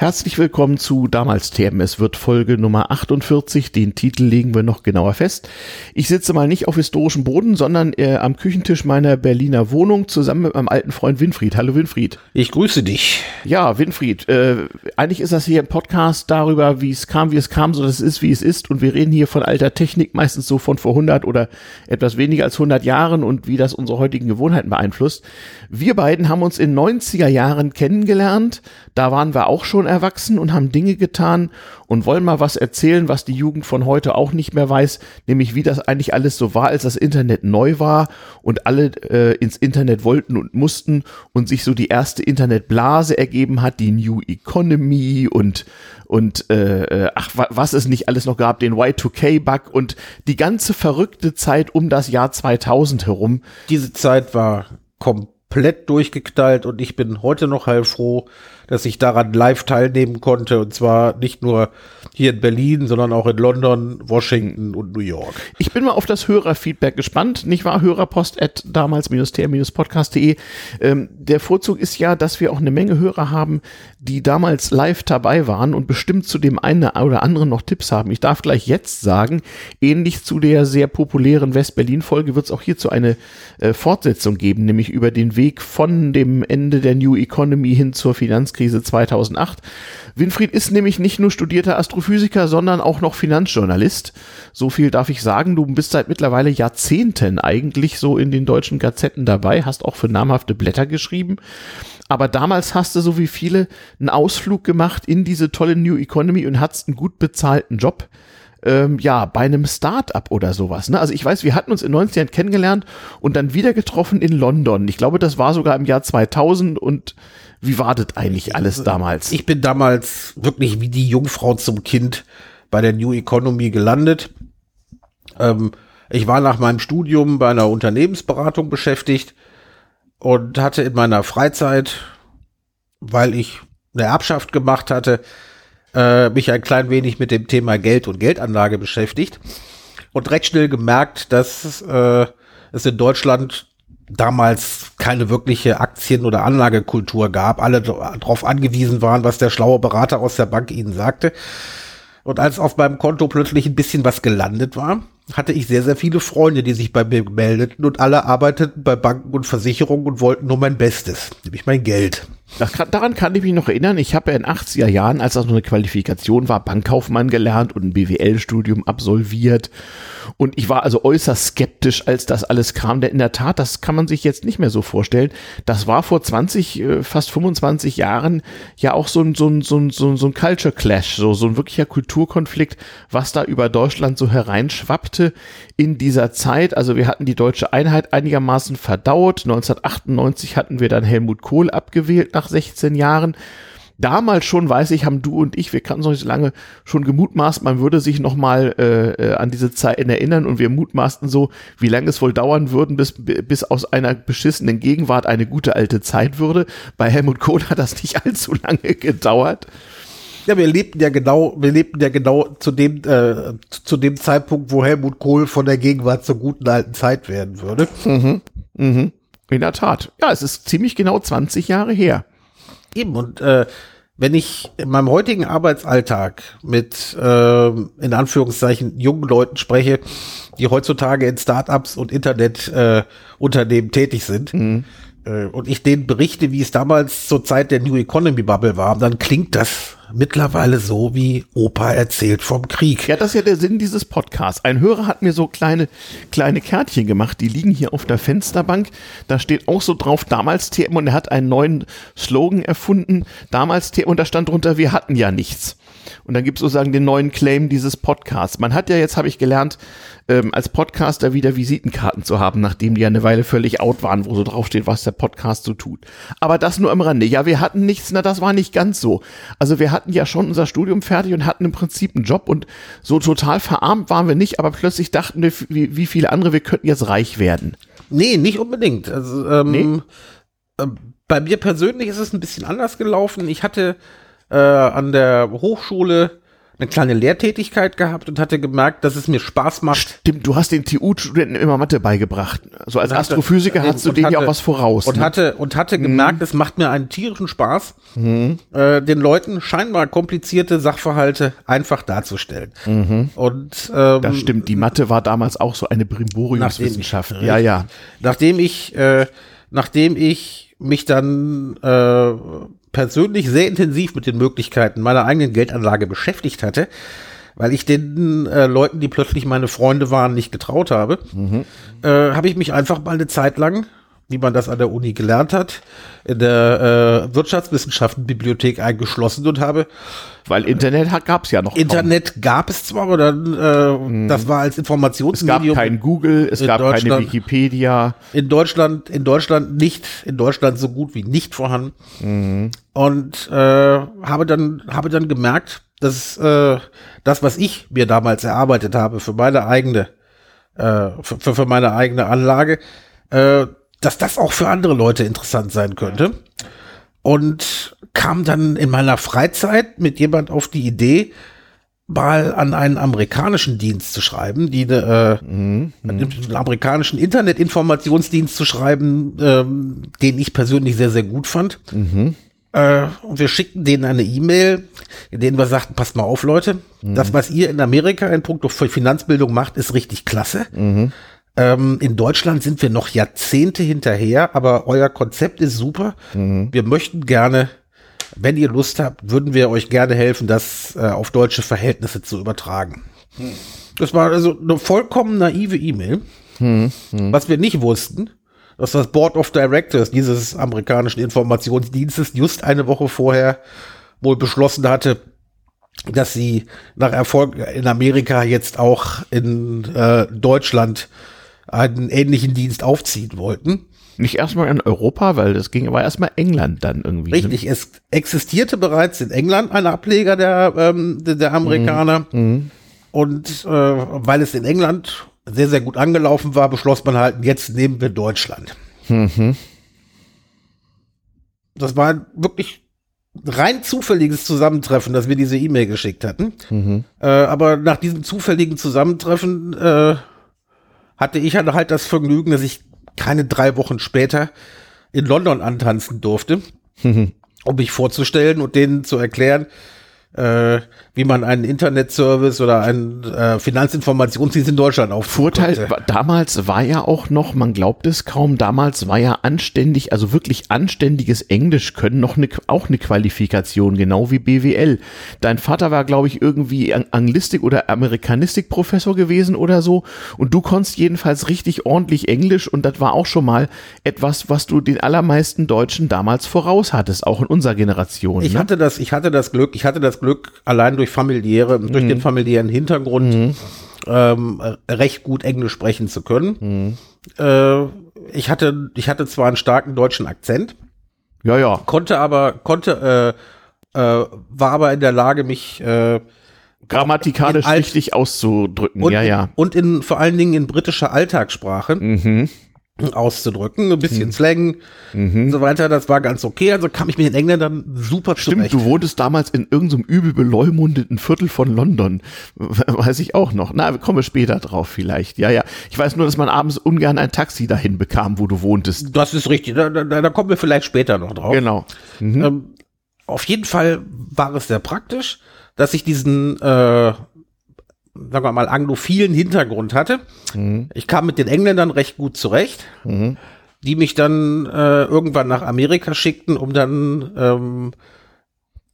Herzlich willkommen zu Damals Themen. Es wird Folge Nummer 48. Den Titel legen wir noch genauer fest. Ich sitze mal nicht auf historischem Boden, sondern äh, am Küchentisch meiner Berliner Wohnung zusammen mit meinem alten Freund Winfried. Hallo Winfried. Ich grüße dich. Ja, Winfried. Äh, eigentlich ist das hier ein Podcast darüber, wie es kam, wie es kam, so dass es ist, wie es ist. Und wir reden hier von alter Technik, meistens so von vor 100 oder etwas weniger als 100 Jahren und wie das unsere heutigen Gewohnheiten beeinflusst. Wir beiden haben uns in 90er Jahren kennengelernt. Da waren wir auch schon erwachsen und haben Dinge getan und wollen mal was erzählen, was die Jugend von heute auch nicht mehr weiß, nämlich wie das eigentlich alles so war, als das Internet neu war und alle äh, ins Internet wollten und mussten und sich so die erste Internetblase ergeben hat, die New Economy und und äh, äh ach was es nicht alles noch gab, den Y2K-Bug und die ganze verrückte Zeit um das Jahr 2000 herum. Diese Zeit war komplett durchgeknallt und ich bin heute noch heilfroh, dass ich daran live teilnehmen konnte. Und zwar nicht nur hier in Berlin, sondern auch in London, Washington und New York. Ich bin mal auf das Hörerfeedback gespannt. Nicht wahr? Hörerpost at damals-tr-podcast.de. Ähm, der Vorzug ist ja, dass wir auch eine Menge Hörer haben, die damals live dabei waren und bestimmt zu dem einen oder anderen noch Tipps haben. Ich darf gleich jetzt sagen, ähnlich zu der sehr populären West-Berlin-Folge wird es auch hierzu eine äh, Fortsetzung geben, nämlich über den Weg von dem Ende der New Economy hin zur Finanzkrise 2008. Winfried ist nämlich nicht nur studierter Astrophysiker, sondern auch noch Finanzjournalist. So viel darf ich sagen. Du bist seit mittlerweile Jahrzehnten eigentlich so in den deutschen Gazetten dabei, hast auch für namhafte Blätter geschrieben. Aber damals hast du, so wie viele, einen Ausflug gemacht in diese tolle New Economy und hattest einen gut bezahlten Job. Ähm, ja, bei einem Start-up oder sowas. Ne? Also ich weiß, wir hatten uns in 90 Jahren kennengelernt und dann wieder getroffen in London. Ich glaube, das war sogar im Jahr 2000 und wie war das eigentlich alles damals? Ich bin damals wirklich wie die Jungfrau zum Kind bei der New Economy gelandet. Ähm, ich war nach meinem Studium bei einer Unternehmensberatung beschäftigt und hatte in meiner Freizeit, weil ich eine Erbschaft gemacht hatte, äh, mich ein klein wenig mit dem Thema Geld und Geldanlage beschäftigt und recht schnell gemerkt, dass äh, es in Deutschland damals keine wirkliche Aktien- oder Anlagekultur gab, alle darauf angewiesen waren, was der schlaue Berater aus der Bank ihnen sagte. Und als auf meinem Konto plötzlich ein bisschen was gelandet war, hatte ich sehr, sehr viele Freunde, die sich bei mir meldeten und alle arbeiteten bei Banken und Versicherungen und wollten nur mein Bestes, nämlich mein Geld. Daran kann ich mich noch erinnern. Ich habe ja in 80er Jahren, als das noch eine Qualifikation war, Bankkaufmann gelernt und ein BWL-Studium absolviert. Und ich war also äußerst skeptisch, als das alles kam. Denn in der Tat, das kann man sich jetzt nicht mehr so vorstellen. Das war vor 20, äh, fast 25 Jahren ja auch so ein, so ein, so ein, so ein, so ein Culture Clash, so, so ein wirklicher Kulturkonflikt, was da über Deutschland so hereinschwappte in dieser Zeit. Also wir hatten die deutsche Einheit einigermaßen verdaut. 1998 hatten wir dann Helmut Kohl abgewählt nach 16 Jahren. Damals schon, weiß ich, haben du und ich, wir kannten es nicht so lange, schon gemutmaßt, man würde sich noch mal äh, äh, an diese Zeiten erinnern und wir mutmaßten so, wie lange es wohl dauern würden, bis, bis aus einer beschissenen Gegenwart eine gute alte Zeit würde. Bei Helmut Kohl hat das nicht allzu lange gedauert. Ja, wir lebten ja genau, wir lebten ja genau zu dem, äh, zu dem Zeitpunkt, wo Helmut Kohl von der Gegenwart zur guten alten Zeit werden würde. Mhm. Mhm. In der Tat. Ja, es ist ziemlich genau 20 Jahre her. Eben, und äh, wenn ich in meinem heutigen Arbeitsalltag mit, äh, in Anführungszeichen, jungen Leuten spreche, die heutzutage in Startups und Internetunternehmen äh, tätig sind, mhm. Äh, und ich denen berichte, wie es damals zur Zeit der New Economy Bubble war, dann klingt das mittlerweile so, wie Opa erzählt vom Krieg. Ja, das ist ja der Sinn dieses Podcasts. Ein Hörer hat mir so kleine, kleine Kärtchen gemacht, die liegen hier auf der Fensterbank. Da steht auch so drauf, damals TM und er hat einen neuen Slogan erfunden. Damals TM und da stand drunter, wir hatten ja nichts. Und dann gibt es sozusagen den neuen Claim dieses Podcasts. Man hat ja jetzt, habe ich gelernt, ähm, als Podcaster wieder Visitenkarten zu haben, nachdem die ja eine Weile völlig out waren, wo so draufsteht, was der Podcast so tut. Aber das nur am Rande. Ja, wir hatten nichts, na, das war nicht ganz so. Also wir hatten ja schon unser Studium fertig und hatten im Prinzip einen Job und so total verarmt waren wir nicht, aber plötzlich dachten wir, wie, wie viele andere, wir könnten jetzt reich werden. Nee, nicht unbedingt. Also, ähm, nee? äh, bei mir persönlich ist es ein bisschen anders gelaufen. Ich hatte äh, an der Hochschule eine kleine Lehrtätigkeit gehabt und hatte gemerkt, dass es mir Spaß macht. Stimmt, du hast den TU-Studenten immer Mathe beigebracht. So als Und hatte- Astrophysiker hast du denen ja auch was voraus. Und ne? hatte, und hatte gemerkt, es macht mir einen tierischen Spaß, äh, den Leuten scheinbar komplizierte Sachverhalte einfach darzustellen. Und ähm, das stimmt, die Mathe war damals auch so eine Brimboriumswissenschaft. Nachdem- Ja, ja. nachdem ich, äh, nachdem ich mich dann äh, persönlich sehr intensiv mit den Möglichkeiten meiner eigenen Geldanlage beschäftigt hatte, weil ich den äh, Leuten, die plötzlich meine Freunde waren, nicht getraut habe, äh, habe ich mich einfach mal eine Zeit lang, wie man das an der Uni gelernt hat, in der äh, Wirtschaftswissenschaftenbibliothek eingeschlossen und habe Weil Internet gab es ja noch kaum. Internet gab es zwar, aber dann, äh, das war als Es gab Informationsmedium kein Google, es gab keine Wikipedia. in Deutschland, in Deutschland nicht, in Deutschland so gut wie nicht vorhanden. Und äh, habe dann, habe dann gemerkt, dass äh, das, was ich mir damals erarbeitet habe für meine eigene, äh, für, für meine eigene Anlage, äh, dass das auch für andere Leute interessant sein könnte. Und kam dann in meiner Freizeit mit jemand auf die Idee, mal an einen amerikanischen Dienst zu schreiben, die äh, einen amerikanischen Internetinformationsdienst zu schreiben, ähm, den ich persönlich sehr, sehr gut fand. Äh, und wir schickten denen eine E-Mail, in denen wir sagten, passt mal auf, Leute, das, was ihr in Amerika in puncto Finanzbildung macht, ist richtig klasse. Ähm, in Deutschland sind wir noch Jahrzehnte hinterher, aber euer Konzept ist super. Wir möchten gerne, wenn ihr Lust habt, würden wir euch gerne helfen, das äh, auf deutsche Verhältnisse zu übertragen. Das war also eine vollkommen naive E-Mail. Was wir nicht wussten, dass das Board of Directors dieses amerikanischen Informationsdienstes just eine Woche vorher wohl beschlossen hatte, dass sie nach Erfolg in Amerika jetzt auch in äh, Deutschland einen ähnlichen Dienst aufziehen wollten. Nicht erstmal in Europa, weil das ging aber erstmal England dann irgendwie. ne? Richtig, es existierte bereits in England ein Ableger der, ähm, der, Amerikaner. Und äh, weil es in England sehr, sehr gut angelaufen war, beschloss man halt, jetzt nehmen wir Deutschland. Das war wirklich rein zufälliges Zusammentreffen, dass wir diese E-Mail geschickt hatten. Äh, aber nach diesem zufälligen Zusammentreffen äh, hatte ich halt halt das Vergnügen, dass ich keine drei Wochen später in London antanzen durfte, um mich vorzustellen und denen zu erklären, äh, wie man einen Internetservice oder einen äh, Finanzinformationsdienst in Deutschland aufbauen Vorteil konnte. damals war ja auch noch, man glaubt es kaum, damals war ja anständig, also wirklich anständiges Englisch können noch eine, auch eine Qualifikation, genau wie BWL. Dein Vater war, glaube ich, irgendwie Ang- Anglistik oder Amerikanistik-Professor gewesen oder so und du konntest jedenfalls richtig ordentlich Englisch und das war auch schon mal etwas, was du den allermeisten Deutschen damals voraus hattest, auch in unserer Generation. Ich ne? hatte das, ich hatte das Glück, ich hatte das Glück, allein durch familiäre, durch Mhm. den familiären Hintergrund ähm, äh, recht gut Englisch sprechen zu können. Mhm. Äh, ich hatte, ich hatte zwar einen starken deutschen Akzent, ja, ja. konnte aber, konnte, äh, äh, war aber in der Lage, mich äh, Grammatikalisch richtig auszudrücken. und, ja, ja. und in vor allen Dingen in britischer Alltagssprache Mhm. Auszudrücken, ein bisschen Slang und so weiter. Das war ganz okay. Also kam ich mit den Engländern super Stimmt, zurecht. du wohntest damals in irgendeinem übel beleumundeten Viertel von London. Weiß ich auch noch. Na, wir kommen später drauf vielleicht. Ja, ja. Ich weiß nur, dass man abends ungern ein Taxi dahin bekam, wo du wohntest. Das ist richtig. Da, da, da kommen wir vielleicht später noch drauf. Genau. Ähm, auf jeden Fall war es sehr praktisch, dass ich diesen, äh, sagen wir mal, anglophilen Hintergrund hatte. Ich kam mit den Engländern recht gut zurecht, die mich dann äh, irgendwann nach Amerika schickten, um dann ähm,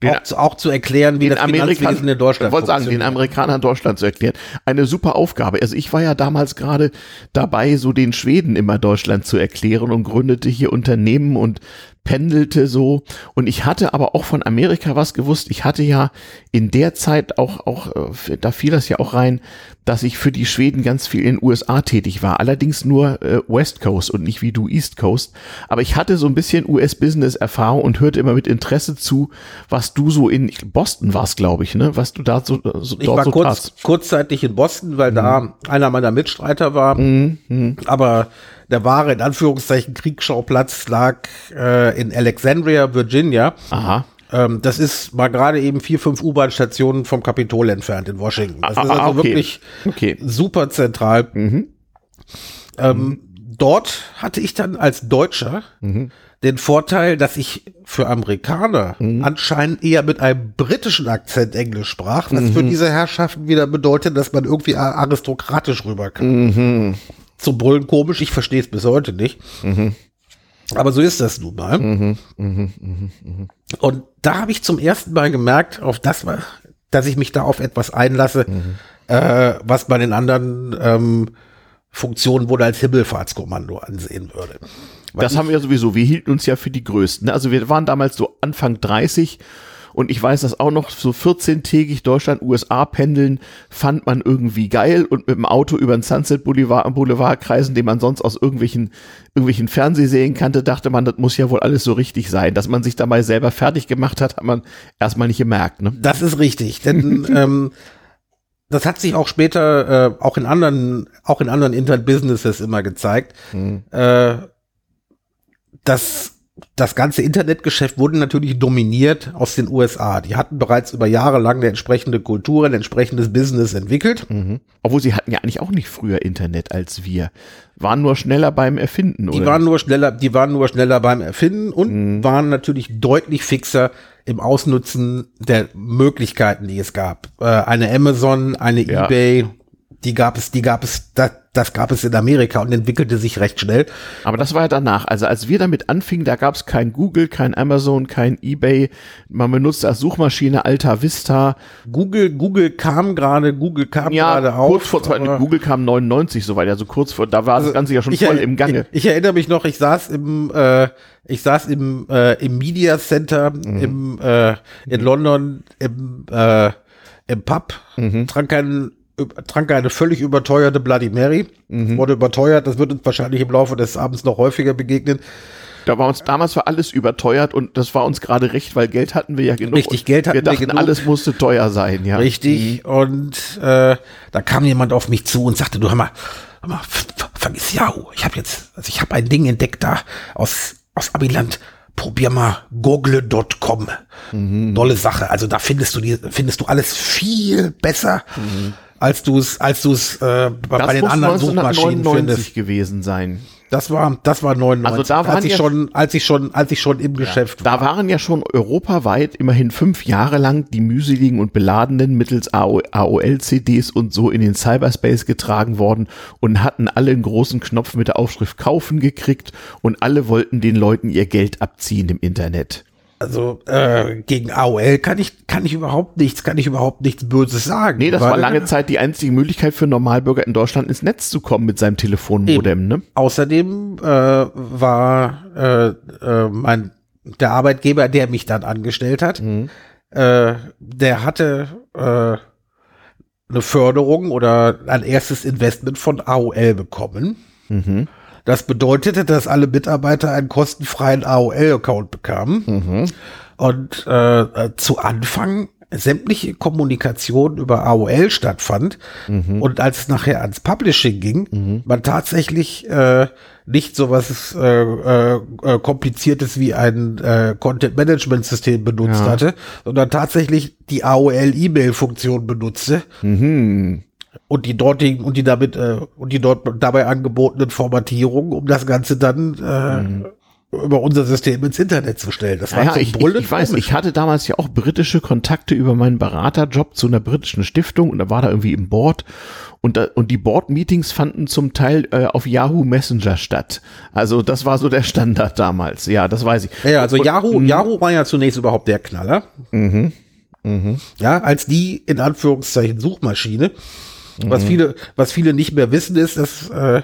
Den- auch, zu, auch zu erklären, wie Den das Finanzwesen in Deutschland ich wollte sagen, den. Amerikanern Deutschland zu erklären. Eine super Aufgabe. Also ich war ja damals gerade dabei, so den Schweden immer Deutschland zu erklären und gründete hier Unternehmen und pendelte so. Und ich hatte aber auch von Amerika was gewusst. Ich hatte ja in der Zeit auch, auch, äh, da fiel das ja auch rein, dass ich für die Schweden ganz viel in den USA tätig war. Allerdings nur äh, West Coast und nicht wie du East Coast. Aber ich hatte so ein bisschen US-Business-Erfahrung und hörte immer mit Interesse zu, was du so in Boston warst, glaube ich, ne? Was du da so, so Ich dort war so kurz, tatst. kurzzeitig in Boston, weil da einer meiner Mitstreiter war. Mhm, Aber der wahre, in Anführungszeichen, Kriegsschauplatz lag äh, in Alexandria, Virginia. Aha. Ähm, das ist mal gerade eben vier, fünf U-Bahn-Stationen vom Kapitol entfernt in Washington. Das Ah, ist ah, also okay. wirklich Okay. super zentral. Mhm. Ähm, Dort hatte ich dann als Deutscher Mhm. den Vorteil, dass ich für Amerikaner Mhm. anscheinend eher mit einem britischen Akzent Englisch sprach, was Mhm. für diese Herrschaften wieder bedeutet, dass man irgendwie aristokratisch rüberkam. Mhm. Zum Brüllen komisch, ich verstehe es bis heute nicht. Aber so ist das nun mal. Mhm. Und da habe ich zum ersten Mal gemerkt, auf das, war- dass ich mich da auf etwas einlasse, äh, was man in anderen ähm, Funktionen wohl als Himmelfahrtskommando ansehen würde. Weil Das haben wir ja sowieso. Wir hielten uns ja für die Größten. ne? Also wir waren damals so Anfang 30 und ich weiß das auch noch, so 14-tägig Deutschland, USA pendeln fand man irgendwie geil und mit dem Auto über den Sunset Boulevard, Boulevard kreisen, den man sonst aus irgendwelchen, irgendwelchen Fernsehserien kannte, dachte man, das muss ja wohl alles so richtig sein. Dass man sich dabei selber fertig gemacht hat, hat man erstmal nicht gemerkt. Ne? Das ist richtig, denn ähm, das hat sich auch später äh, auch in anderen, auch in anderen Internet-Businesses immer gezeigt. Äh, dass das ganze Internetgeschäft wurde natürlich dominiert aus den USA. Die hatten bereits über Jahre lang eine entsprechende Kultur, ein entsprechendes Business entwickelt. Mhm. Obwohl sie hatten ja eigentlich auch nicht früher Internet als wir. Waren nur schneller beim Erfinden, Die oder? waren nur schneller, die waren nur schneller beim Erfinden und waren natürlich deutlich fixer im Ausnutzen der Möglichkeiten, die es gab. Äh, eine Amazon, eine Ja. eBay, die gab es, die gab es, das, das gab es in Amerika und entwickelte sich recht schnell. Aber das war ja danach. Also als wir damit anfingen, da gab es kein Google, kein Amazon, kein eBay. Man benutzte als Suchmaschine Alta Vista. Google, Google kam gerade, Google kam gerade auf. kurz vor zwei, Google kam 99 soweit, also kurz vor, da war das Ganze ja schon voll im Gange. Ich, ich erinnere mich noch, ich saß im, äh, ich saß im, äh, im Media Center Mhm. im, äh, in London im, äh, im Pub, Mhm. trank, ein, üb- trank eine völlig überteuerte Bloody Mary. Mhm. Wurde überteuert, das wird uns wahrscheinlich im Laufe des Abends noch häufiger begegnen. Da war uns damals war alles überteuert und das war uns gerade recht, weil Geld hatten wir ja genug. Richtig, Geld hatten wir wir dachten, genug. alles musste teuer sein, ja. Richtig. Und äh, da kam jemand auf mich zu und sagte, du hör mal, hör mal vergiss Yahoo. Ich habe jetzt, also ich habe ein Ding entdeckt da aus, aus Amiland. Probier mal google.com. Tolle Sache. Also da findest du die, findest du alles viel besser, als du es, als du es äh, bei, den anderen Suchmaschinen 1999 findest. gewesen sein. Das war, das war 99. Also da waren als ich ja- schon, als ich schon, als ich schon im Geschäft Da waren ja schon europaweit immerhin fünf Jahre lang die mühseligen und beladenen mittels AOL-CDs und so in den Cyberspace getragen worden und hatten alle einen großen Knopf mit der Aufschrift kaufen gekriegt und alle wollten den Leuten ihr Geld abziehen im Internet. Also äh, gegen AOL kann ich kann ich überhaupt nichts, kann ich überhaupt nichts Böses sagen. Nee, das war lange Zeit die einzige Möglichkeit für Normalbürger in Deutschland ins Netz zu kommen mit seinem Telefonmodem, ne? Außerdem äh, war äh, äh, mein der Arbeitgeber, der mich dann angestellt hat, Mhm. äh, der hatte äh, eine Förderung oder ein erstes Investment von AOL bekommen. Mhm. Das bedeutete, dass alle Mitarbeiter einen kostenfreien AOL-Account bekamen. Mhm. Und äh, zu Anfang sämtliche Kommunikation über AOL stattfand Mhm. und als es nachher ans Publishing ging, man tatsächlich äh, nicht so was äh, äh, äh, kompliziertes wie ein äh, Content Management System benutzt Ja. hatte, sondern tatsächlich die AOL E-Mail Funktion benutzte Mhm. Und die dortigen und die damit äh, und die dort dabei angebotenen Formatierungen, um das Ganze dann äh, über unser System ins Internet zu stellen. Das war Naja, zum ich, ich, ich weiß, ich hatte damals ja auch britische Kontakte über meinen Beraterjob zu einer britischen Stiftung und da war da irgendwie im Board und, da, und die Board-Meetings fanden zum Teil äh, auf Yahoo Messenger statt. Also das war so der Standard damals. Ja, das weiß ich. Ja, also Und- Yahoo, Yahoo war ja zunächst überhaupt der Knaller. Mhm. Ja, als die in Anführungszeichen Suchmaschine. Mhm. Was viele, was viele nicht mehr wissen, ist, dass äh,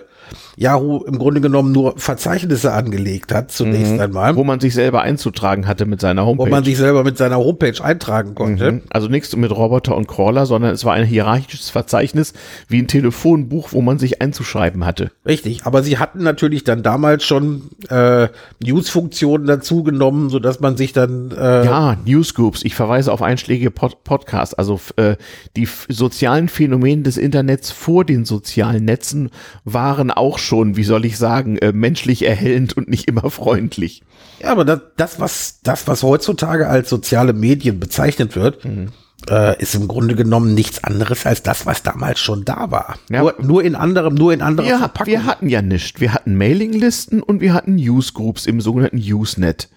Yahoo im Grunde genommen nur Verzeichnisse angelegt hat, zunächst einmal, Mhm. Wo man sich selber einzutragen hatte mit seiner wo Homepage. man sich selber mit seiner Homepage eintragen konnte. Mhm. Also nichts mit Roboter und Crawler, sondern es war ein hierarchisches Verzeichnis wie ein Telefonbuch, wo man sich einzuschreiben hatte. Richtig, aber sie hatten natürlich dann damals schon äh, News-Funktionen dazu genommen, so dass man sich dann äh, Ja, Newsgroups. Ich verweise auf einschlägige Pod Podcasts. Also äh, die sozialen Phänomene des Internets vor den sozialen Netzen waren auch schon, wie soll ich sagen, äh, menschlich erhellend und nicht immer freundlich. Ja, aber das, das, was, das, was heutzutage als soziale Medien bezeichnet wird, mhm. äh, ist im Grunde genommen nichts anderes als das, was damals schon da war. Ja. Nur, nur in anderem, nur in anderer Wir, Verpackung. wir hatten ja nichts. Wir hatten Mailinglisten und wir hatten Newsgroups im sogenannten Usenet.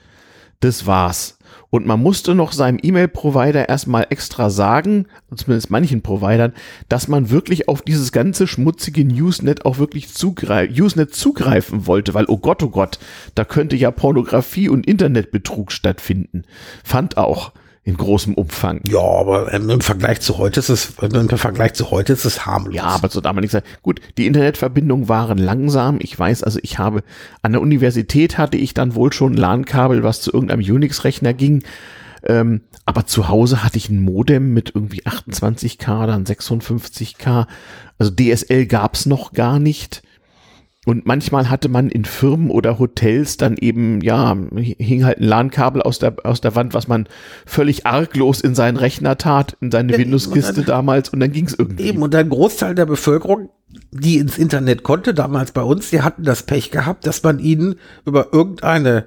Das war's. Und man musste noch seinem E-Mail-Provider erstmal extra sagen, zumindest manchen Providern, dass man wirklich auf dieses ganze schmutzige Newsnet auch wirklich zugreifen, Usenet zugreifen wollte, weil, oh Gott, oh Gott, da könnte ja Pornografie und Internetbetrug stattfinden. Fand auch in großem Umfang. Ja, aber ähm, im Vergleich zu heute ist es, im Vergleich zu heute ist es harmlos. Ja, aber zu damaligen Zeit. Gut, die Internetverbindungen waren langsam. Ich weiß, also ich habe an der Universität hatte ich dann wohl schon LAN-Kabel, was zu irgendeinem Unix-Rechner ging. Ähm, aber zu Hause hatte ich ein Modem mit irgendwie 28k, dann 56k. Also DSL gab's noch gar nicht. Und manchmal hatte man in Firmen oder Hotels dann eben, ja, hing halt ein LAN-Kabel aus der, aus der Wand, was man völlig arglos in seinen Rechner tat, in seine Ja, Windows-Kiste damals und dann ging's irgendwie. Eben, und ein Großteil der Bevölkerung, die ins Internet konnte, damals bei uns, die hatten das Pech gehabt, dass man ihnen über irgendeine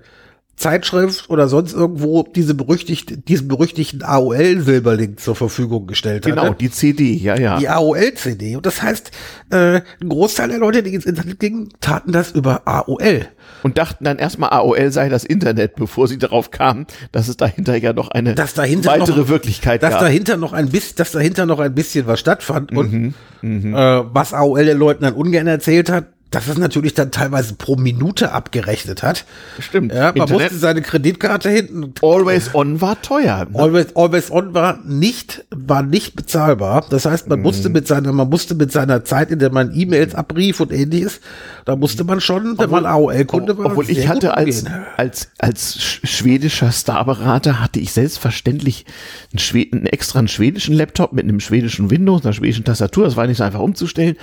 Zeitschrift oder sonst irgendwo diese berüchtigt, diesen berüchtigten AOL-Silberlink zur Verfügung gestellt Genau, hatte. die CD, ja, ja. Die AOL-CD. Und das heißt, äh, ein Großteil der Leute, die ins Internet gingen, taten das über AOL. Und dachten dann erstmal, AOL sei das Internet, bevor sie darauf kamen, dass es dahinter ja noch eine weitere noch- Wirklichkeit dass gab. dahinter noch ein bisschen, dass dahinter noch ein bisschen was stattfand und Mhm, äh, was AOL den Leuten dann ungern erzählt hat, dass es natürlich dann teilweise pro Minute abgerechnet hat. Stimmt. Ja, man Internet- musste seine Kreditkarte hinten. Always on war teuer. ne? Always, always on war nicht, war nicht bezahlbar. Das heißt, man Mhm. musste mit seiner, man musste mit seiner Zeit, in der man E-Mails abrief und ähnliches, da musste man schon, wenn man AOL-Kunde war, Obwohl ich hatte als, umgehen. als, als sch- schwedischer Starberater hatte ich selbstverständlich einen, Schwed einen extra einen schwedischen Laptop mit einem schwedischen Windows, einer schwedischen Tastatur, das war nicht so einfach umzustellen,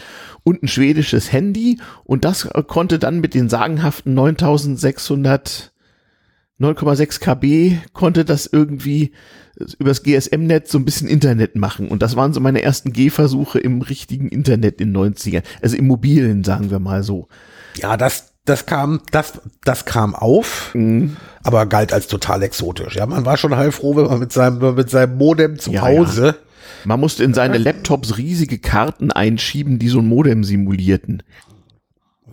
und ein schwedisches Handy und das äh, konnte dann mit den sagenhaften 9600 9,6 KB konnte das irgendwie übers GSM-Netz so ein bisschen Internet machen. Und das waren so meine ersten Gehversuche im richtigen Internet in den 90ern. Also im mobilen, sagen wir mal so. Ja, das, das kam, das, das kam auf, Mhm. aber galt als total exotisch. Ja, man war schon heilfroh, wenn man mit seinem, wenn man mit seinem Modem zu Ja, Hause, Man musste in seine Laptops riesige Karten einschieben, die so ein Modem simulierten.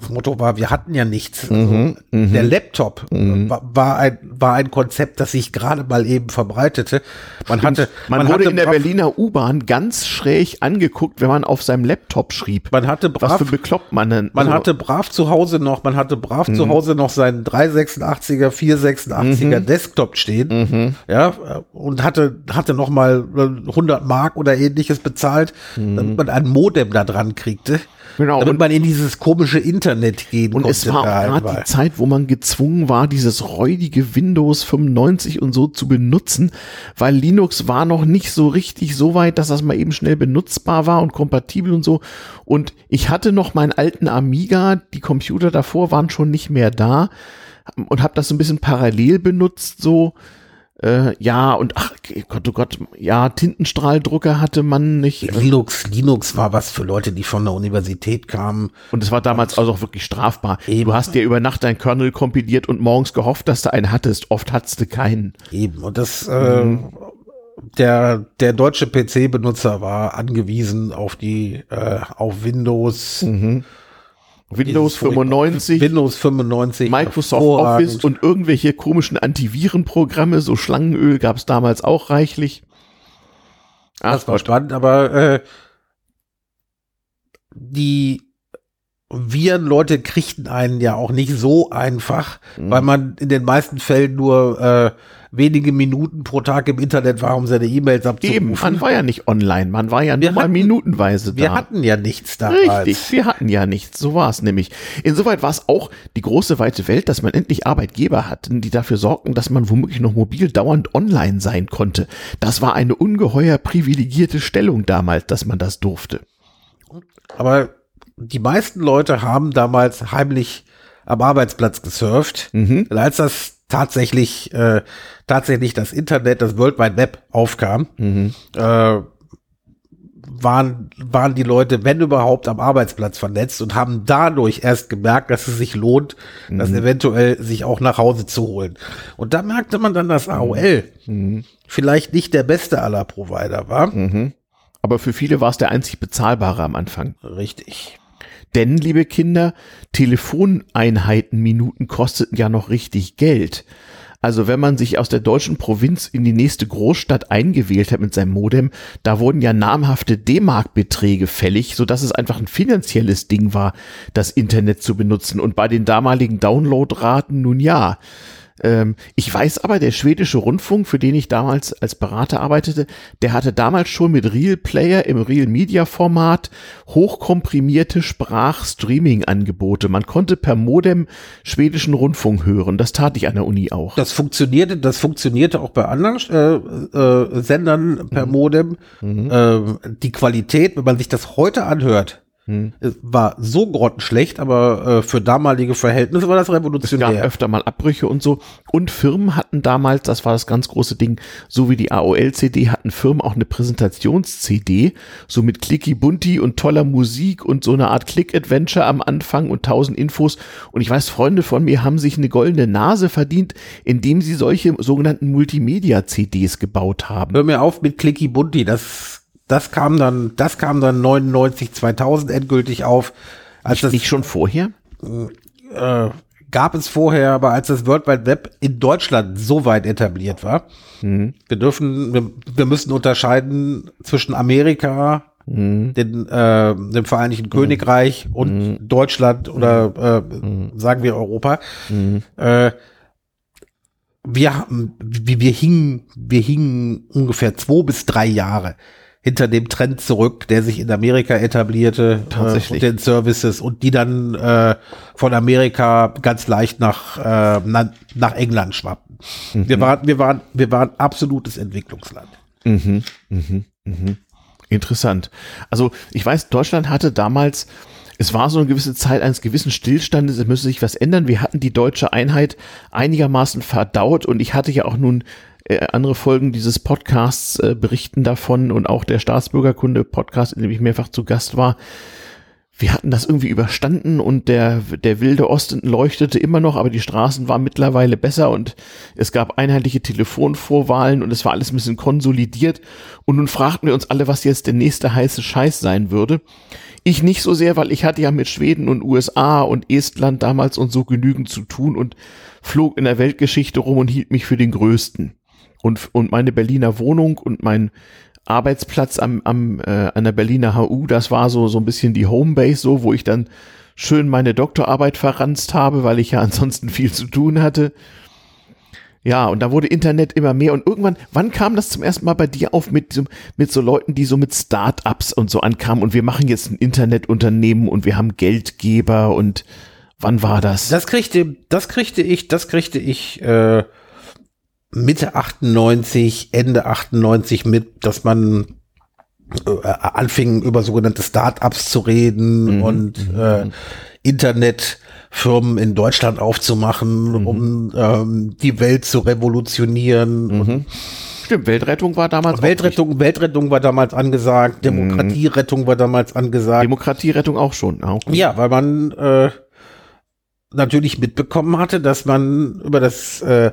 Das Motto war, wir hatten ja nichts. Mhm, Also, der Laptop war, war ein, war ein Konzept, das sich gerade mal eben verbreitete. Man hatte, Man, wurde hatte in der Berliner U-Bahn ganz schräg angeguckt, wenn man auf seinem Laptop schrieb. man hatte Was brav, für bekloppt man denn? man Also, hatte brav zu Hause noch, man hatte brav Mhm. zu Hause noch seinen 386er, 486er Desktop stehen, ja, und hatte, hatte noch mal äh, 100 Mark oder ähnliches bezahlt, damit man ein Modem da dran kriegte, Mhm. Genau, damit und- man in dieses komische Internet gehen Und konnte. es war gerade halt die Zeit, wo man gezwungen war, dieses räudige Windows 95 und so zu benutzen, weil Linux war noch nicht so richtig so weit, dass das mal eben schnell benutzbar war und kompatibel und so. Und ich hatte noch meinen alten Amiga, die Computer davor waren schon nicht mehr da und habe das so ein bisschen parallel benutzt, so. Äh, ja, und ach Gott, oh Gott, ja, Tintenstrahldrucker hatte man nicht. Linux, Linux war was für Leute, die von der Universität kamen. Und es war damals also auch wirklich strafbar. Eben. Du hast dir über Nacht dein Kernel kompiliert und morgens gehofft, dass du einen hattest. Oft hattest du keinen. Eben. Und das, äh, der, der deutsche PC-Benutzer war angewiesen auf die, äh, auf Windows, Windows Dieses 95, Windows 95, Microsoft. Office und irgendwelche komischen Antivirenprogramme, so Schlangenöl gab es damals auch reichlich. Ach Das war Gott. spannend, aber äh, die Virenleute kriegten einen ja auch nicht so einfach, Mhm. weil man in den meisten Fällen nur äh, wenige Minuten pro Tag im Internet war, um seine E-Mails Eben, man abzurufen. war ja nicht online, man war ja nur Wir mal hatten- minutenweise da. Wir hatten ja nichts damals. Richtig, wir hatten ja nichts, so war es nämlich. Insoweit war es auch die große weite Welt, dass man endlich Arbeitgeber hatten, die dafür sorgten, dass man womöglich noch mobil dauernd online sein konnte. Das war eine ungeheuer privilegierte Stellung damals, dass man das durfte. Aber die meisten Leute haben damals heimlich am Arbeitsplatz gesurft. Mhm. Als das tatsächlich, äh, tatsächlich das Internet, das World Wide Web aufkam, Mhm. äh, waren, waren die Leute, wenn überhaupt, am Arbeitsplatz vernetzt und haben dadurch erst gemerkt, dass es sich lohnt, mhm. das eventuell sich auch nach Hause zu holen. Und da merkte man dann, dass AOL mhm. vielleicht nicht der beste aller Provider war. Mhm. Aber für viele war es der einzig bezahlbare am Anfang. Richtig. Denn, liebe Kinder, Telefoneinheitenminuten kosteten ja noch richtig Geld. Also wenn man sich aus der deutschen Provinz in die nächste Großstadt eingewählt hat mit seinem Modem, da wurden ja namhafte D-Mark-Beträge fällig, so dass es einfach ein finanzielles Ding war, das Internet zu benutzen. Und bei den damaligen Downloadraten nun ja. Ähm, ich weiß aber, der schwedische Rundfunk, für den ich damals als Berater arbeitete, der hatte damals schon mit Real Player im Real Media Format hochkomprimierte Sprachstreaming-Angebote. Man konnte per Modem schwedischen Rundfunk hören. Das tat ich an der Uni auch. Das funktionierte, das funktionierte auch bei anderen äh, äh, Sendern per mhm. Modem. Mhm. Äh, die Qualität, wenn man sich das heute anhört, hm. War so grottenschlecht, aber äh, für damalige Verhältnisse war das revolutionär. Es gab öfter mal Abbrüche und so. Und Firmen hatten damals, das war das ganz große Ding, so wie die AOL-CD, hatten Firmen auch eine Präsentations-CD, so mit Clicky Bunti und toller Musik und so eine Art Click-Adventure am Anfang und tausend Infos. Und ich weiß, Freunde von mir haben sich eine goldene Nase verdient, indem sie solche sogenannten Multimedia-CDs gebaut haben. Hör mir auf mit Clicky Bunti, das das kam dann, das kam dann 99, 2000 endgültig auf. Als das, nicht schon vorher? Äh, gab es vorher, aber als das World Wide Web in Deutschland so weit etabliert war, mhm. wir dürfen, wir, wir, müssen unterscheiden zwischen Amerika, mhm. den, äh, dem Vereinigten mhm. Königreich und mhm. Deutschland oder äh, mhm. sagen wir Europa. Mhm. Äh, wir, wir, wir hingen, wir hingen ungefähr zwei bis drei Jahre hinter dem Trend zurück, der sich in Amerika etablierte, Tatsächlich. Äh, den Services und die dann äh, von Amerika ganz leicht nach, äh, na, nach England schwappten. Mhm. Wir waren, wir waren, wir waren absolutes Entwicklungsland. Mhm. Mhm. Mhm. Interessant. Also ich weiß, Deutschland hatte damals es war so eine gewisse Zeit eines gewissen Stillstandes, es müsste sich was ändern. Wir hatten die deutsche Einheit einigermaßen verdaut und ich hatte ja auch nun äh, andere Folgen dieses Podcasts äh, berichten davon und auch der Staatsbürgerkunde-Podcast, in dem ich mehrfach zu Gast war. Wir hatten das irgendwie überstanden und der, der wilde Osten leuchtete immer noch, aber die Straßen waren mittlerweile besser und es gab einheitliche Telefonvorwahlen und es war alles ein bisschen konsolidiert. Und nun fragten wir uns alle, was jetzt der nächste heiße Scheiß sein würde. Ich nicht so sehr, weil ich hatte ja mit Schweden und USA und Estland damals und so genügend zu tun und flog in der Weltgeschichte rum und hielt mich für den Größten und, und meine Berliner Wohnung und mein Arbeitsplatz am, am, äh, an der Berliner HU, das war so, so ein bisschen die Homebase, so, wo ich dann schön meine Doktorarbeit verranzt habe, weil ich ja ansonsten viel zu tun hatte. Ja, und da wurde Internet immer mehr und irgendwann, wann kam das zum ersten Mal bei dir auf mit, mit so Leuten, die so mit Start-ups und so ankamen und wir machen jetzt ein Internetunternehmen und wir haben Geldgeber und wann war das? Das kriegte, das kriegte ich, das kriegte ich, äh, Mitte 98, Ende 98 mit, dass man äh, anfing über sogenannte Start-ups zu reden mhm. und mhm. äh, Internetfirmen in Deutschland aufzumachen, mhm. um ähm, die Welt zu revolutionieren. Mhm. Stimmt, Weltrettung war damals Weltrettung, Weltrettung war damals angesagt, mhm. Demokratierettung war damals angesagt. Demokratierettung auch schon. Auch. Ja, weil man äh, natürlich mitbekommen hatte, dass man über das äh,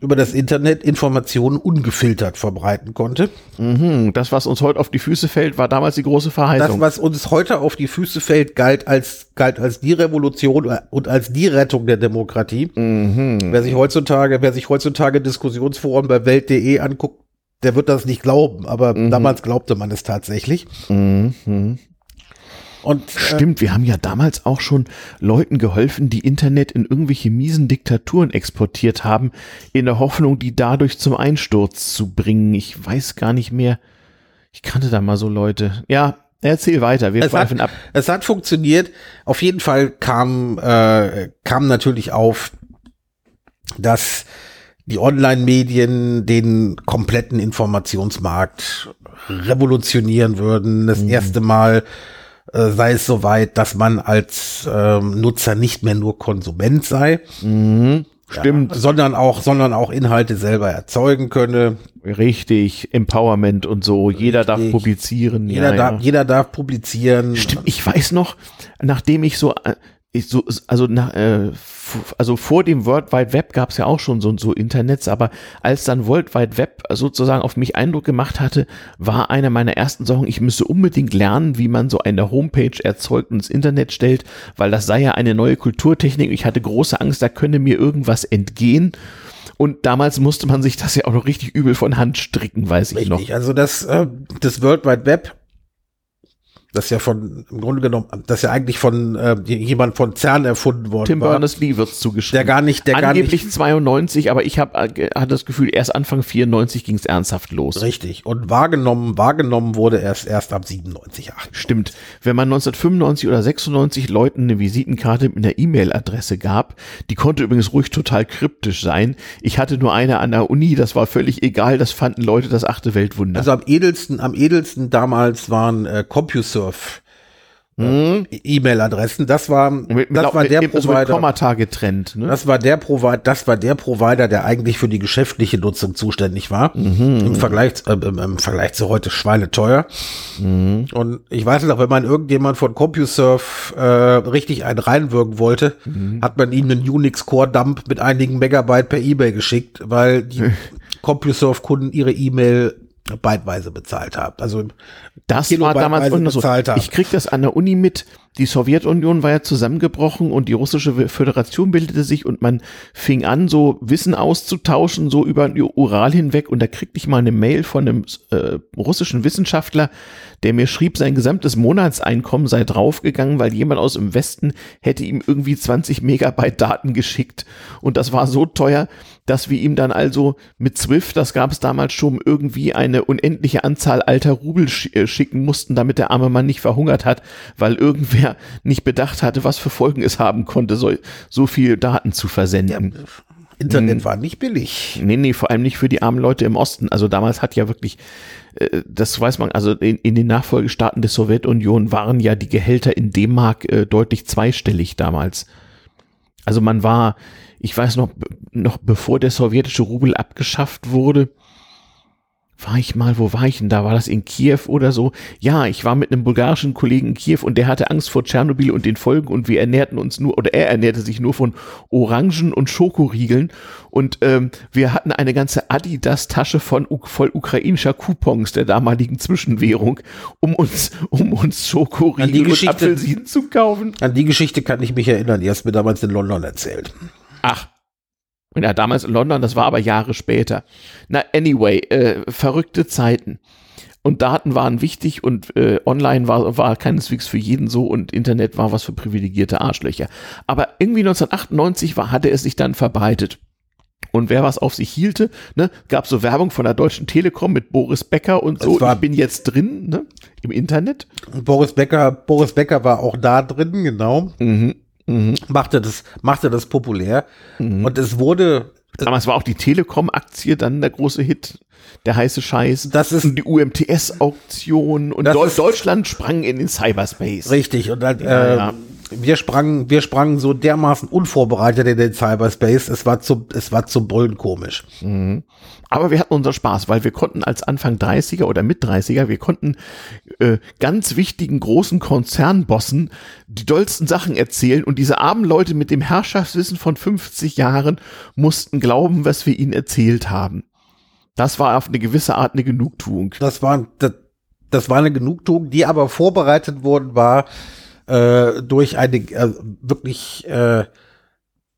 über das Internet Informationen ungefiltert verbreiten konnte. Mhm, das, was uns heute auf die Füße fällt, war damals die große Verheißung. Das, was uns heute auf die Füße fällt, galt als, galt als die Revolution und als die Rettung der Demokratie. Mhm. Wer sich heutzutage, wer sich heutzutage Diskussionsforen bei Welt.de anguckt, der wird das nicht glauben, aber mhm. damals glaubte man es tatsächlich. Mhm. Und, äh, Stimmt, wir haben ja damals auch schon Leuten geholfen, die Internet in irgendwelche miesen Diktaturen exportiert haben, in der Hoffnung, die dadurch zum Einsturz zu bringen. Ich weiß gar nicht mehr. Ich kannte da mal so Leute. Ja, erzähl weiter, wir schweifen ab. Es hat funktioniert. Auf jeden Fall kam, äh, kam natürlich auf, dass die Online-Medien den kompletten Informationsmarkt revolutionieren würden. Das mhm. erste Mal äh, sei es soweit, dass man als ähm, Nutzer nicht mehr nur Konsument sei. Mhm. Stimmt. Ja, sondern auch, sondern auch Inhalte selber erzeugen könne. Richtig, Empowerment und so. Jeder darf publizieren. Jeder, ja, darf, ja. jeder darf publizieren. Stimmt, ich weiß noch, nachdem ich so, äh, ich so also nach, äh, also vor dem World Wide Web gab es ja auch schon so so Internets, aber als dann World Wide Web sozusagen auf mich Eindruck gemacht hatte, war eine meiner ersten Sorgen, ich müsste unbedingt lernen, wie man so eine Homepage erzeugt und ins Internet stellt, weil das sei ja eine neue Kulturtechnik. Ich hatte große Angst, da könne mir irgendwas entgehen. Und damals musste man sich das ja auch noch richtig übel von Hand stricken, weiß ich noch. Richtig, also das, äh, das World Wide Web, das ja von, im Grunde genommen, das ja eigentlich von äh, jemand von CERN erfunden worden Tim war. Berners-Lee wird's zugeschrieben. Der gar nicht, der gar Angeblich nicht, 92, aber ich habe äh, hatte das Gefühl, erst Anfang 94 ging es ernsthaft los. richtig. Und wahrgenommen, wahrgenommen wurde erst, erst ab 97, 98. Stimmt. Wenn man 1995 oder 96 Leuten eine Visitenkarte mit einer E-Mail-Adresse gab, die konnte übrigens ruhig total kryptisch sein. Ich hatte nur eine an der Uni, das war völlig egal, das fanden Leute das achte Weltwunder. Also am edelsten, am edelsten damals waren äh, CompuServe. Äh, E-Mail-Adressen, das war, mit, das war mit, der mit Provider. Kommata getrennt. Ne? Das war der Provider, das war der Provider, der eigentlich für die geschäftliche Nutzung zuständig war. Mhm. Im Vergleich, äh, im, im Vergleich zu heute schweineteuer. Mhm. Und ich weiß noch, wenn man irgendjemand von CompuServe äh, richtig einen reinwirken wollte, Mhm. hat man ihm einen Unix Core Dump mit einigen Megabyte per E-Mail geschickt, weil die CompuServe Kunden ihre E-Mail byteweise bezahlt haben. Also Das Kilobyte war damals noch so. Ich krieg das an der Uni mit. Die Sowjetunion war ja zusammengebrochen und die russische Föderation bildete sich und man fing an, so Wissen auszutauschen, so über den Ural hinweg. Und da kriegte ich mal eine Mail von einem äh, russischen Wissenschaftler, der mir schrieb, sein gesamtes Monatseinkommen sei draufgegangen, weil jemand aus dem Westen hätte ihm irgendwie 20 Megabyte Daten geschickt. Und das war so teuer, dass wir ihm dann also mit Swift, das gab es damals schon, irgendwie eine unendliche Anzahl alter Rubel sch äh, schicken mussten, damit der arme Mann nicht verhungert hat, weil irgendwer nicht bedacht hatte, was für Folgen es haben konnte, so, so viel Daten zu versenden. Internet Mhm. war nicht billig. Nee, nee, vor allem nicht für die armen Leute im Osten. Also damals hat ja wirklich, äh, das weiß man, also in, in den Nachfolgestaaten der Sowjetunion waren ja die Gehälter in D-Mark äh, deutlich zweistellig damals. Also man war, ich weiß noch, noch bevor der sowjetische Rubel abgeschafft wurde, war ich mal, wo war ich denn da? War das in Kiew oder so? Ja, ich war mit einem bulgarischen Kollegen in Kiew und der hatte Angst vor Tschernobyl und den Folgen und wir ernährten uns nur, oder er ernährte sich nur von Orangen und Schokoriegeln und ähm, wir hatten eine ganze Adidas-Tasche von voll ukrainischer Coupons der damaligen Zwischenwährung, um uns, um uns Schokoriegel und Apfelsinen zu kaufen. An die Geschichte kann ich mich erinnern. Die hast mir damals in London erzählt. Ach. Ja, damals in London, das war aber Jahre später. Na, anyway, äh, verrückte Zeiten. Und Daten waren wichtig und äh, online war, war keineswegs für jeden so und Internet war was für privilegierte Arschlöcher. Aber irgendwie 1998 war, hatte es sich dann verbreitet. Und wer was auf sich hielte, ne, gab so Werbung von der Deutschen Telekom mit Boris Becker und so. War- ich bin jetzt drin, ne, im Internet. Und Boris Becker, Boris Becker war auch da drin, genau. Mhm. Mhm. Machte das, machte das populär. Und es wurde, Damals war auch die Telekom-Aktie dann der große Hit, der heiße Scheiß. Das ist- und die UMTS-Auktion und Deu ist- Deutschland sprang in den Cyberspace. richtig, und dann, Ja, äh, ja. Wir sprangen, wir sprangen so dermaßen unvorbereitet in den Cyberspace. Es war zum, es war zum Brüllen komisch. Aber wir hatten unseren Spaß, weil wir konnten als Anfang 30er oder mit 30er, wir konnten äh, ganz wichtigen großen Konzernbossen die dollsten Sachen erzählen und diese armen Leute mit dem Herrschaftswissen von 50 Jahren mussten glauben, was wir ihnen erzählt haben. Das war auf eine gewisse Art eine Genugtuung. Das war, das, das war eine Genugtuung, die aber vorbereitet worden war äh, durch eine äh, wirklich äh,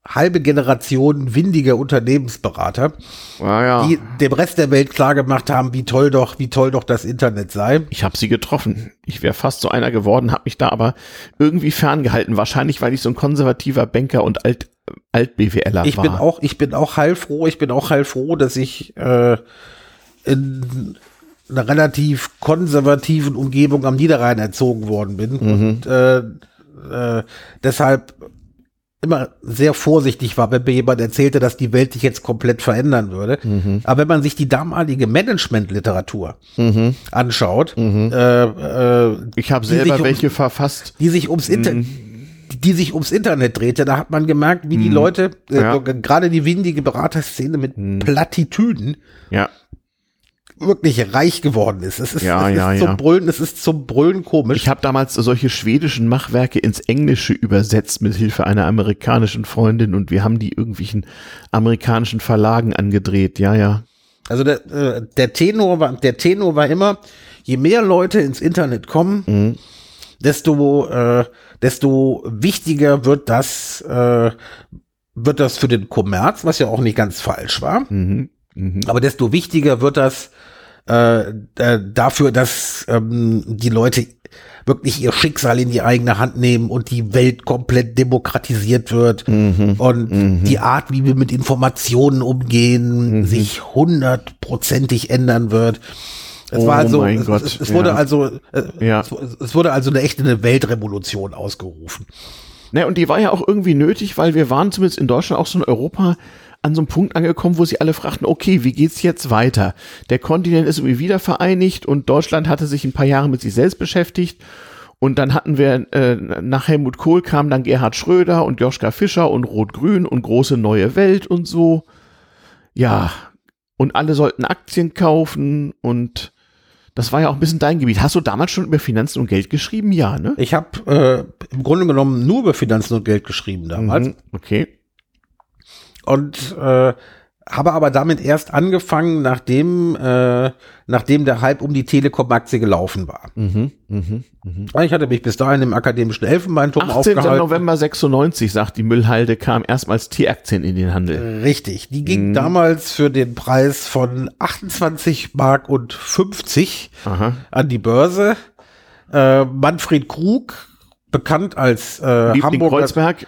halbe Generation windiger Unternehmensberater, Ja, ja. die dem Rest der Welt klargemacht haben, wie toll doch, wie toll doch das Internet sei. Ich habe sie getroffen. Ich wäre fast so einer geworden, habe mich da aber irgendwie ferngehalten. Wahrscheinlich, weil ich so ein konservativer Banker und Alt, Alt-BWLer Ich war. bin auch, ich bin auch heilfroh, ich bin auch heilfroh, dass ich äh, in einer relativ konservativen Umgebung am Niederrhein erzogen worden bin und äh, äh, deshalb immer sehr vorsichtig war, wenn mir jemand erzählte, dass die Welt sich jetzt komplett verändern würde. Aber wenn man sich die damalige Management-Literatur anschaut, äh, äh, ich habe selber sich um- welche verfasst. die sich ums Internet die sich ums Internet drehte, da hat man gemerkt, wie die Leute, äh, Ja. gerade die windige Beraterszene mit Plattitüden Ja. Wirklich reich geworden ist. Es ist, Ja, es ja, ist ja. zum Brüllen, es ist zum Brüllen komisch. Ich habe damals solche schwedischen Machwerke ins Englische übersetzt mit Hilfe einer amerikanischen Freundin und wir haben die irgendwelchen amerikanischen Verlagen angedreht. Ja, ja. Also der, äh, der Tenor war, der Tenor war immer, je mehr Leute ins Internet kommen, Mhm. desto, äh, desto wichtiger wird das, äh, wird das für den Kommerz, was ja auch nicht ganz falsch war. Mhm. Mhm. Aber desto wichtiger wird das äh, äh, dafür, dass ähm, die Leute wirklich ihr Schicksal in die eigene Hand nehmen und die Welt komplett demokratisiert wird Mhm. und die Art, wie wir mit Informationen umgehen, sich hundertprozentig ändern wird. Es Oh war also, mein es, Gott, es, es wurde ja. also, äh, Ja. es, es wurde also eine echte eine Weltrevolution ausgerufen. Ne, und die war ja auch irgendwie nötig, weil wir waren zumindest in Deutschland auch so in Europa an so einem Punkt angekommen, wo sie alle fragten, okay, wie geht's jetzt weiter? Der Kontinent ist irgendwie wieder vereinigt und Deutschland hatte sich ein paar Jahre mit sich selbst beschäftigt. Und dann hatten wir, äh, nach Helmut Kohl kam dann Gerhard Schröder und Joschka Fischer und Rot-Grün und große neue Welt und so. Ja, und alle sollten Aktien kaufen und das war ja auch ein bisschen dein Gebiet. Hast du damals schon über Finanzen und Geld geschrieben? Ja, ne? Ich habe äh, im Grunde genommen nur über Finanzen und Geld geschrieben damals. Mhm, Okay. Und äh, habe aber damit erst angefangen, nachdem, äh, nachdem der Hype um die Telekom-Aktie gelaufen war. Mhm, mhm, mhm. Ich hatte mich bis dahin im akademischen Elfenbeinturm 18. aufgehalten. November 96, sagt die Müllhalde, kam erstmals T-Aktien in den Handel. Richtig, die Mhm. ging damals für den Preis von 28 Mark und 50 Aha. an die Börse. Äh, Manfred Krug, bekannt als äh, Liebling Hamburger Kreuzberg.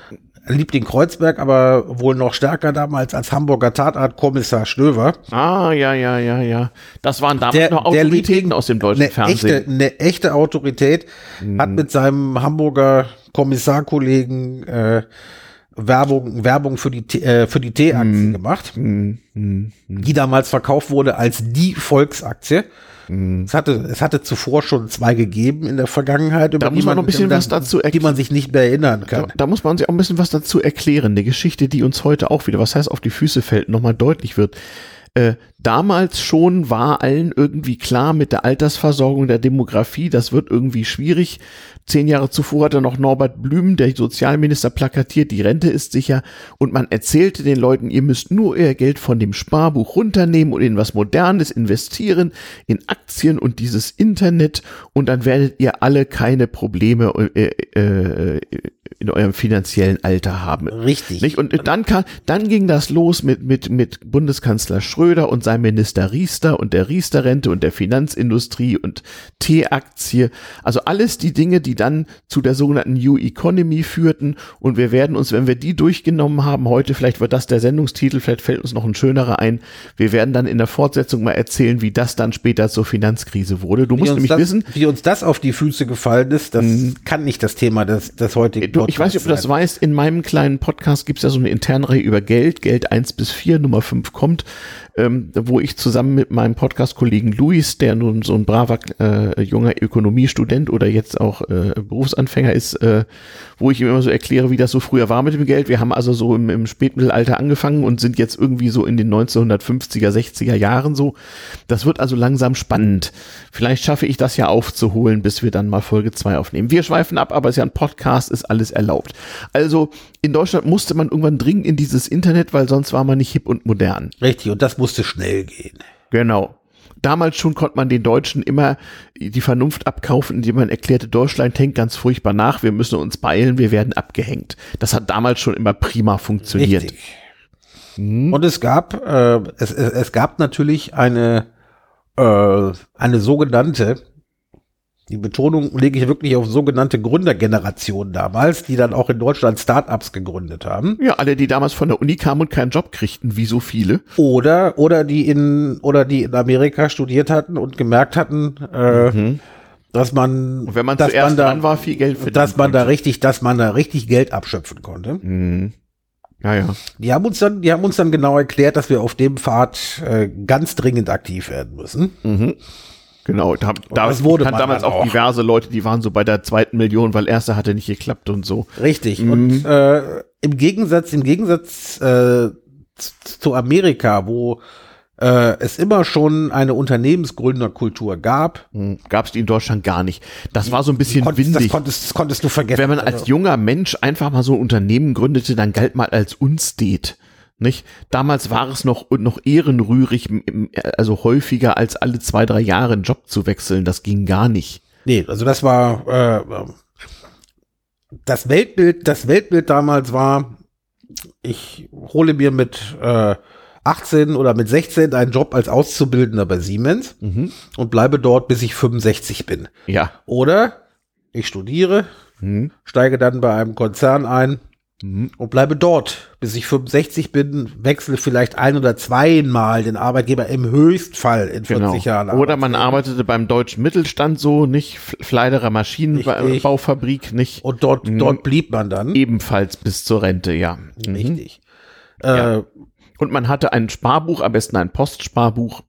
Liebling Kreuzberg, aber wohl noch stärker damals als Hamburger Tatartkommissar Stöver. Ah, ja, ja, ja, ja. Das waren damals Der- noch Autoritäten Liebling- aus dem deutschen Eine echte, Fernsehen. Mhm. eine echte Autorität hat mit seinem Hamburger Kommissarkollegen äh, Werbung, Werbung für die, T- äh, für die T-Aktie Mhm. gemacht, die damals verkauft wurde als die Volksaktie. Mhm. Es hatte, es hatte zuvor schon zwei gegeben in der Vergangenheit, über Da muss man noch ein bisschen was dazu die man sich nicht mehr erinnern Da, kann. da muss man sich auch ein bisschen was dazu erklären. Eine Geschichte, die uns heute auch wieder, was heißt auf die Füße fällt, nochmal deutlich wird. Äh, damals schon war allen irgendwie klar mit der Altersversorgung, der Demografie, das wird irgendwie schwierig. Zehn Jahre zuvor hatte noch Norbert Blüm, der Sozialminister, plakatiert, die Rente ist sicher. Und man erzählte den Leuten, ihr müsst nur euer Geld von dem Sparbuch runternehmen und in was Modernes investieren, in Aktien und dieses Internet. Und dann werdet ihr alle keine Probleme äh, äh, in eurem finanziellen Alter haben. Richtig. Nicht? Und dann kam, dann ging das los mit, mit, mit Bundeskanzler Schröder und seinem Minister Riester und der Riester-Rente und der Finanzindustrie und T-Aktie. Also alles die Dinge, die dann zu der sogenannten New Economy führten. Und wir werden uns, wenn wir die durchgenommen haben, heute, vielleicht wird das der Sendungstitel, vielleicht fällt uns noch ein schönerer ein. Wir werden dann in der Fortsetzung mal erzählen, wie das dann später zur Finanzkrise wurde. Du Wie musst nämlich das, wissen, wie uns das auf die Füße gefallen ist, das kann nicht das Thema des, des heutigen Du, ich weiß nicht, ob du das weißt, in meinem kleinen Podcast gibt es ja so eine Internreihe über Geld, Geld 1 bis 4, Nummer 5 kommt, ähm, wo ich zusammen mit meinem Podcast-Kollegen Luis, der nun so ein braver äh, junger Ökonomiestudent oder jetzt auch äh, Berufsanfänger ist, äh, wo ich ihm immer so erkläre, wie das so früher war mit dem Geld. Wir haben also so im, im Spätmittelalter angefangen und sind jetzt irgendwie so in den 1950er, 60er Jahren so. Das wird also langsam spannend. Vielleicht schaffe ich das ja aufzuholen, bis wir dann mal Folge 2 aufnehmen. Wir schweifen ab, aber es ist ja ein Podcast, ist alles erlaubt. Also in Deutschland musste man irgendwann dringend in dieses Internet, weil sonst war man nicht hip und modern. Richtig, und das musste schnell gehen. Genau. Damals schon konnte man den Deutschen immer die Vernunft abkaufen, indem man erklärte, Deutschland hängt ganz furchtbar nach, wir müssen uns beeilen, wir werden abgehängt. Das hat damals schon immer prima funktioniert. Richtig. Und es gab, äh, es, es, es gab natürlich eine, äh, eine sogenannte, die Betonung lege ich wirklich auf sogenannte Gründergeneration damals, die dann auch in Deutschland Startups gegründet haben. Ja, alle, die damals von der Uni kamen und keinen Job kriegten, wie so viele. Oder, oder die in, oder die in Amerika studiert hatten und gemerkt hatten, äh, dass man, Und wenn man dass zuerst man da, dran war, viel Geld verdienen dass man da konnte. richtig, dass man da richtig Geld abschöpfen konnte. Mhm. Ja, ja. Die haben uns dann, die haben uns dann genau erklärt, dass wir auf dem Pfad äh, ganz dringend aktiv werden müssen. Mhm. Genau, da, da das wurde damals auch auch. diverse Leute, die waren so bei der zweiten Million, weil erste hatte nicht geklappt und so. Richtig. Mhm. Und äh, im Gegensatz, im Gegensatz äh, zu Amerika, wo äh, es immer schon eine Unternehmensgründerkultur gab. Gab es die in Deutschland gar nicht. Das war so ein bisschen Konntest, das, windig. konntest, das konntest du vergessen. Wenn man als junger Mensch einfach mal so ein Unternehmen gründete, dann galt man als Unstet. Nicht? Damals war es noch, noch ehrenrührig, also häufiger als alle zwei, drei Jahre einen Job zu wechseln. Das ging gar nicht. Nee, also das war äh, das Weltbild, das Weltbild damals war, ich hole mir mit äh, 18 oder mit 16 einen Job als Auszubildender bei Siemens Mhm. und bleibe dort, bis ich 65 bin. Ja. Oder ich studiere, Mhm. steige dann bei einem Konzern ein. Und bleibe dort, bis ich 65 bin, wechsle vielleicht ein oder zweimal den Arbeitgeber im Höchstfall in 40 Genau. Jahren. Oder man arbeitete beim deutschen Mittelstand so, nicht Fleiderer. Maschinenbaufabrik, nicht und dort, Mhm. dort blieb man dann. ebenfalls bis zur Rente, ja. Mhm. Richtig. Ja. Äh, Und man hatte ein Sparbuch, am besten ein Postsparbuch.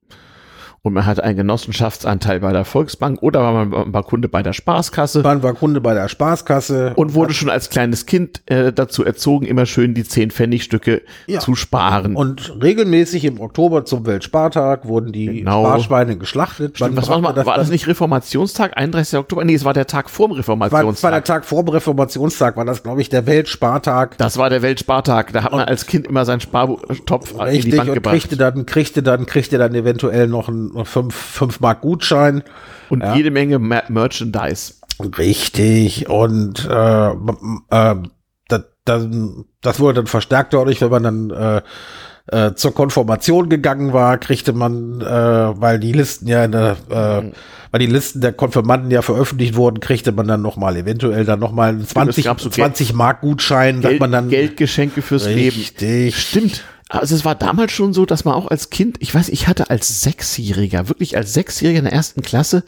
Und man hatte einen Genossenschaftsanteil bei der Volksbank oder war man war Kunde bei der Sparkasse man war Kunde bei der Spaßkasse. und wurde schon als kleines Kind äh, dazu erzogen, immer schön die 10 Pfennigstücke Ja. zu sparen. Und regelmäßig im Oktober zum Weltspartag wurden die Genau. Sparschweine geschlachtet. Stimmt, was war, mal, war das nicht Reformationstag, 31. Oktober? Nee, es war der Tag vorm war, das Reformationstag. war der Tag vor dem Reformationstag, war das, glaube ich, der Weltspartag. Das war der Weltspartag. Da hat man als Kind immer seinen Spartopf in die Richtig, Bank und gebracht. kriegte dann, kriegte dann, kriegte dann eventuell noch einen noch fünf, fünf Mark Gutschein. Und jede Menge Mer Merchandise. Richtig. Und äh, äh, das, das, das wurde dann verstärkt dadurch, wenn man dann äh, äh, zur Konformation gegangen war, kriegte man, äh, weil die Listen ja in der, äh, weil die Listen der Konfirmanden ja veröffentlicht wurden, kriegte man dann nochmal eventuell dann nochmal 20, gab so Geld- 20 Mark Gutschein, sagt Geld, man dann. Geldgeschenke fürs Leben. Richtig. Stimmt. Also es war damals schon so, dass man auch als Kind, ich weiß, ich hatte als Sechsjähriger, wirklich als Sechsjähriger in der ersten Klasse,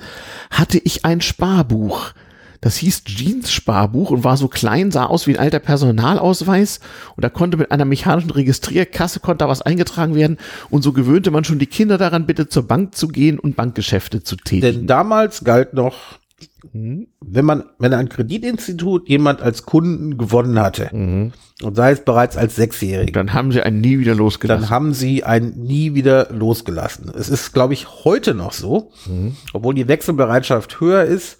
hatte ich ein Sparbuch. Das hieß Jeans-Sparbuch und war so klein, sah aus wie ein alter Personalausweis und da konnte mit einer mechanischen Registrierkasse konnte da was eingetragen werden und so gewöhnte man schon die Kinder daran, bitte zur Bank zu gehen und Bankgeschäfte zu tätigen. Denn damals galt noch. Wenn man, wenn ein Kreditinstitut jemand als Kunden gewonnen hatte, Mhm. und sei es bereits als Sechsjähriger, Dann haben sie einen nie wieder losgelassen. dann haben sie einen nie wieder losgelassen. Es ist, glaube ich, heute noch so, Mhm. obwohl die Wechselbereitschaft höher ist,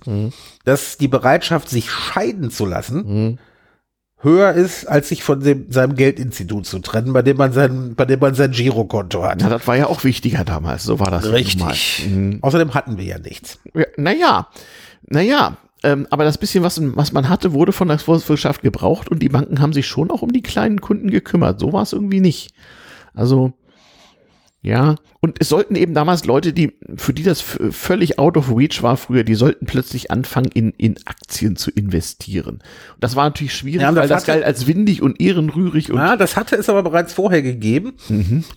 dass die Bereitschaft, sich scheiden zu lassen, Mhm. höher ist, als sich von dem, seinem Geldinstitut zu trennen, bei dem man sein, bei dem man sein Girokonto hat. Na, das war ja auch wichtiger damals, so war das. Richtig. Mhm. Außerdem hatten wir ja nichts. Ja, naja, naja, ähm, aber das bisschen, was, was man hatte, wurde von der Volkswirtschaft gebraucht und die Banken haben sich schon auch um die kleinen Kunden gekümmert. So war es irgendwie nicht. Also, ja, und es sollten eben damals Leute, die, für die das völlig out of reach war früher, die sollten plötzlich anfangen, in, in Aktien zu investieren. Und das war natürlich schwierig, Ja, das weil das galt als windig und ehrenrührig und Ja, das hatte es aber bereits vorher gegeben.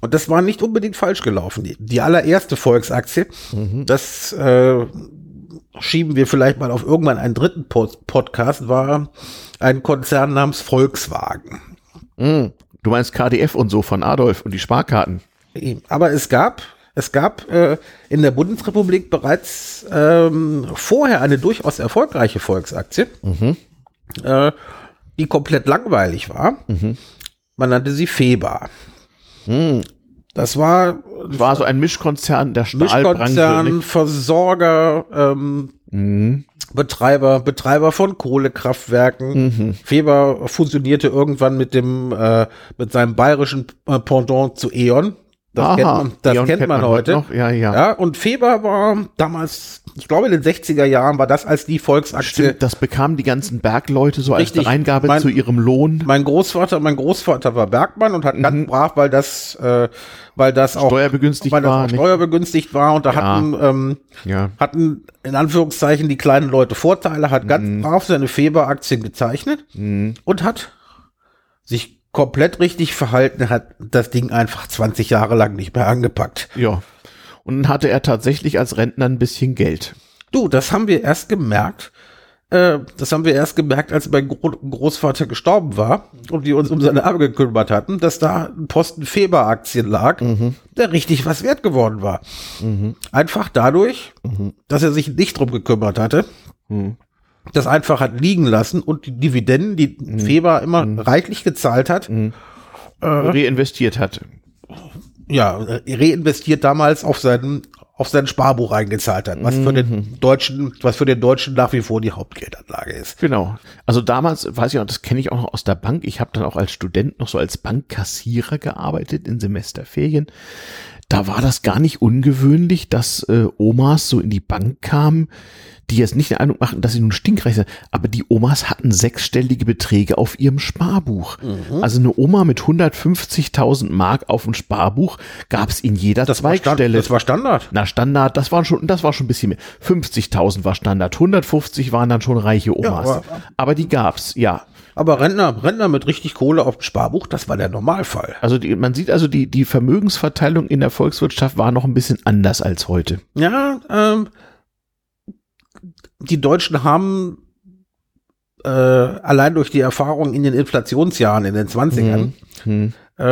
Und das war nicht unbedingt falsch gelaufen. Die, die allererste Volksaktie, das äh, schieben wir vielleicht mal auf irgendwann einen dritten Pod Podcast, war ein Konzern namens Volkswagen. Mm. du meinst KDF und so von Adolf und die Sparkarten. Aber es gab, es gab äh, in der Bundesrepublik bereits ähm, vorher eine durchaus erfolgreiche Volksaktie, äh, die komplett langweilig war. Man nannte sie Feber. Das war War so ein Mischkonzern der Stahlbranche. Mischkonzern? Versorger, ähm, Mhm. Betreiber, Betreiber von Kohlekraftwerken. Feber fusionierte irgendwann mit dem, äh, mit seinem bayerischen äh, Pendant zu E.ON. Das Aha, kennt man, das E.ON kennt man heute. noch. Ja, ja. Ja, und Feber war damals, ich glaube in den 60er Jahren war das als die Volksaktie. Stimmt, das bekamen die ganzen Bergleute so als Richtig. Reingabe Mein- zu ihrem Lohn. Mein Großvater, mein Großvater war Bergmann und hat ganz brav, weil das, äh, weil das auch Steuerbegünstigt weil das war, steuerbegünstigt war und da Ja. hatten ähm, Ja. hatten in Anführungszeichen die kleinen Leute Vorteile, hat Mhm. ganz brav seine Feber-Aktien gezeichnet und hat sich komplett richtig verhalten, hat das Ding einfach 20 Jahre lang nicht mehr angepackt. Ja. Und dann hatte er tatsächlich als Rentner ein bisschen Geld. Du, das haben wir erst gemerkt. Äh, das haben wir erst gemerkt, als mein Gro Großvater gestorben war und wir uns um seine Erbe gekümmert hatten, dass da ein Posten Feber-Aktien lag, der richtig was wert geworden war. Einfach dadurch, dass er sich nicht drum gekümmert hatte, das einfach hat liegen lassen und die Dividenden, die Feber immer reichlich gezahlt hat, Reinvestiert hat. ja, reinvestiert damals auf seinen auf sein Sparbuch eingezahlt hat, was für den Mhm. Deutschen, was für den Deutschen nach wie vor die Hauptgeldanlage ist. Genau. Also damals, weiß ich auch, das kenne ich auch noch aus der Bank. Ich habe dann auch als Student noch so als Bankkassierer gearbeitet in Semesterferien. Da war das gar nicht ungewöhnlich, dass äh, Omas so in die Bank kamen, die jetzt nicht den Eindruck machten, dass sie nun stinkreich sind, aber die Omas hatten sechsstellige Beträge auf ihrem Sparbuch. Mhm. Also eine Oma mit 150.000 Mark auf dem Sparbuch gab es in jeder Das war, Zweigstelle. das war Standard. Na, Standard, das war schon, das war schon ein bisschen mehr. 50.000 war Standard, 150 waren dann schon reiche Omas. aber- aber, die gab's, ja. Aber Rentner, Rentner mit richtig Kohle auf dem Sparbuch, das war der Normalfall. Also die, man sieht also, die, die Vermögensverteilung in der Volkswirtschaft war noch ein bisschen anders als heute. Ja, ähm, die Deutschen haben äh, allein durch die Erfahrung in den Inflationsjahren in den 20ern Hm. äh,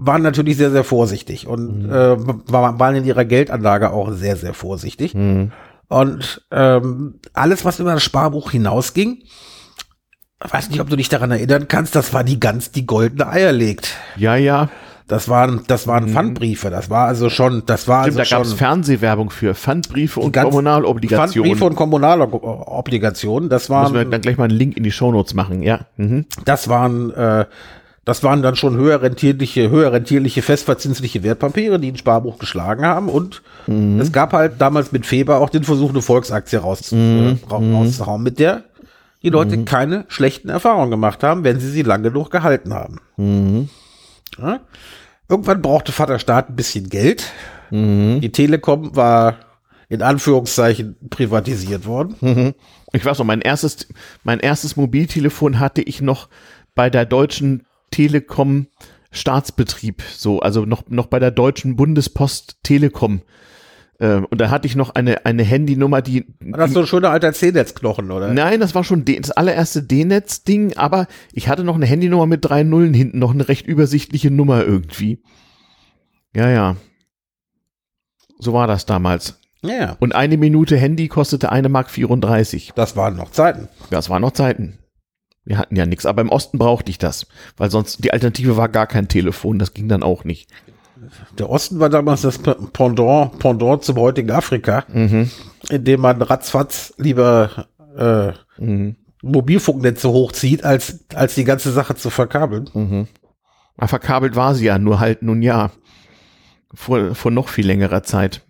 waren natürlich sehr, sehr vorsichtig und äh, war- waren in ihrer Geldanlage auch sehr, sehr vorsichtig. Hm. Und ähm, alles, was über das Sparbuch hinausging, ich weiß nicht, ob du dich daran erinnern kannst, das war die ganz die goldene Eier legt. Ja, ja. Das waren, das waren Pfandbriefe. Das war also schon, das war Mhm. Stimmt, also da gab's schon Fernsehwerbung für Pfandbriefe und Kommunalobligationen. Pfandbriefe und Kommunalobligationen. Das Müssen wir waren, dann gleich mal einen Link in die Shownotes machen, ja. Mhm. das waren, äh, das waren dann schon höher rentierliche, höher rentierliche, festverzinsliche Wertpapiere, die ein Sparbuch geschlagen haben. Und Mhm. es gab halt damals mit Feber auch den Versuch, eine Volksaktie raus, Mhm. äh, ra- rauszuhauen, mit der die Leute keine schlechten Erfahrungen gemacht haben, wenn sie sie lang genug gehalten haben. Mhm. Ja? Irgendwann brauchte Vater Staat ein bisschen Geld. Mhm. Die Telekom war in Anführungszeichen privatisiert worden. Mhm. Ich weiß noch, mein erstes, mein erstes Mobiltelefon hatte ich noch bei der Deutschen Telekom Staatsbetrieb, so, also noch, noch bei der Deutschen Bundespost Telekom. Ähm, und da hatte ich noch eine, eine Handynummer, die. War das so ein schöner alter C-Netzknochen, oder? Nein, das war schon das allererste D-Netz-Ding, aber ich hatte noch eine Handynummer mit drei Nullen hinten, noch eine recht übersichtliche Nummer irgendwie. Ja, ja. So war das damals. Ja, Und eine Minute Handy kostete eine Mark 34. das waren noch Zeiten. Das waren noch Zeiten. Wir hatten ja nichts, aber im Osten brauchte ich das, weil sonst die Alternative war gar kein Telefon, das ging dann auch nicht. Der Osten war damals das Pendant, Pendant zum heutigen Afrika, Mhm. in dem man ratzfatz lieber äh, Mhm. Mobilfunknetze hochzieht, als, als die ganze Sache zu verkabeln. Mhm. Aber verkabelt war sie ja, nur halt nun ja. Vor, vor noch viel längerer Zeit.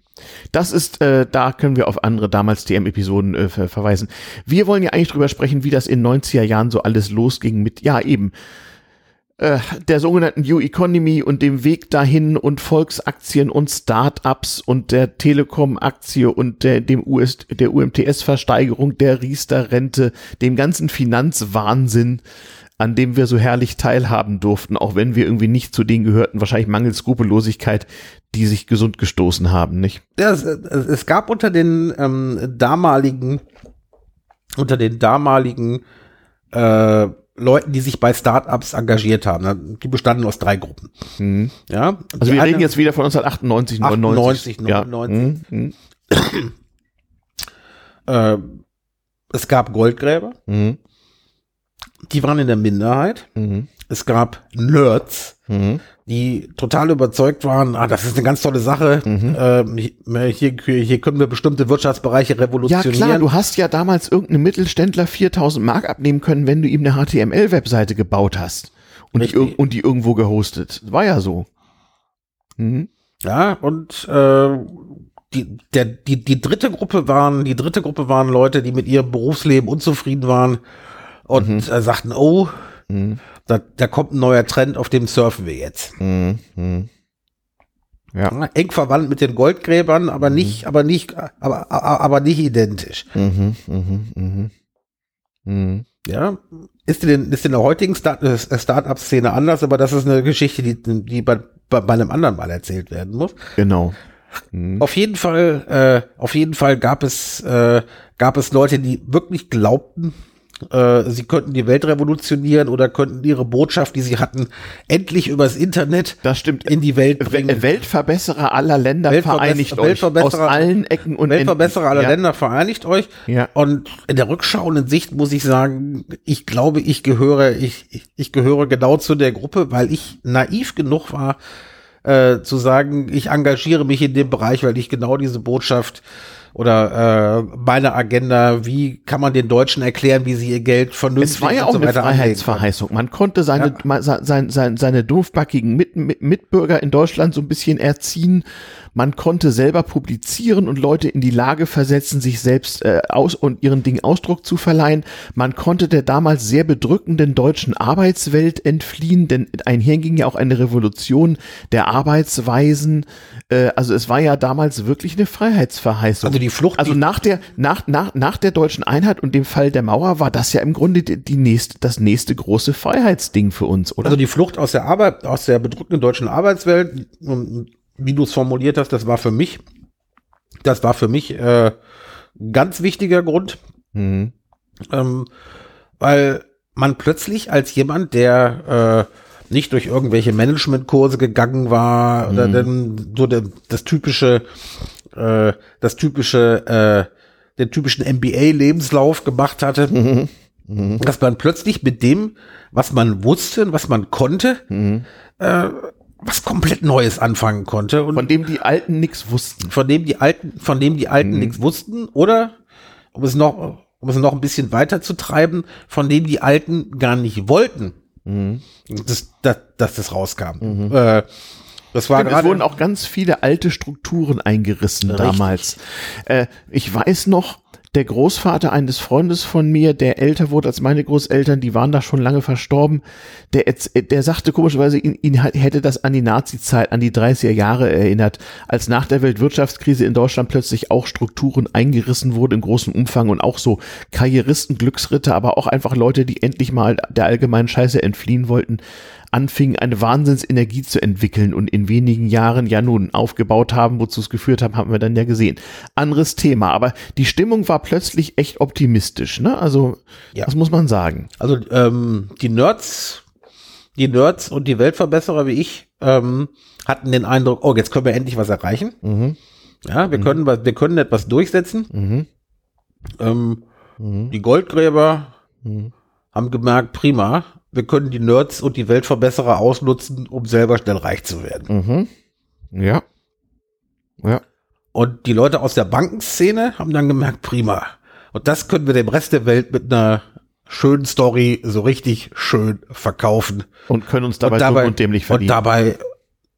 Das ist, äh, da können wir auf andere damals DM-Episoden äh, ver verweisen. Wir wollen ja eigentlich drüber sprechen, wie das in 90er Jahren so alles losging mit, ja eben, der sogenannten New Economy und dem Weg dahin und Volksaktien und Start-ups und der Telekom-Aktie und der, dem US, der UMTS-Versteigerung, der Riester-Rente, dem ganzen Finanzwahnsinn, an dem wir so herrlich teilhaben durften, auch wenn wir irgendwie nicht zu denen gehörten, wahrscheinlich mangels Skrupellosigkeit, die sich gesund gestoßen haben, nicht? Ja, es, es es gab unter den ähm, damaligen, unter den damaligen äh, Leuten, die sich bei Startups engagiert haben, die bestanden aus drei Gruppen. Mhm. Ja, Also wir eine- reden jetzt wieder von 1998, 99. 98, ja. 99. Mhm. äh, es gab Goldgräber, Mhm. die waren in der Minderheit. Mhm. Es gab Nerds, Mhm. die total überzeugt waren, ah, das ist eine ganz tolle Sache. Mhm. Ähm, hier, hier können wir bestimmte Wirtschaftsbereiche Ja revolutionieren. klar, du hast ja damals irgendeinem Mittelständler 4000 Mark abnehmen können, wenn du ihm eine HTML-Webseite gebaut hast und die, Richtig. ir- und die irgendwo gehostet. War ja so. Mhm. Ja, und äh, die, der, die, die dritte Gruppe waren, die dritte Gruppe waren Leute, die mit ihrem Berufsleben unzufrieden waren und äh, sagten, oh, Mhm. da, da kommt ein neuer Trend, auf dem surfen wir jetzt. Mhm. Mhm. Ja. Eng verwandt mit den Goldgräbern, aber nicht, aber nicht, aber, aber, aber nicht identisch. Mhm. Mhm. Mhm. Mhm. Ja, ist in, ist in der heutigen äh, Start-up-Szene anders, aber das ist eine Geschichte, die, die bei, bei, bei einem anderen Mal erzählt werden muss. Genau. Mhm. Auf jeden Fall, äh, auf jeden Fall gab es, äh, gab es Leute, die wirklich glaubten, äh, sie könnten die Welt revolutionieren oder könnten ihre Botschaft, die sie hatten, endlich übers Internet Das stimmt. in die Welt We- bringen. Weltverbesserer aller Länder Weltverbesser- vereinigt euch aus Weltverbesserer- allen Ecken und Weltverbesserer aller ja. Länder vereinigt euch. Ja. Und in der rückschauenden Sicht muss ich sagen, ich glaube, ich gehöre, ich, ich, ich gehöre genau zu der Gruppe, weil ich naiv genug war, äh, zu sagen, ich engagiere mich in dem Bereich, weil ich genau diese Botschaft oder äh, meine Agenda, wie kann man den Deutschen erklären, wie sie ihr Geld vernünftig Es war ja auch so eine Freiheitsverheißung. Man konnte seine, Ja. ma- sa- sein, sein, seine doofbackigen Mit, Mit, Mitbürger in Deutschland so ein bisschen erziehen. Man konnte selber publizieren und Leute in die Lage versetzen, sich selbst äh, aus und ihren Dingen Ausdruck zu verleihen. Man konnte der damals sehr bedrückenden deutschen Arbeitswelt entfliehen, denn einher ging ja auch eine Revolution der Arbeitsweisen. Äh, also es war ja damals wirklich eine Freiheitsverheißung. Also die Flucht, Also die- nach der, nach, nach, nach der deutschen Einheit und dem Fall der Mauer war das ja im Grunde die, die nächste, das nächste große Freiheitsding für uns, oder? Also die Flucht aus der Arbeit, aus der bedrückten deutschen Arbeitswelt, wie du es formuliert hast, das war für mich, das war für mich äh, ein ganz wichtiger Grund, Mhm. ähm, weil man plötzlich als jemand, der äh, nicht durch irgendwelche Managementkurse gegangen war oder dann so der, das typische, äh, das typische, äh, den typischen MBA-Lebenslauf gemacht hatte, dass man plötzlich mit dem, was man wusste, und was man konnte, äh, was komplett Neues anfangen konnte und Von dem die Alten nichts wussten. von dem die Alten, von dem die Alten nichts wussten, oder um es noch, um es noch ein bisschen weiter zu treiben, von dem die Alten gar nicht wollten, dass, dass, dass das rauskam. Äh, das war Stimmt, es gerade wurden auch ganz viele alte Strukturen eingerissen Richtig. damals. Äh, ich weiß noch, der Großvater eines Freundes von mir, der älter wurde als meine Großeltern, die waren da schon lange verstorben, der, erz- der sagte komischerweise, ihn, ihn hätte das an die Nazi-Zeit, an die 30er Jahre erinnert, als nach der Weltwirtschaftskrise in Deutschland plötzlich auch Strukturen eingerissen wurden im großen Umfang und auch so Karrieristen, Glücksritter, aber auch einfach Leute, die endlich mal der allgemeinen Scheiße entfliehen wollten, anfingen, eine Wahnsinnsenergie zu entwickeln und in wenigen Jahren ja nun aufgebaut haben, wozu es geführt haben, haben wir dann ja gesehen. Anderes Thema, aber die Stimmung war plötzlich echt optimistisch, ne? Also, Ja. was muss man sagen? Also ähm, die Nerds, die Nerds und die Weltverbesserer wie ich ähm, hatten den Eindruck, oh, jetzt können wir endlich was erreichen. Mhm. Ja, wir können was, wir können etwas durchsetzen. Mhm. Ähm, Mhm. die Goldgräber Mhm. haben gemerkt, prima, wir können die Nerds und die Weltverbesserer ausnutzen, um selber schnell reich zu werden. Mhm. Ja. Ja. Und die Leute aus der Bankenszene haben dann gemerkt, prima. Und das können wir dem Rest der Welt mit einer schönen Story so richtig schön verkaufen. Und können uns dabei, und dabei, und dämlich und verdienen. dabei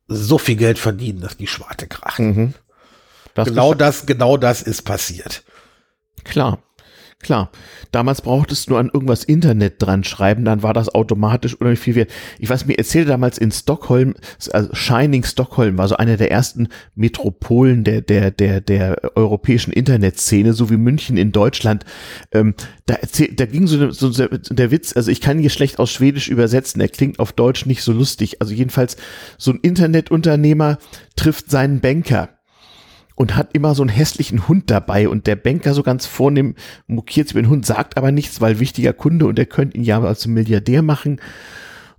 so viel Geld verdienen, dass die Schwarte kracht. Mhm. Das Genau das, genau das ist passiert. Klar, klar. Damals brauchtest du nur an irgendwas Internet dran schreiben, dann war das automatisch unheimlich viel wert. Ich weiß, mir erzählte damals in Stockholm, also Shining Stockholm war so eine der ersten Metropolen der, der, der, der europäischen Internetszene, so wie München in Deutschland. Ähm, da, erzähl, da ging so, so der der Witz, also ich kann hier schlecht aus Schwedisch übersetzen, der klingt auf Deutsch nicht so lustig. Also jedenfalls, so ein Internetunternehmer trifft seinen Banker und hat immer so einen hässlichen Hund dabei und der Banker so ganz vornehm mokiert sich über den Hund, sagt aber nichts, weil wichtiger Kunde und er könnte ihn ja als Milliardär machen.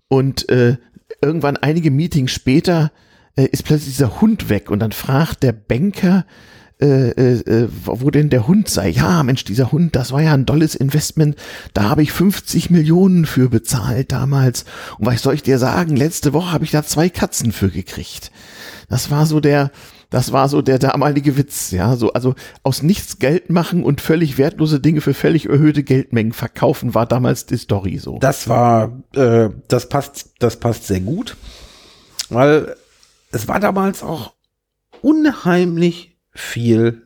Und äh, irgendwann einige Meetings später äh, ist plötzlich dieser Hund weg und dann fragt der Banker, äh, äh, äh, wo denn der Hund sei. Ja, Mensch, dieser Hund, das war ja ein dolles Investment. Da habe ich 50 Millionen für bezahlt damals. Und was soll ich dir sagen? Letzte Woche habe ich da zwei Katzen für gekriegt. Das war so der, das war so der damalige Witz, ja, so, also aus nichts Geld machen und völlig wertlose Dinge für völlig erhöhte Geldmengen verkaufen war damals die Story so. Das war, äh, das passt, das passt sehr gut, weil es war damals auch unheimlich viel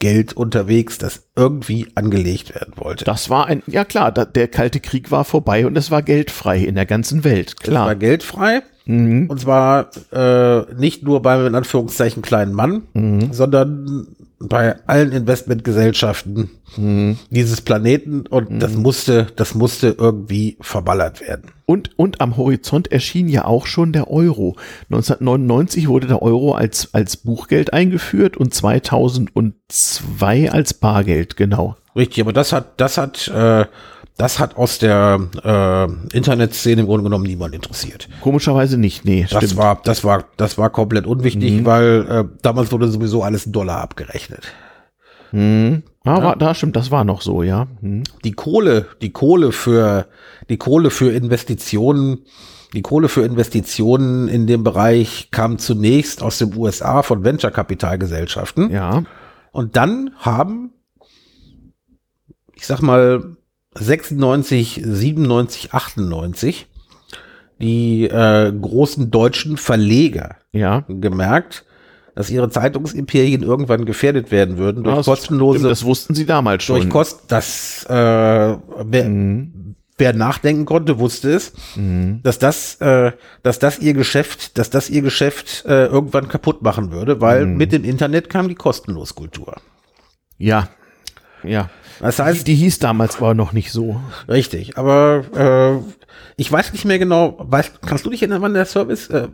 Geld unterwegs, das irgendwie angelegt werden wollte. Das war ein, ja klar, da, der Kalte Krieg war vorbei und es war geldfrei in der ganzen Welt, Es war klar. geldfrei Mhm. und zwar äh, nicht nur beim in Anführungszeichen kleinen Mann, Mhm. sondern bei allen Investmentgesellschaften Mhm. dieses Planeten und das musste, das musste irgendwie verballert werden. Und, und am Horizont erschien ja auch schon der Euro. 1999 wurde der Euro als, als Buchgeld eingeführt und 2002 als Bargeld, genau. Richtig, aber das hat, das hat, äh, das hat aus der äh, Internetszene im Grunde genommen niemand interessiert. Komischerweise nicht, nee, Das stimmt. war, das war, das war komplett unwichtig, weil äh, damals wurde sowieso alles in Dollar abgerechnet. Mhm. Ah, ja. da stimmt, das war noch so, ja. Hm. Die Kohle, die Kohle für, die Kohle für Investitionen, die Kohle für Investitionen in dem Bereich kam zunächst aus den USA von Venture-Kapitalgesellschaften. Ja. Und dann haben, ich sag mal, 96, 97, 98 die äh, großen deutschen Verleger ja. gemerkt, dass ihre Zeitungsimperien irgendwann gefährdet werden würden durch das kostenlose. Stimmt, das wussten sie damals schon. Durch Kost, das äh, wer, mhm. wer nachdenken konnte, wusste es, mhm. dass das, äh, dass das ihr Geschäft, dass das ihr Geschäft äh, irgendwann kaputt machen würde, weil mhm. mit dem Internet kam die Kostenloskultur. Ja, ja. Das heißt, die, die, hieß damals aber noch nicht so. Richtig, aber äh, ich weiß nicht mehr genau, weißt, kannst du dich erinnern, wann der Service, äh,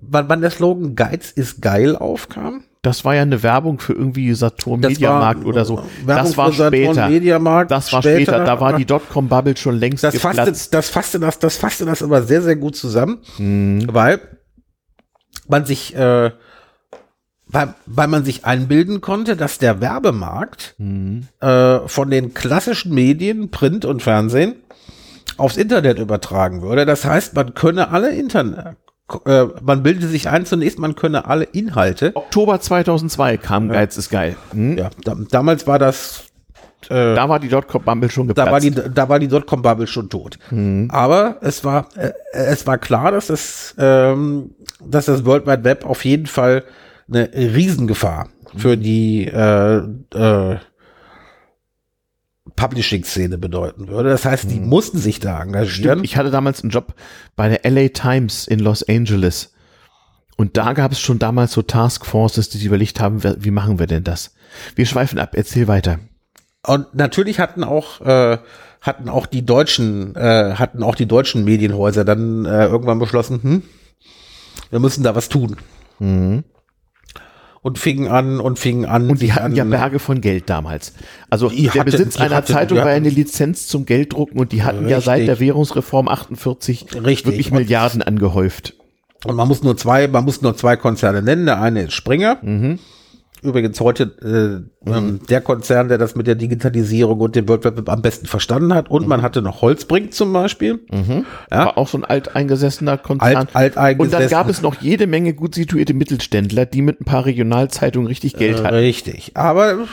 wann, wann der Slogan Geiz ist geil aufkam? Das war ja eine Werbung für irgendwie Saturn Mediamarkt oder so. Werbung das war später. Mediamarkt das war später. später. Da war die Dotcom Bubble schon längst das fasste, das fasste das, das fasste das aber sehr sehr gut zusammen, hm. weil man sich äh, weil, weil man sich einbilden konnte, dass der Werbemarkt mhm. äh, von den klassischen Medien, Print und Fernsehen, aufs Internet übertragen würde. Das heißt, man könne alle Internet, äh, man bildete sich ein zunächst, man könne alle Inhalte. Oktober 2002 kam Geiz ist geil. Hm? Ja, da, damals war das äh, da war die Dotcom-Bubble schon geplatzt. Da war die, da war die Dotcom-Bubble schon tot. Mhm. Aber es war, äh, es war klar, dass das, ähm, dass das World Wide Web auf jeden Fall eine Riesengefahr für die äh, äh, Publishing-Szene bedeuten würde. Das heißt, die mhm. mussten sich da engagieren. Stimmt. Ich hatte damals einen Job bei der LA Times in Los Angeles. Und da gab es schon damals so Taskforces, die sich überlegt haben, wie machen wir denn das? Wir schweifen ab, erzähl weiter. Und natürlich hatten auch äh, hatten auch die deutschen äh, hatten auch die deutschen Medienhäuser dann äh, irgendwann beschlossen, hm, wir müssen da was tun. Mhm und fingen an und fingen an. Und die hatten ja Berge von Geld damals. Also der hatte, Besitz einer hatte, Zeitung war eine Lizenz zum Gelddrucken und die hatten richtig. ja seit der Währungsreform 48 richtig. wirklich Milliarden angehäuft. Und man muss nur zwei, man muss nur zwei Konzerne nennen. Der eine ist Springer. Mhm übrigens heute äh, mhm. der Konzern, der das mit der Digitalisierung und dem World Web am besten verstanden hat. Und mhm. man hatte noch Holzbrink zum Beispiel. Mhm. Ja. War auch so ein alteingesessener Konzern. Alt, alteingesessen. Und dann gab es noch jede Menge gut situierte Mittelständler, die mit ein paar Regionalzeitungen richtig Geld äh, hatten. Richtig. Aber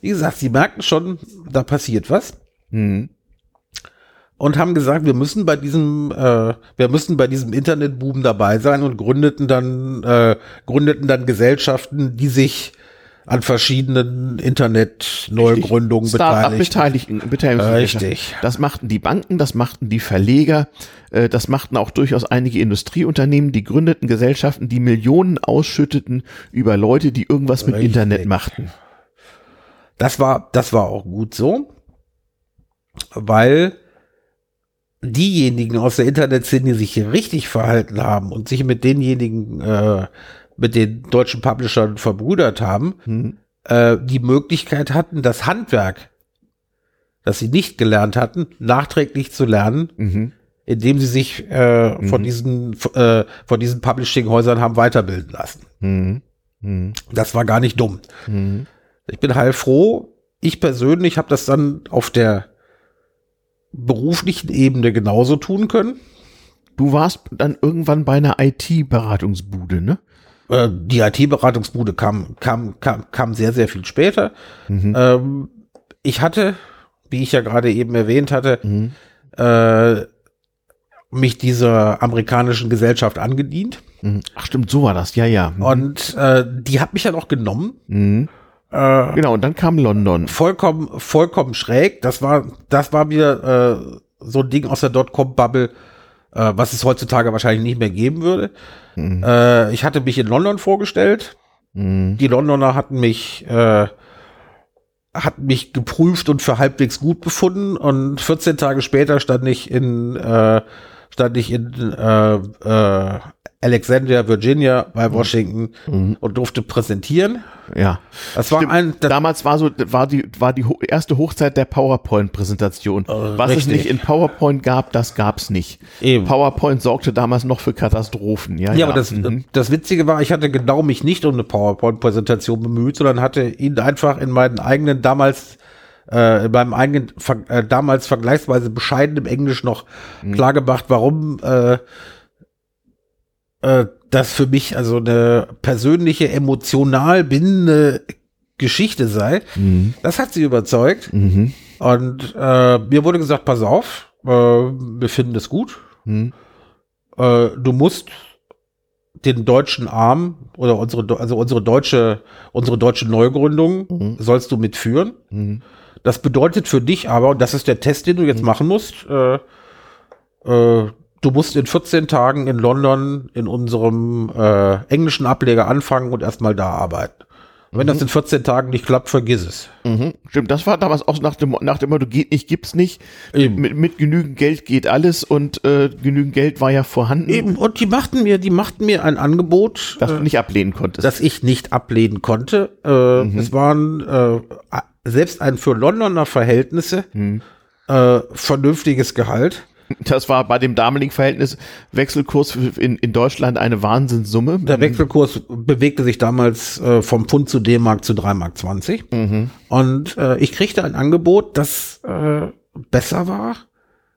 wie gesagt, sie merkten schon, da passiert was. Mhm und haben gesagt, wir müssen bei diesem, äh, wir müssen bei diesem Internetboom dabei sein und gründeten dann, äh, gründeten dann Gesellschaften, die sich an verschiedenen Internet-Neugründungen beteiligten. Beteiligten, Richtig. Das machten die Banken, das machten die Verleger, äh, das machten auch durchaus einige Industrieunternehmen, die gründeten Gesellschaften, die Millionen ausschütteten über Leute, die irgendwas mit Richtig. Internet machten. Das war, das war auch gut so, weil diejenigen aus der Internetszene, die sich richtig verhalten haben und sich mit denjenigen, äh, mit den deutschen Publishern verbrüdert haben, mhm. äh, die Möglichkeit hatten, das Handwerk, das sie nicht gelernt hatten, nachträglich zu lernen, mhm. indem sie sich äh, mhm. von diesen äh, von diesen Publishing-Häusern haben weiterbilden lassen. Mhm. Mhm. Das war gar nicht dumm. Mhm. Ich bin heilfroh. Ich persönlich habe das dann auf der beruflichen Ebene genauso tun können. Du warst dann irgendwann bei einer IT-Beratungsbude, ne? Äh, die IT-Beratungsbude kam, kam, kam, kam sehr, sehr viel später. Mhm. Ähm, ich hatte, wie ich ja gerade eben erwähnt hatte, mhm. äh, mich dieser amerikanischen Gesellschaft angedient. Mhm. Ach stimmt, so war das, ja, ja. Mhm. Und äh, die hat mich ja noch genommen. Äh, genau, und dann kam London. Vollkommen, vollkommen schräg. Das war, das war wieder äh, so ein Ding aus der Dotcom-Bubble, äh, was es heutzutage wahrscheinlich nicht mehr geben würde. Mhm. Äh, ich hatte mich in London vorgestellt. Mhm. Die Londoner hatten mich, äh, hatten mich geprüft und für halbwegs gut befunden. Und 14 Tage später stand ich in, äh, stand ich in äh, äh, Alexandria, Virginia bei mhm. Washington mhm. und durfte präsentieren. Ja. Das war Stimmt. ein, das, Damals war so, war die, war die erste Hochzeit der PowerPoint-Präsentation. Was es richtig. nicht in PowerPoint gab, das gab's nicht. Eben. PowerPoint sorgte damals noch für Katastrophen. Ja, ja, aber das, Mhm. das Witzige war, ich hatte genau mich nicht um eine PowerPoint-Präsentation bemüht, sondern hatte ihn einfach in meinen eigenen damals äh, in meinem eigenen ver äh, damals vergleichsweise bescheidenen Englisch noch Mhm. klargemacht, warum äh, äh, das für mich also eine persönliche, emotional bindende Geschichte sei. Mhm. Das hat sie überzeugt. Mhm. Und äh, mir wurde gesagt, pass auf, äh, wir finden es gut. Mhm. Äh, du musst den deutschen Arm oder unsere, also unsere deutsche, unsere deutsche Neugründung Mhm. sollst du mitführen. Mhm. Das bedeutet für dich aber, und das ist der Test, den du Mhm. jetzt machen musst, äh, äh, du musst in 14 Tagen in London in unserem äh, englischen Ableger anfangen und erstmal da arbeiten. Und wenn das in 14 Tagen nicht klappt, vergiss es. Mhm. Stimmt, das war damals auch nach dem, nach dem Motto, geht nicht, gibt's nicht. Mit, mit genügend Geld geht alles und äh, genügend Geld war ja vorhanden, Eben, und die machten mir, die machten mir ein Angebot, das äh, du nicht ablehnen konntest. das ich nicht ablehnen konnte. Äh, Es waren äh, selbst ein für Londoner Verhältnisse äh, vernünftiges Gehalt. Das war bei dem damaligen Verhältnis Wechselkurs in, in Deutschland eine Wahnsinnssumme. Der Wechselkurs bewegte sich damals äh, vom Pfund zu D-Mark zu 3 Mark 20. Und äh, ich kriegte ein Angebot, das äh, besser war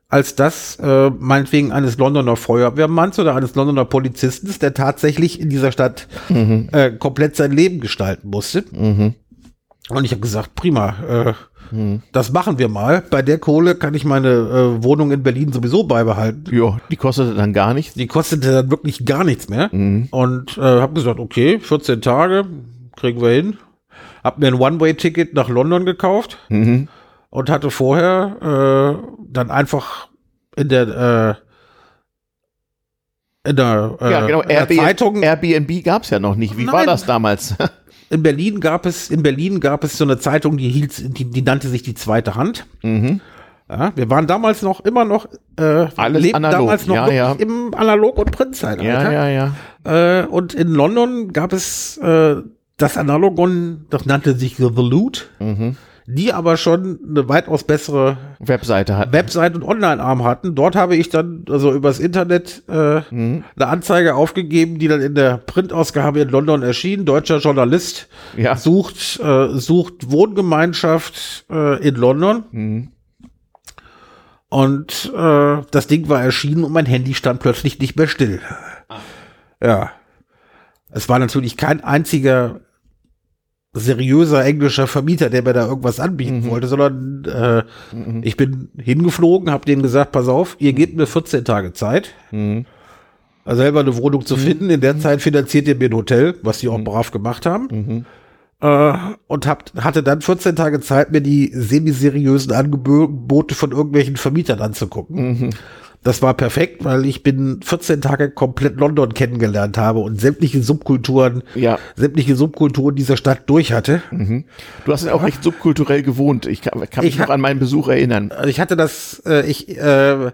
als das äh, meinetwegen eines Londoner Feuerwehrmanns oder eines Londoner Polizisten, der tatsächlich in dieser Stadt äh, komplett sein Leben gestalten musste. Und ich habe gesagt, prima, äh, das machen wir mal. Bei der Kohle kann ich meine äh, Wohnung in Berlin sowieso beibehalten. Ja, die kostete dann gar nichts. Die kostete dann wirklich gar nichts mehr. Und äh, habe gesagt, okay, 14 Tage kriegen wir hin. Hab mir ein One-Way-Ticket nach London gekauft Mhm. und hatte vorher äh, dann einfach in der äh, in der, äh, ja, genau. Airbnb, Zeitung Airbnb gab's ja noch nicht. Wie war Nein. das damals? in Berlin gab es in Berlin gab es so eine Zeitung, die hielt, die, die nannte sich die zweite Hand. mhm. Ja, wir waren damals noch immer noch äh, Alles lebten analog, damals noch ja, ja. im Analog- und Printzeitalter. Ja, ja, ja. Äh, und in London gab es äh, das Analogon, das nannte sich The Loot, Mhm. Die aber schon eine weitaus bessere Webseite hat. Website und Online-Arm hatten. Dort habe ich dann also übers Internet äh, Mhm. eine Anzeige aufgegeben, die dann in der Printausgabe in London erschien. Deutscher Journalist Ja. sucht, äh, sucht Wohngemeinschaft äh, in London. Mhm. Und äh, das Ding war erschienen und mein Handy stand plötzlich nicht mehr still. Ja. Es war natürlich kein einziger seriöser englischer Vermieter, der mir da irgendwas anbieten wollte, sondern äh, ich bin hingeflogen, habe denen gesagt, pass auf, ihr gebt mir 14 Tage Zeit, Mhm. selber eine Wohnung zu finden. In der Zeit finanziert ihr mir ein Hotel, was die auch brav gemacht haben. Äh, und hab, hatte dann 14 Tage Zeit, mir die semi-seriösen Angebote von irgendwelchen Vermietern anzugucken. Das war perfekt, weil ich bin 14 Tage komplett London kennengelernt habe und sämtliche Subkulturen, Ja. sämtliche Subkulturen dieser Stadt durch hatte. Du hast ja auch recht subkulturell gewohnt. Ich kann, kann mich Ich noch an meinen Besuch erinnern. Also ich hatte das, äh, ich, äh,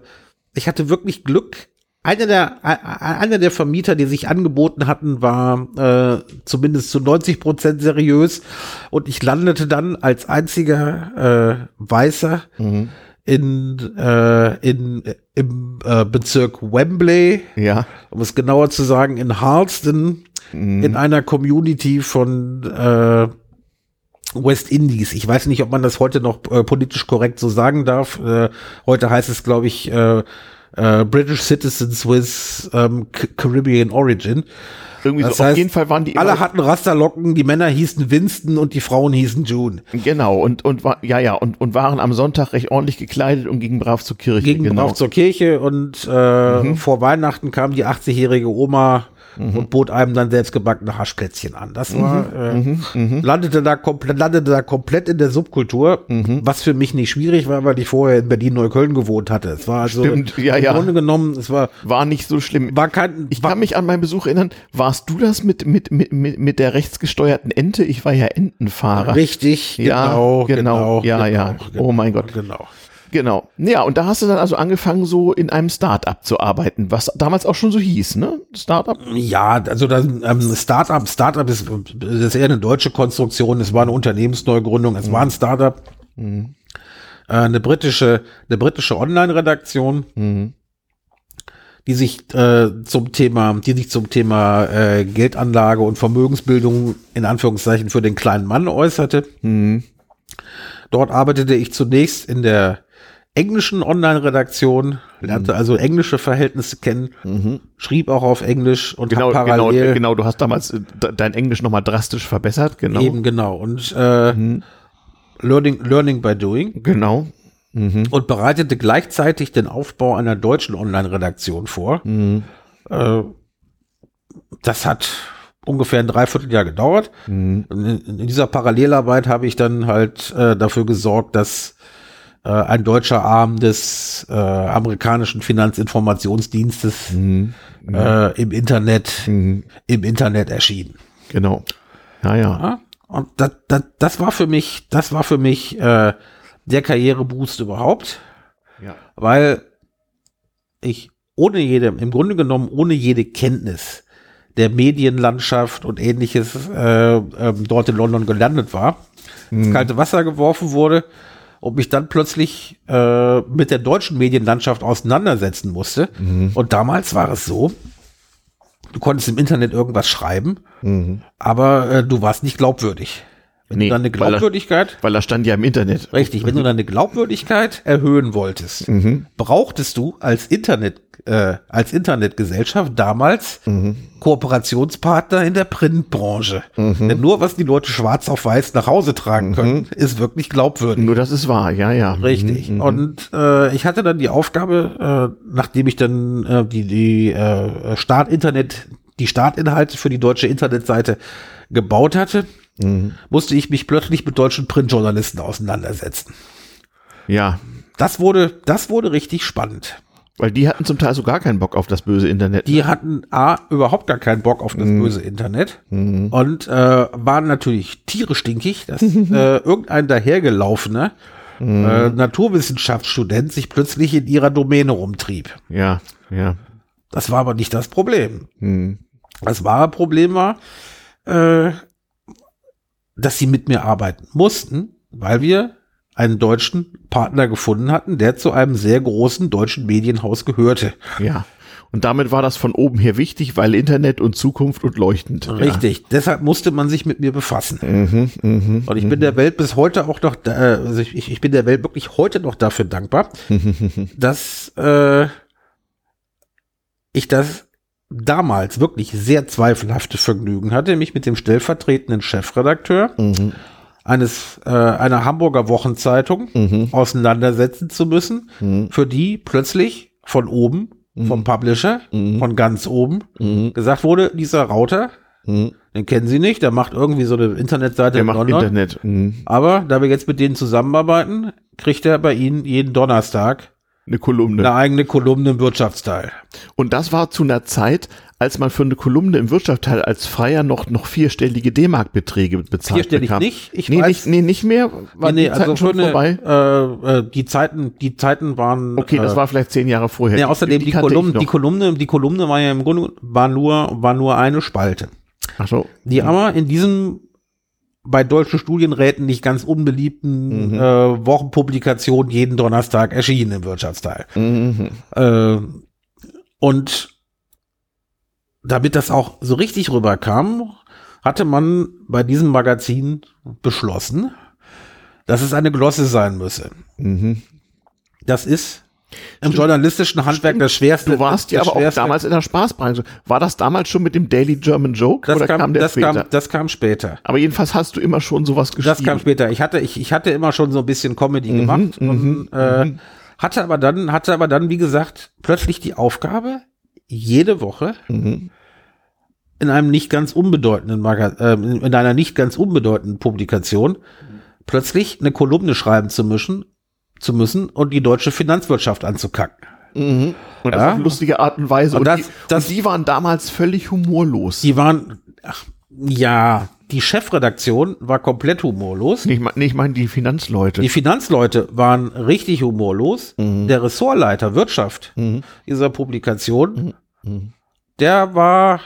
ich hatte wirklich Glück. Einer der, einer der Vermieter, die sich angeboten hatten, war äh, zumindest zu 90 Prozent seriös. Und ich landete dann als einziger äh, Weißer in, äh, in, im äh, Bezirk Wembley, Ja. um es genauer zu sagen, in Harleston, in einer Community von äh, West Indies. Ich weiß nicht, ob man das heute noch äh, politisch korrekt so sagen darf. Äh, heute heißt es, glaube ich, äh, äh, British Citizens with ähm, Caribbean Origin. Irgendwie Das so. Auf heißt, jeden Fall waren die Alle hatten Rasterlocken, die Männer hießen Winston und die Frauen hießen June. Genau, und, und war, ja, ja, und, und waren am Sonntag recht ordentlich gekleidet und gingen brav zur Kirche. Gingen genau. auch zur Kirche und äh, Mhm. vor Weihnachten kam die 80-jährige Oma und bot einem dann selbstgebackene Haschplätzchen an. Das war, Mhm. äh, landete da komplett, landete da komplett in der Subkultur, Mhm. was für mich nicht schwierig war, weil ich vorher in Berlin-Neukölln gewohnt hatte. Es war also Stimmt, ja, im ja. Grunde genommen, es war, War nicht so schlimm. war kein, ich war, kann mich an meinen Besuch erinnern. Warst du das mit, mit, mit, mit, mit der rechtsgesteuerten Ente? Ich war ja Entenfahrer. richtig, Ja, genau, genau, genau, ja, genau, ja. genau, Oh mein Gott. Genau. Genau. Ja, und da hast du dann also angefangen, so in einem Start-up zu arbeiten, was damals auch schon so hieß, ne? Start-up? Ja, also das ähm, Startup, Startup ist, ist eher eine deutsche Konstruktion. Es war eine Unternehmensneugründung, es war ein Startup, Mhm. äh, eine britische, eine britische Online-Redaktion, Mhm. die sich äh, zum Thema, die sich zum Thema äh, Geldanlage und Vermögensbildung in Anführungszeichen für den kleinen Mann äußerte. Mhm. Dort arbeitete ich zunächst in der englischen Online-Redaktion, lernte also englische Verhältnisse kennen, schrieb auch auf Englisch und Mhm. Genau, hab genau, parallel genau, du hast damals äh, de- dein Englisch nochmal drastisch verbessert, genau. eben genau und äh, Learning, Learning by Doing Genau. Mhm. und bereitete gleichzeitig den Aufbau einer deutschen Online-Redaktion vor. Mhm. Äh, das hat ungefähr ein Dreivierteljahr gedauert. Mhm. In, in dieser Parallelarbeit habe ich dann halt äh, dafür gesorgt, dass äh, ein deutscher Arm des äh, amerikanischen Finanzinformationsdienstes Mhm. äh, im Internet Mhm. im Internet erschien. Genau. Ja, ja. Ja? Und das, das, das war für mich, das war für mich äh, der Karriereboost überhaupt, ja. weil ich ohne jede, im Grunde genommen ohne jede Kenntnis der Medienlandschaft und ähnliches äh, ähm, dort in London gelandet war, ins kalte Wasser geworfen wurde und mich dann plötzlich äh, mit der deutschen Medienlandschaft auseinandersetzen musste. Und damals war es so, du konntest im Internet irgendwas schreiben, aber äh, du warst nicht glaubwürdig. Wenn Nee, du er- Glaubwürdigkeit, Weil das stand ja im Internet. richtig, wenn du deine Glaubwürdigkeit erhöhen wolltest, brauchtest du als Internet, äh, als Internetgesellschaft damals Kooperationspartner in der Printbranche. Denn nur was die Leute schwarz auf weiß nach Hause tragen können, ist wirklich glaubwürdig. Nur das ist wahr, ja, ja. Richtig. Mhm. Und äh, ich hatte dann die Aufgabe, äh, nachdem ich dann äh, die, die äh, Startinternet, die Startinhalte für die deutsche Internetseite gebaut hatte, Mhm. musste ich mich plötzlich mit deutschen Printjournalisten auseinandersetzen. Ja. Das wurde, das wurde richtig spannend. Weil die hatten zum Teil so gar keinen Bock auf das böse Internet. Die hatten A, überhaupt gar keinen Bock auf das böse Internet und äh, waren natürlich tierisch stinkig, dass äh, irgendein dahergelaufener äh, Naturwissenschaftsstudent sich plötzlich in ihrer Domäne rumtrieb. ja, ja. Das war aber nicht das Problem. Mhm. Das wahre Problem war, äh, dass sie mit mir arbeiten mussten, weil wir einen deutschen Partner gefunden hatten, der zu einem sehr großen deutschen Medienhaus gehörte. Ja. Und damit war das von oben her wichtig, weil Internet und Zukunft und leuchtend. Richtig. Deshalb musste man sich mit mir befassen. Mhm, mhm. Und ich bin der Welt bis heute auch noch, da- äh, also ich, ich bin der Welt wirklich heute noch dafür dankbar, dass äh, ich das damals wirklich sehr zweifelhafte Vergnügen hatte, mich mit dem stellvertretenden Chefredakteur Mhm. eines äh, einer Hamburger Wochenzeitung Mhm. auseinandersetzen zu müssen, Mhm. für die plötzlich von oben, vom Publisher, Mhm. von ganz oben Mhm. gesagt wurde, dieser Router, Mhm. den kennen Sie nicht, der macht irgendwie so eine Internetseite Der in macht London. Internet. Mhm. Aber da wir jetzt mit denen zusammenarbeiten, kriegt er bei Ihnen jeden Donnerstag Eine Kolumne. eine eigene Kolumne im Wirtschaftsteil. Und das war zu einer Zeit, als man für eine Kolumne im Wirtschaftsteil als Freier noch, noch vierstellige D-Mark-Beträge bezahlt Vierstellig bekam. nicht, ich nee, weiß- nicht, nee, nicht mehr. War nee, nee, die Zeiten also schon für vorbei? eine, äh, äh, die Zeiten, die Zeiten waren. Okay, das äh, war vielleicht zehn Jahre vorher. Nee, außerdem die, kannte ich Kolumne, die Kolumne, die Kolumne war ja im Grunde war nur, war nur eine Spalte. Ach so. Die aber in diesem bei deutschen Studienräten nicht ganz unbeliebten Mhm. äh, Wochenpublikation jeden Donnerstag erschienen im Wirtschaftsteil. Mhm. Äh, und damit das auch so richtig rüberkam, hatte man bei diesem Magazin beschlossen, dass es eine Glosse sein müsse. Mhm. Das ist im journalistischen Handwerk das schwerste. Du warst ja aber auch damals in der Spaßbranche. War das damals schon mit dem Daily German Joke Das oder kam, kam, der das, später? kam, das kam später. aber jedenfalls hast du immer schon sowas geschrieben. Das kam später. Ich hatte, ich, ich hatte immer schon so ein bisschen Comedy gemacht und äh, hatte aber dann, hatte aber dann, wie gesagt, plötzlich die Aufgabe, jede Woche Mhm. in einem nicht ganz unbedeutenden Maga äh, in in einer nicht ganz unbedeutenden Publikation plötzlich eine Kolumne schreiben zu müssen, zu müssen und die deutsche Finanzwirtschaft anzukacken. Mhm. Und das Ja. auf lustige Art und Weise. Und Und, das- die, das- und die waren damals völlig humorlos. Die waren, ach, ja, die Chefredaktion war komplett humorlos. Ich meine ich mein die Finanzleute. Die Finanzleute waren richtig humorlos. Der Ressortleiter Wirtschaft dieser Publikation, der war,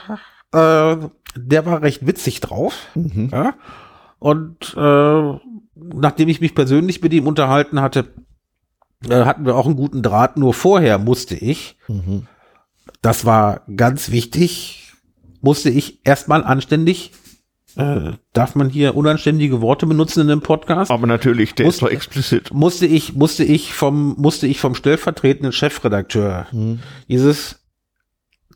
äh, der war recht witzig drauf. Ja? Und äh, nachdem ich mich persönlich mit ihm unterhalten hatte, äh, hatten wir auch einen guten Draht. Nur vorher musste ich, das war ganz wichtig, musste ich erstmal anständig, äh, darf man hier unanständige Worte benutzen in dem Podcast? Aber natürlich, der Muss- ist explizit. musste ich, musste ich vom, musste ich vom stellvertretenden Chefredakteur dieses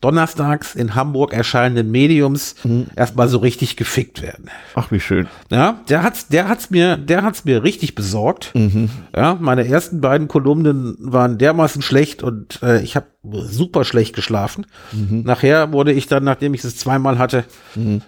donnerstags in Hamburg erscheinenden Mediums erstmal so richtig gefickt werden. Ach, wie schön. Ja, der hat's, der hat's mir, der hat's mir richtig besorgt. Ja, meine ersten beiden Kolumnen waren dermaßen schlecht und äh, ich habe super schlecht geschlafen. Nachher wurde ich dann, nachdem ich es zweimal hatte,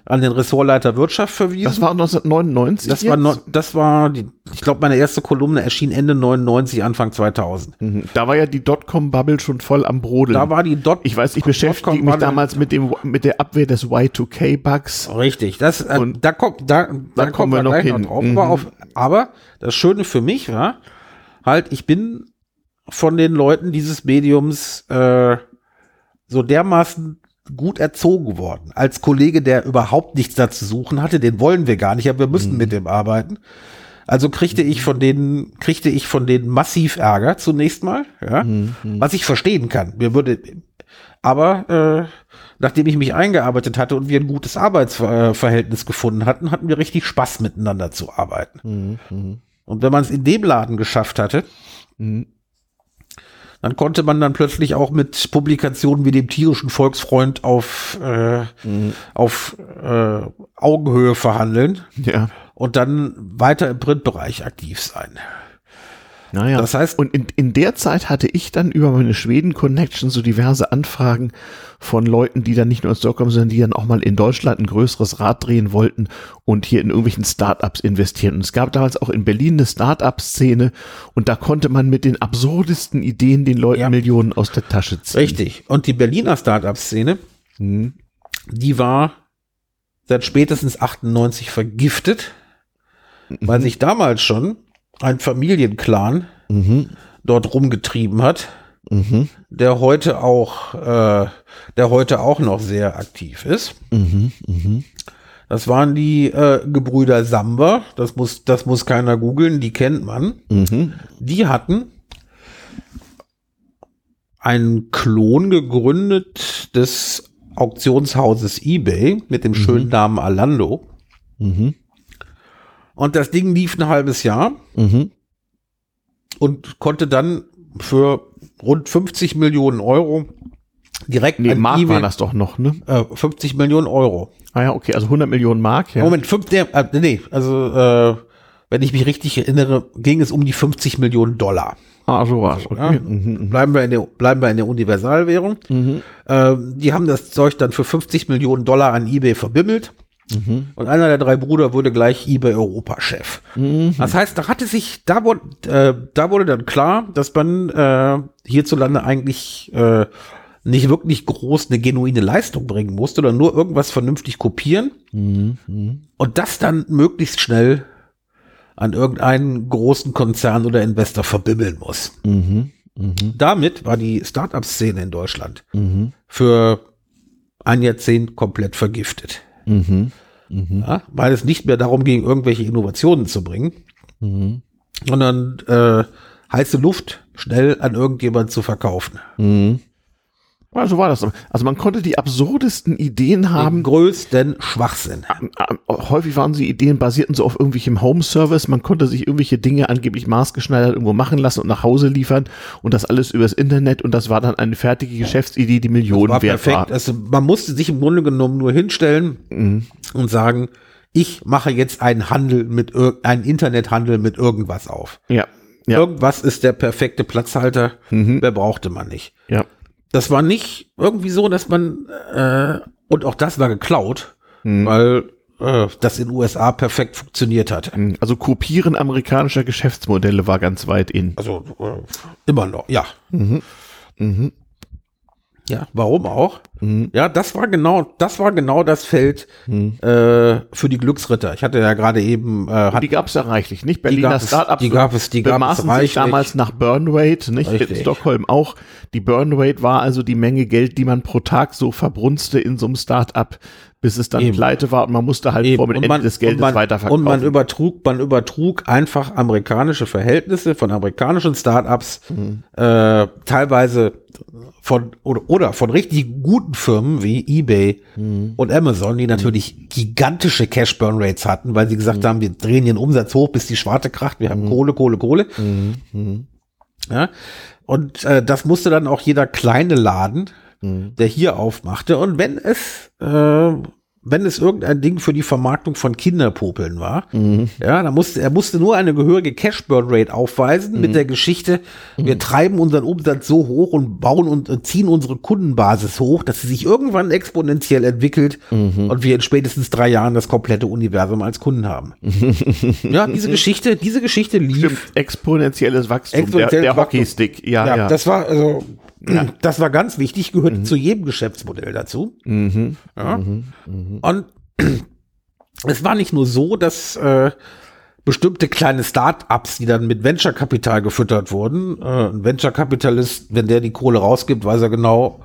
an den Ressortleiter Wirtschaft verwiesen. Das war 1999. Das war, jetzt? no, das war die, ich glaube, meine erste Kolumne erschien Ende 99, Anfang 2000. Mhm. Da war ja die Dotcom-Bubble schon voll am Brodeln. Da war die Dot. ich weiß, ich beschäftige mich damals mit dem mit der Abwehr des Y2K-Bugs. Richtig, das, äh, Und da kommt, da, da, kommen wir noch hin. drauf. Mhm. Auf, aber das Schöne für mich war, halt, ich bin von den Leuten dieses Mediums äh, so dermaßen gut erzogen worden. Als Kollege, der überhaupt nichts da zu suchen hatte, den wollen wir gar nicht, aber wir müssen mit dem arbeiten. Also kriegte ich von denen, kriegte ich von denen massiv Ärger zunächst mal, ja, was ich verstehen kann. Mir würde, aber äh, nachdem ich mich eingearbeitet hatte und wir ein gutes Arbeitsverhältnis gefunden hatten, hatten wir richtig Spaß miteinander zu arbeiten. Und wenn man es in dem Laden geschafft hatte, dann konnte man dann plötzlich auch mit Publikationen wie dem tierischen Volksfreund auf, äh, auf äh, Augenhöhe verhandeln Ja. und dann weiter im Printbereich aktiv sein. Naja. Das heißt- und in, in der Zeit hatte ich dann über meine Schweden-Connection so diverse Anfragen von Leuten, die dann nicht nur aus Stockholm, sondern die dann auch mal in Deutschland ein größeres Rad drehen wollten und hier in irgendwelchen Startups investieren. Und es gab damals auch in Berlin eine Startup-Szene und da konnte man mit den absurdesten Ideen den Leuten Ja. Millionen aus der Tasche ziehen. Richtig. Und die Berliner Startup-Szene, die war seit spätestens 98 vergiftet, weil sich damals schon ein Familienclan dort rumgetrieben hat, der heute auch, äh, der heute auch noch sehr aktiv ist. Das waren die äh, Gebrüder Samba. Das muss, das muss keiner googeln. Die kennt man. Die hatten einen Klon gegründet des Auktionshauses eBay mit dem schönen Namen Alando. Und das Ding lief ein halbes Jahr und konnte dann für rund 50 Millionen Euro direkt Nee, Mark eBay, war das doch noch, ne? äh, 50 Millionen Euro. Ah ja, okay, also 100 Millionen Mark, ja. Moment, fünf, der, äh, nee, also äh, wenn ich mich richtig erinnere, ging es um die 50 Millionen Dollar. Ah, so war's. Ja, Okay. Mhm. bleiben, wir in der, bleiben wir in der Universalwährung. Ähm, die haben das Zeug dann für 50 Millionen Dollar an eBay verbimmelt. Und einer der drei Brüder wurde gleich eBay Europa-Chef. Das heißt, da hatte sich, da wurde, äh, da wurde dann klar, dass man äh, hierzulande eigentlich äh, nicht wirklich groß eine genuine Leistung bringen musste, oder nur irgendwas vernünftig kopieren. Und das dann möglichst schnell an irgendeinen großen Konzern oder Investor verbimmeln muss. Damit war die Startup-Szene in Deutschland für ein Jahrzehnt komplett vergiftet. Ja, weil es nicht mehr darum ging, irgendwelche Innovationen zu bringen, sondern äh, heiße Luft schnell an irgendjemand zu verkaufen. Ja, so war das. Also man konnte die absurdesten Ideen haben. Am größten Schwachsinn. Häufig waren sie Ideen, basierten so auf irgendwelchem Home-Service. Man konnte sich irgendwelche Dinge angeblich maßgeschneidert irgendwo machen lassen und nach Hause liefern und das alles übers Internet und das war dann eine fertige Geschäftsidee, die Millionen war wert perfekt. war. Also man musste sich im Grunde genommen nur hinstellen und sagen, ich mache jetzt einen Handel mit einen Internethandel mit irgendwas auf. Ja, ja, Irgendwas ist der perfekte Platzhalter. Wer brauchte man nicht? ja. Das war nicht irgendwie so, dass man äh, und auch das war geklaut, weil äh, das in den USA perfekt funktioniert hat. Also Kopieren amerikanischer Geschäftsmodelle war ganz weit in. Also äh, immer noch, ja. Ja, warum auch? Mhm. Ja, das war genau, das war genau das Feld mhm. äh, für die Glücksritter. Ich hatte ja gerade eben. Äh, die gab es ja reichlich, nicht? Berliner Startups. Die gab es, die gab es reichlich. damals nach Burnrate, nicht? Richtig. In Stockholm auch. Die Burnrate war also die Menge Geld, die man pro Tag so verbrunste in so einem Startup bis es dann Eben. pleite war und man musste halt Eben. vor dem Ende des Geldes man, weiterverkaufen. Und man übertrug, man übertrug einfach amerikanische Verhältnisse von amerikanischen Startups, mhm. äh, teilweise von oder, oder von richtig guten Firmen wie eBay mhm. und Amazon, die natürlich mhm. gigantische Cash Burn Rates hatten, weil sie gesagt mhm. haben, wir drehen den Umsatz hoch, bis die Schwarte kracht, wir haben mhm. Kohle, Kohle, Kohle. Mhm. Ja, und äh, das musste dann auch jeder kleine Laden Mhm. der hier aufmachte. Und wenn es, äh, wenn es irgendein Ding für die Vermarktung von Kinderpopeln war, mhm. ja, dann musste er musste nur eine gehörige Cash Burn Rate aufweisen mhm. mit der Geschichte, wir mhm. treiben unseren Umsatz so hoch und bauen und äh, ziehen unsere Kundenbasis hoch, dass sie sich irgendwann exponentiell entwickelt mhm. und wir in spätestens drei Jahren das komplette Universum als Kunden haben. ja, diese Geschichte, diese Geschichte lief. Stimmt, exponentielles Wachstum, exponentielles der, der Hockeystick, ja, ja, ja. Das war also ja. Das war ganz wichtig, gehört mhm. zu jedem Geschäftsmodell dazu. Mhm. Ja. Mhm. mhm. Und es war nicht nur so, dass äh, bestimmte kleine Start-ups, die dann mit Venture-Kapital gefüttert wurden, äh, ein Venture-Kapitalist, wenn der die Kohle rausgibt, weiß er genau,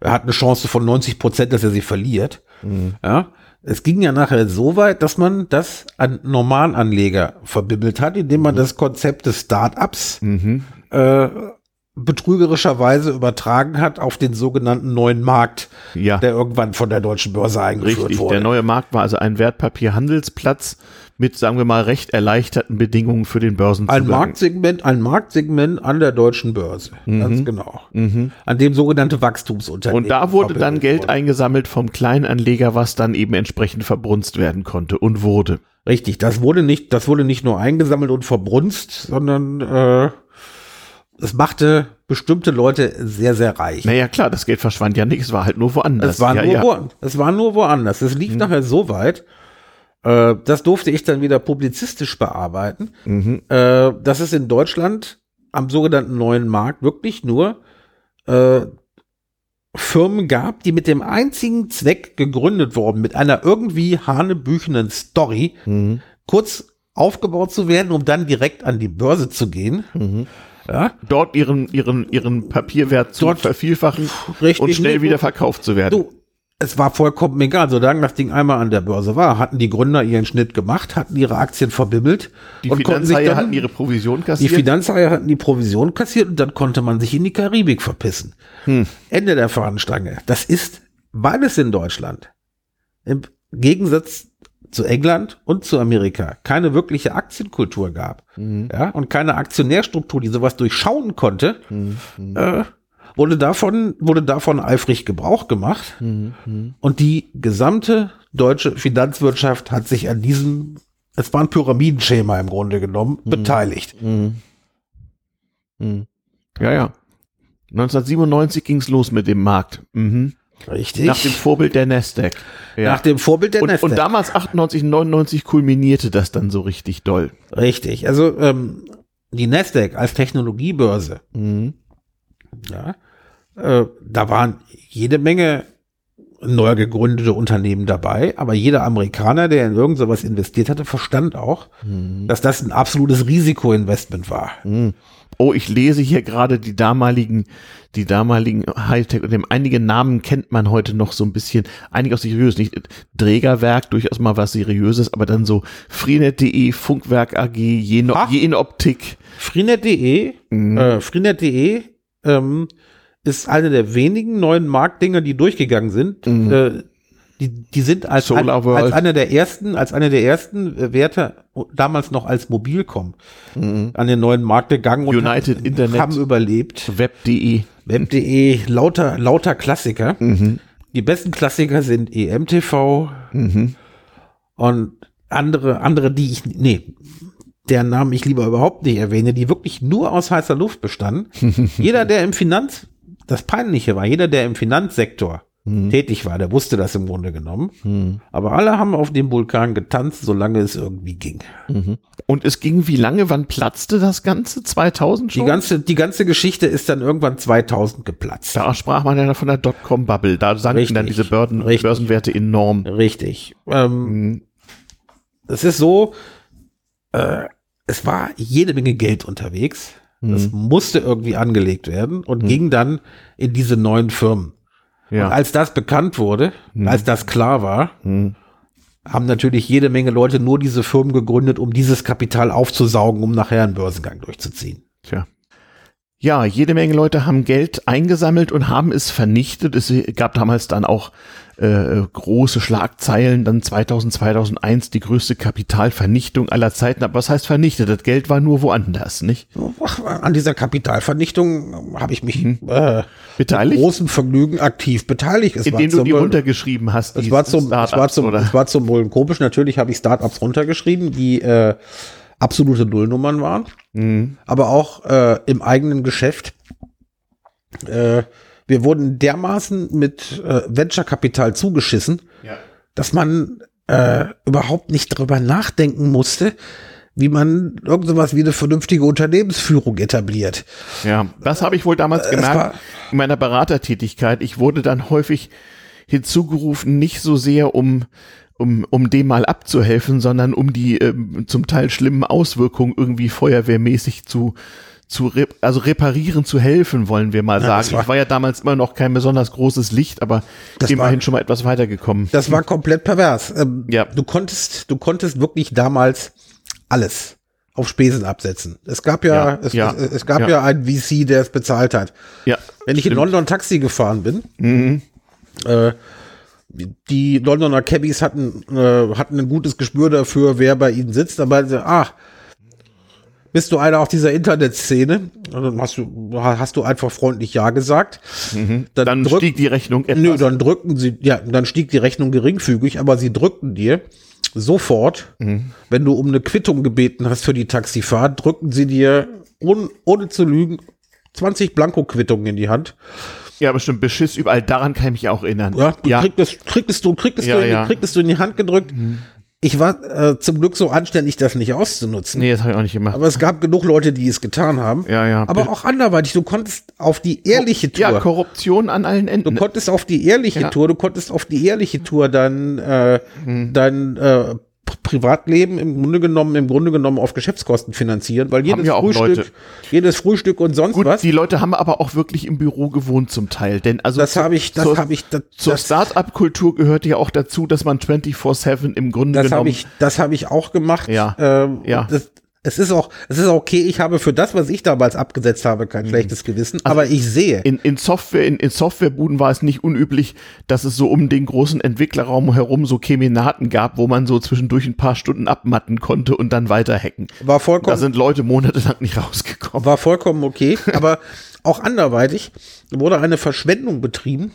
er hat eine Chance von 90 Prozent, dass er sie verliert. Mhm. Ja. Es ging ja nachher so weit, dass man das an Normalanleger verbibbelt hat, indem man mhm. das Konzept des Start-ups äh, betrügerischerweise übertragen hat auf den sogenannten neuen Markt, ja. der irgendwann von der deutschen Börse eingeführt Richtig, wurde. Der neue Markt war also ein Wertpapierhandelsplatz mit, sagen wir mal, recht erleichterten Bedingungen für den Börsenzugang. Ein Marktsegment, ein Marktsegment an der deutschen Börse, mhm. ganz genau. Mhm. An dem sogenannte Wachstumsunternehmen. Und da wurde dann Geld wurde. eingesammelt vom Kleinanleger, was dann eben entsprechend verbrunst werden konnte und wurde. Richtig, das wurde nicht, das wurde nicht nur eingesammelt und verbrunst, sondern äh, es machte bestimmte Leute sehr, sehr reich. Naja, klar, das Geld verschwand ja nicht, es war halt nur woanders. Es war, ja, nur, ja. Wo, es war nur woanders. Es lief mhm. nachher so weit, äh, das durfte ich dann wieder publizistisch bearbeiten, mhm. äh, dass es in Deutschland am sogenannten neuen Markt wirklich nur äh, Firmen gab, die mit dem einzigen Zweck gegründet wurden, mit einer irgendwie hanebüchenen Story, mhm. kurz aufgebaut zu werden, um dann direkt an die Börse zu gehen. Ja? dort ihren, ihren, ihren Papierwert zu dort vervielfachen und schnell wieder verkauft zu werden. Du, es war vollkommen egal, solange das Ding einmal an der Börse war, hatten die Gründer ihren Schnitt gemacht, hatten ihre Aktien verbimmelt. Die Finanzhaie hatten ihre Provision kassiert. Die Finanzhaie hatten die Provision kassiert und dann konnte man sich in die Karibik verpissen. Hm. Ende der Fahnenstange. Das ist, weil es in Deutschland im Gegensatz zu England und zu Amerika keine wirkliche Aktienkultur gab, mhm. ja, und keine Aktionärstruktur, die sowas durchschauen konnte, mhm. äh, wurde davon, wurde davon eifrig Gebrauch gemacht. Mhm. Und die gesamte deutsche Finanzwirtschaft hat sich an diesem, es war ein Pyramidenschema im Grunde genommen, mhm. beteiligt. Mhm. Mhm. Ja, ja. 1997 ging's los mit dem Markt. Mhm. Richtig. Nach dem Vorbild der Nasdaq. Ja. Nach dem Vorbild der und, Nasdaq. Und damals 98, 99 kulminierte das dann so richtig doll. Richtig. Also ähm, die Nasdaq als Technologiebörse. Mhm. Ja, äh, da waren jede Menge neu gegründete Unternehmen dabei, aber jeder Amerikaner, der in irgend sowas investiert hatte, verstand auch, mhm. dass das ein absolutes Risikoinvestment war. Mhm oh, ich lese hier gerade die damaligen, die damaligen Hightech und einige Namen kennt man heute noch so ein bisschen, einige auch seriös, nicht Trägerwerk, durchaus mal was seriöses, aber dann so freenet.de, Funkwerk AG, Jen, Jenoptik. Freenet.de, mhm. äh, freenet.de, ähm, ist eine der wenigen neuen Marktdinger, die durchgegangen sind. Mhm. Äh, die, die sind als, ein, als einer der ersten, als einer der ersten äh, Werte damals noch als Mobilcom mhm. an den neuen Markt gegangen und United haben, Internet haben überlebt. Web.de. Web.de, lauter, lauter Klassiker. Mhm. Die besten Klassiker sind EMTV mhm. und andere, andere, die ich, nee, deren Namen ich lieber überhaupt nicht erwähne, die wirklich nur aus heißer Luft bestanden. jeder, der im Finanz, das Peinliche war, jeder, der im Finanzsektor tätig war, der wusste das im Grunde genommen. Aber alle haben auf dem Vulkan getanzt, solange es irgendwie ging. Und es ging wie lange? Wann platzte das Ganze? 2000 schon? Die ganze, die ganze Geschichte ist dann irgendwann 2000 geplatzt. da sprach man ja von der Dotcom-Bubble. Da sanken Richtig. dann diese Börden, Richtig. Börsenwerte enorm. Richtig. Ähm, Es ist so, äh, es war jede Menge Geld unterwegs. Das musste irgendwie angelegt werden und ging dann in diese neuen Firmen. Ja. Und als das bekannt wurde, als das klar war, haben natürlich jede Menge Leute nur diese Firmen gegründet, um dieses Kapital aufzusaugen, um nachher einen Börsengang durchzuziehen. Tja. Ja, jede Menge Leute haben Geld eingesammelt und haben es vernichtet. Es gab damals dann auch äh, große Schlagzeilen, dann 2000, 2001 die größte Kapitalvernichtung aller Zeiten. Aber was heißt vernichtet? Das Geld war nur woanders, nicht? An dieser Kapitalvernichtung habe ich mich äh, mit Beteiligt? großem Vergnügen aktiv beteiligt. Es Indem du die runtergeschrieben hast. Es die war zum, es war zum, es war zum wohl komisch. Natürlich habe ich Startups runtergeschrieben, die äh, absolute Nullnummern waren, Mhm. aber auch äh, im eigenen Geschäft. Äh, wir wurden dermaßen mit äh, Venture-Kapital zugeschissen, Ja. dass man äh, überhaupt nicht darüber nachdenken musste, wie man irgend sowas wie eine vernünftige Unternehmensführung etabliert. Ja, das habe ich wohl damals Es gemerkt in meiner Beratertätigkeit. Ich wurde dann häufig hinzugerufen, nicht so sehr um um, um dem mal abzuhelfen, sondern um die ähm, zum Teil schlimmen Auswirkungen irgendwie feuerwehrmäßig zu zu rep also reparieren zu helfen, wollen wir mal Ja, sagen. war- ich war ja damals immer noch kein besonders großes Licht, aber immerhin war- schon mal etwas weitergekommen. Das war komplett pervers. Ähm, Ja. Du konntest, du konntest wirklich damals alles auf Spesen absetzen. Es gab ja, Ja, es, ja, es, es gab ja. ja. einen VC, der es bezahlt hat. Ja, Wenn ich in London Taxi gefahren bin, äh, die Londoner Cabbies hatten, äh, hatten ein gutes Gespür dafür, wer bei ihnen sitzt, aber sie, ah, bist du einer auf dieser Internetszene? Dann hast du, hast du einfach freundlich Ja gesagt. dann drück- stieg die Rechnung etwas. Nö, dann drückten sie, ja, dann stieg die Rechnung geringfügig, aber sie drückten dir sofort, wenn du um eine Quittung gebeten hast für die Taxifahrt, drückten sie dir, ohne, ohne zu lügen, 20 Blanko-Quittungen in die Hand. Ja, bestimmt Beschiss überall. Daran kann ich mich auch erinnern. Ja, du ja. kriegtest, kriegtest du, kriegtest Ja, du, in- ja. kriegtest du in die Hand gedrückt. Ich war äh, zum Glück so anständig, das nicht auszunutzen. Nee, das habe ich auch nicht gemacht. Aber es gab genug Leute, die es getan haben. Ja, ja. Aber auch anderweitig. Du konntest auf die ehrliche Tour. ja, Korruption an allen Du Enden. konntest auf die ehrliche Ja. Tour, du konntest auf die ehrliche Tour dann äh, dein äh, P- Privatleben im Grunde genommen, im Grunde genommen auf Geschäftskosten finanzieren, weil jedes ja Frühstück, Leute. jedes Frühstück und sonst Gut, was. die Leute haben aber auch wirklich im Büro gewohnt zum Teil, denn also Das habe ich, das zur, habe ich, das, zur das, Start-up-Kultur gehört ja auch dazu, dass man 24/7 im Grunde das genommen habe ich, das habe ich auch gemacht. Ja. Ähm, Ja. Das, es ist auch, es ist okay. Ich habe für das, was ich damals abgesetzt habe, kein schlechtes Gewissen. aber ich sehe, Mhm. Also in, in Software in, in Softwarebuden war es nicht unüblich, dass es so um den großen Entwicklerraum herum so Keminaten gab, wo man so zwischendurch ein paar Stunden abmatten konnte und dann weiter hacken. war Da vollkommen, sind Leute monatelang nicht rausgekommen. war vollkommen okay. aber auch anderweitig wurde eine Verschwendung betrieben.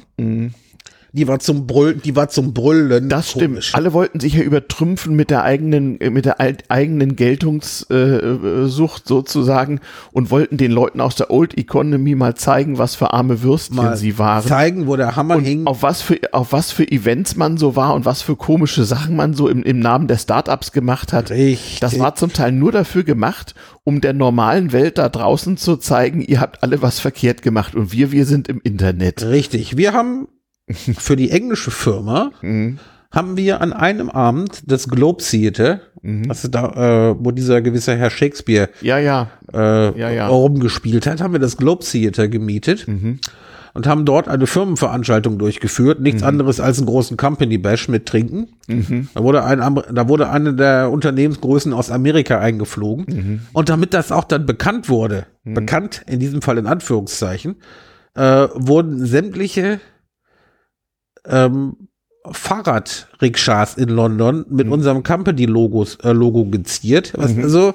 Die war zum Brüllen, die war zum Brüllen. Das stimmt. komisch. Alle wollten sich ja übertrümpfen mit der eigenen, äh, mit der eigenen Geltungssucht äh, Sucht sozusagen und wollten den Leuten aus der Old Economy mal zeigen, was für arme Würstchen Mal sie waren. zeigen, wo der Hammer hing. Auf was für, auf was für Events man so war und was für komische Sachen man so im, im Namen der Startups gemacht hat. Richtig. Das war zum Teil nur dafür gemacht, um der normalen Welt da draußen zu zeigen, ihr habt alle was verkehrt gemacht und wir, wir sind im Internet. Richtig. Wir haben für die englische Firma Mhm. haben wir an einem Abend das Globe Theater, Mhm. also da, äh, wo dieser gewisse Herr Shakespeare Ja, ja. äh, Ja, ja. rumgespielt hat, haben wir das Globe Theater gemietet Mhm. und haben dort eine Firmenveranstaltung durchgeführt. Nichts anderes als einen großen Company Bash mit Trinken. Mhm. Da wurde ein, da wurde eine der Unternehmensgrößen aus Amerika eingeflogen. Mhm. Und damit das auch dann bekannt wurde, bekannt in diesem Fall in Anführungszeichen, äh, wurden sämtliche ähm, Fahrradrikschas in London Mhm. mit unserem Company-Logos äh, Logo geziert, was also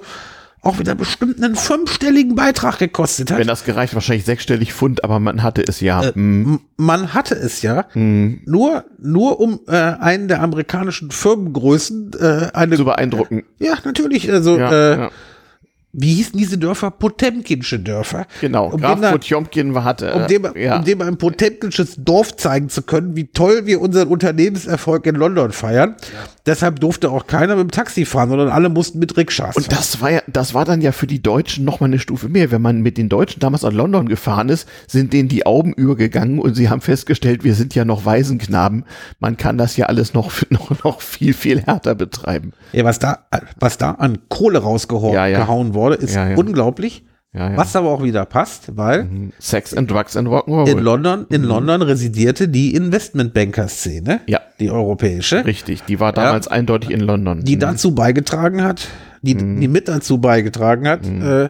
auch wieder bestimmt einen fünfstelligen Beitrag gekostet hat. Wenn das gereicht, wahrscheinlich sechsstellig Pfund, aber man hatte es ja. Äh, Mm. M- Man hatte es ja, nur, nur um äh, einen der amerikanischen Firmengrößen äh, eine Zu beeindrucken. Ja, natürlich. Also Ja, äh, ja. Wie hießen diese Dörfer? Potemkinsche Dörfer. Genau, um Graf dem, da- Potjomkin hatte. um, dem, ja. um dem ein potemkinsches Dorf zeigen zu können, wie toll wir unseren Unternehmenserfolg in London feiern. Deshalb durfte auch keiner mit dem Taxi fahren, sondern alle mussten mit Rikschas Und fahren. das war ja, das war dann ja für die Deutschen noch mal eine Stufe mehr. Wenn man mit den Deutschen damals an London gefahren ist, sind denen die Augen übergegangen und sie haben festgestellt, wir sind ja noch Waisenknaben. Man kann das ja alles noch, noch, noch viel, viel härter betreiben. Ja, was da, was da an Kohle rausgehauen Ja, ja. gehauen wurde, ist Ja, ja. unglaublich. Ja, ja. Was aber auch wieder passt, weil Sex and Drugs and in Rock'n'Roll. London, in London residierte die Investmentbanker-Szene, Mhm. Ja. die europäische, Richtig, die war damals eindeutig in London. die Mhm. dazu beigetragen hat, die, die mit dazu beigetragen hat, Mhm. äh,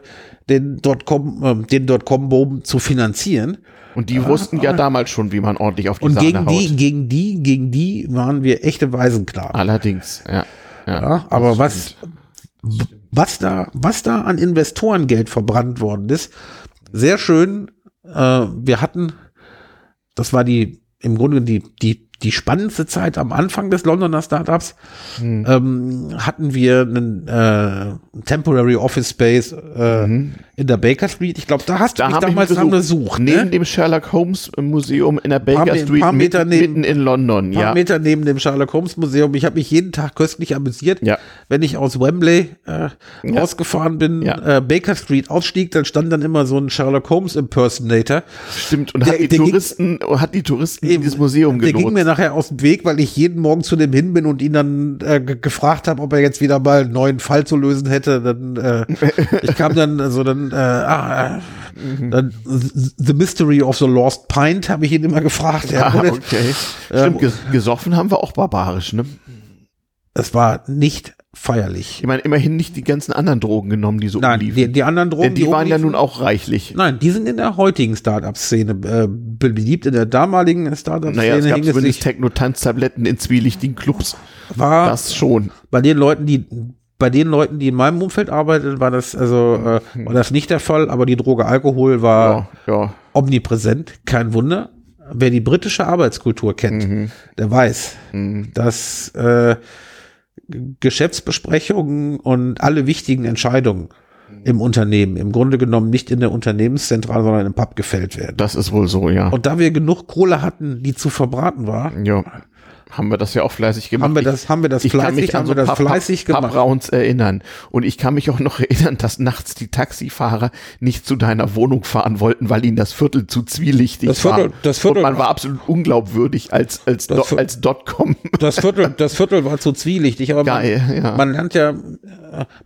den Dotcom, äh, den Dotcom-Boom zu finanzieren. Und die wussten ja damals schon, wie man ordentlich auf die Und Sahne gegen haut. die, gegen die, gegen die waren wir echte Waisenknaben. Allerdings, ja. Ja, Ja, aber was, stimmt. Was da, was da an Investorengeld verbrannt worden ist, sehr schön. Äh, wir hatten, das war die, im Grunde die, die, die spannendste Zeit am Anfang des Londoner Startups, Hm. ähm, hatten wir einen äh, Temporary Office Space äh, in der Baker Street. Ich glaube, da hast du Mhm. Da mich habe ich damals besucht. besucht. Neben ne? dem Sherlock Holmes Museum in der Paar Baker Me- Street, paar Meter mitten, neben- mitten in London, Ein paar ja. Meter neben dem Sherlock Holmes Museum. Ich habe mich jeden Tag köstlich amüsiert. Ja. Wenn ich aus Wembley äh, Ja. rausgefahren bin, Ja. äh, Baker Street ausstieg, dann stand dann immer so ein Sherlock Holmes Impersonator. Stimmt, und Der- hat die der ging- Touristen, hat die Touristen in dieses Museum gelotst. Nachher aus dem Weg, weil ich jeden Morgen zu dem hin bin und ihn dann äh, ge- gefragt habe, ob er jetzt wieder mal einen neuen Fall zu lösen hätte. Dann äh, ich kam dann also dann, äh, ah, äh, Mhm. dann The Mystery of the Lost Pint habe ich ihn immer gefragt. Ja, Ah, okay. Stimmt, ges gesoffen haben wir auch barbarisch, ne? Es war nicht feierlich. Ich meine, immerhin nicht die ganzen anderen Drogen genommen, die so Nein, umliefen. die, die anderen Drogen, Denn die waren ja nun auch reichlich. Nein, die sind in der heutigen Startup-Szene äh, beliebt. In der damaligen Startup-Szene Naja, es gab zumindest Techno-Tanztabletten in zwielichtigen Clubs. war Das schon. bei den Leuten, die bei den Leuten, die in meinem Umfeld arbeiteten, war das also äh, war das nicht der Fall, aber die Droge Alkohol war Ja, ja. omnipräsent, kein Wunder. Wer die britische Arbeitskultur kennt, der weiß, dass äh, Geschäftsbesprechungen und alle wichtigen Entscheidungen im Unternehmen im Grunde genommen nicht in der Unternehmenszentrale, sondern im Pub gefällt werden. Das ist wohl so, ja. Und da wir genug Kohle hatten, die zu verbraten war, ja. Haben wir das ja auch fleißig gemacht. haben wir das, haben wir das ich kann fleißig, mich an haben so wir das fleißig Pub- gemacht. Pub-Rounds erinnern. Und ich kann mich auch noch erinnern, dass nachts die Taxifahrer nicht zu deiner Wohnung fahren wollten, weil ihnen das Viertel zu zwielichtig Das Viertel- war. das Viertel- Und man war absolut unglaubwürdig als, als, Das Do, als Dotcom. Das Viertel, das Viertel war zu zwielichtig, aber Geil, man, ja. man lernt ja,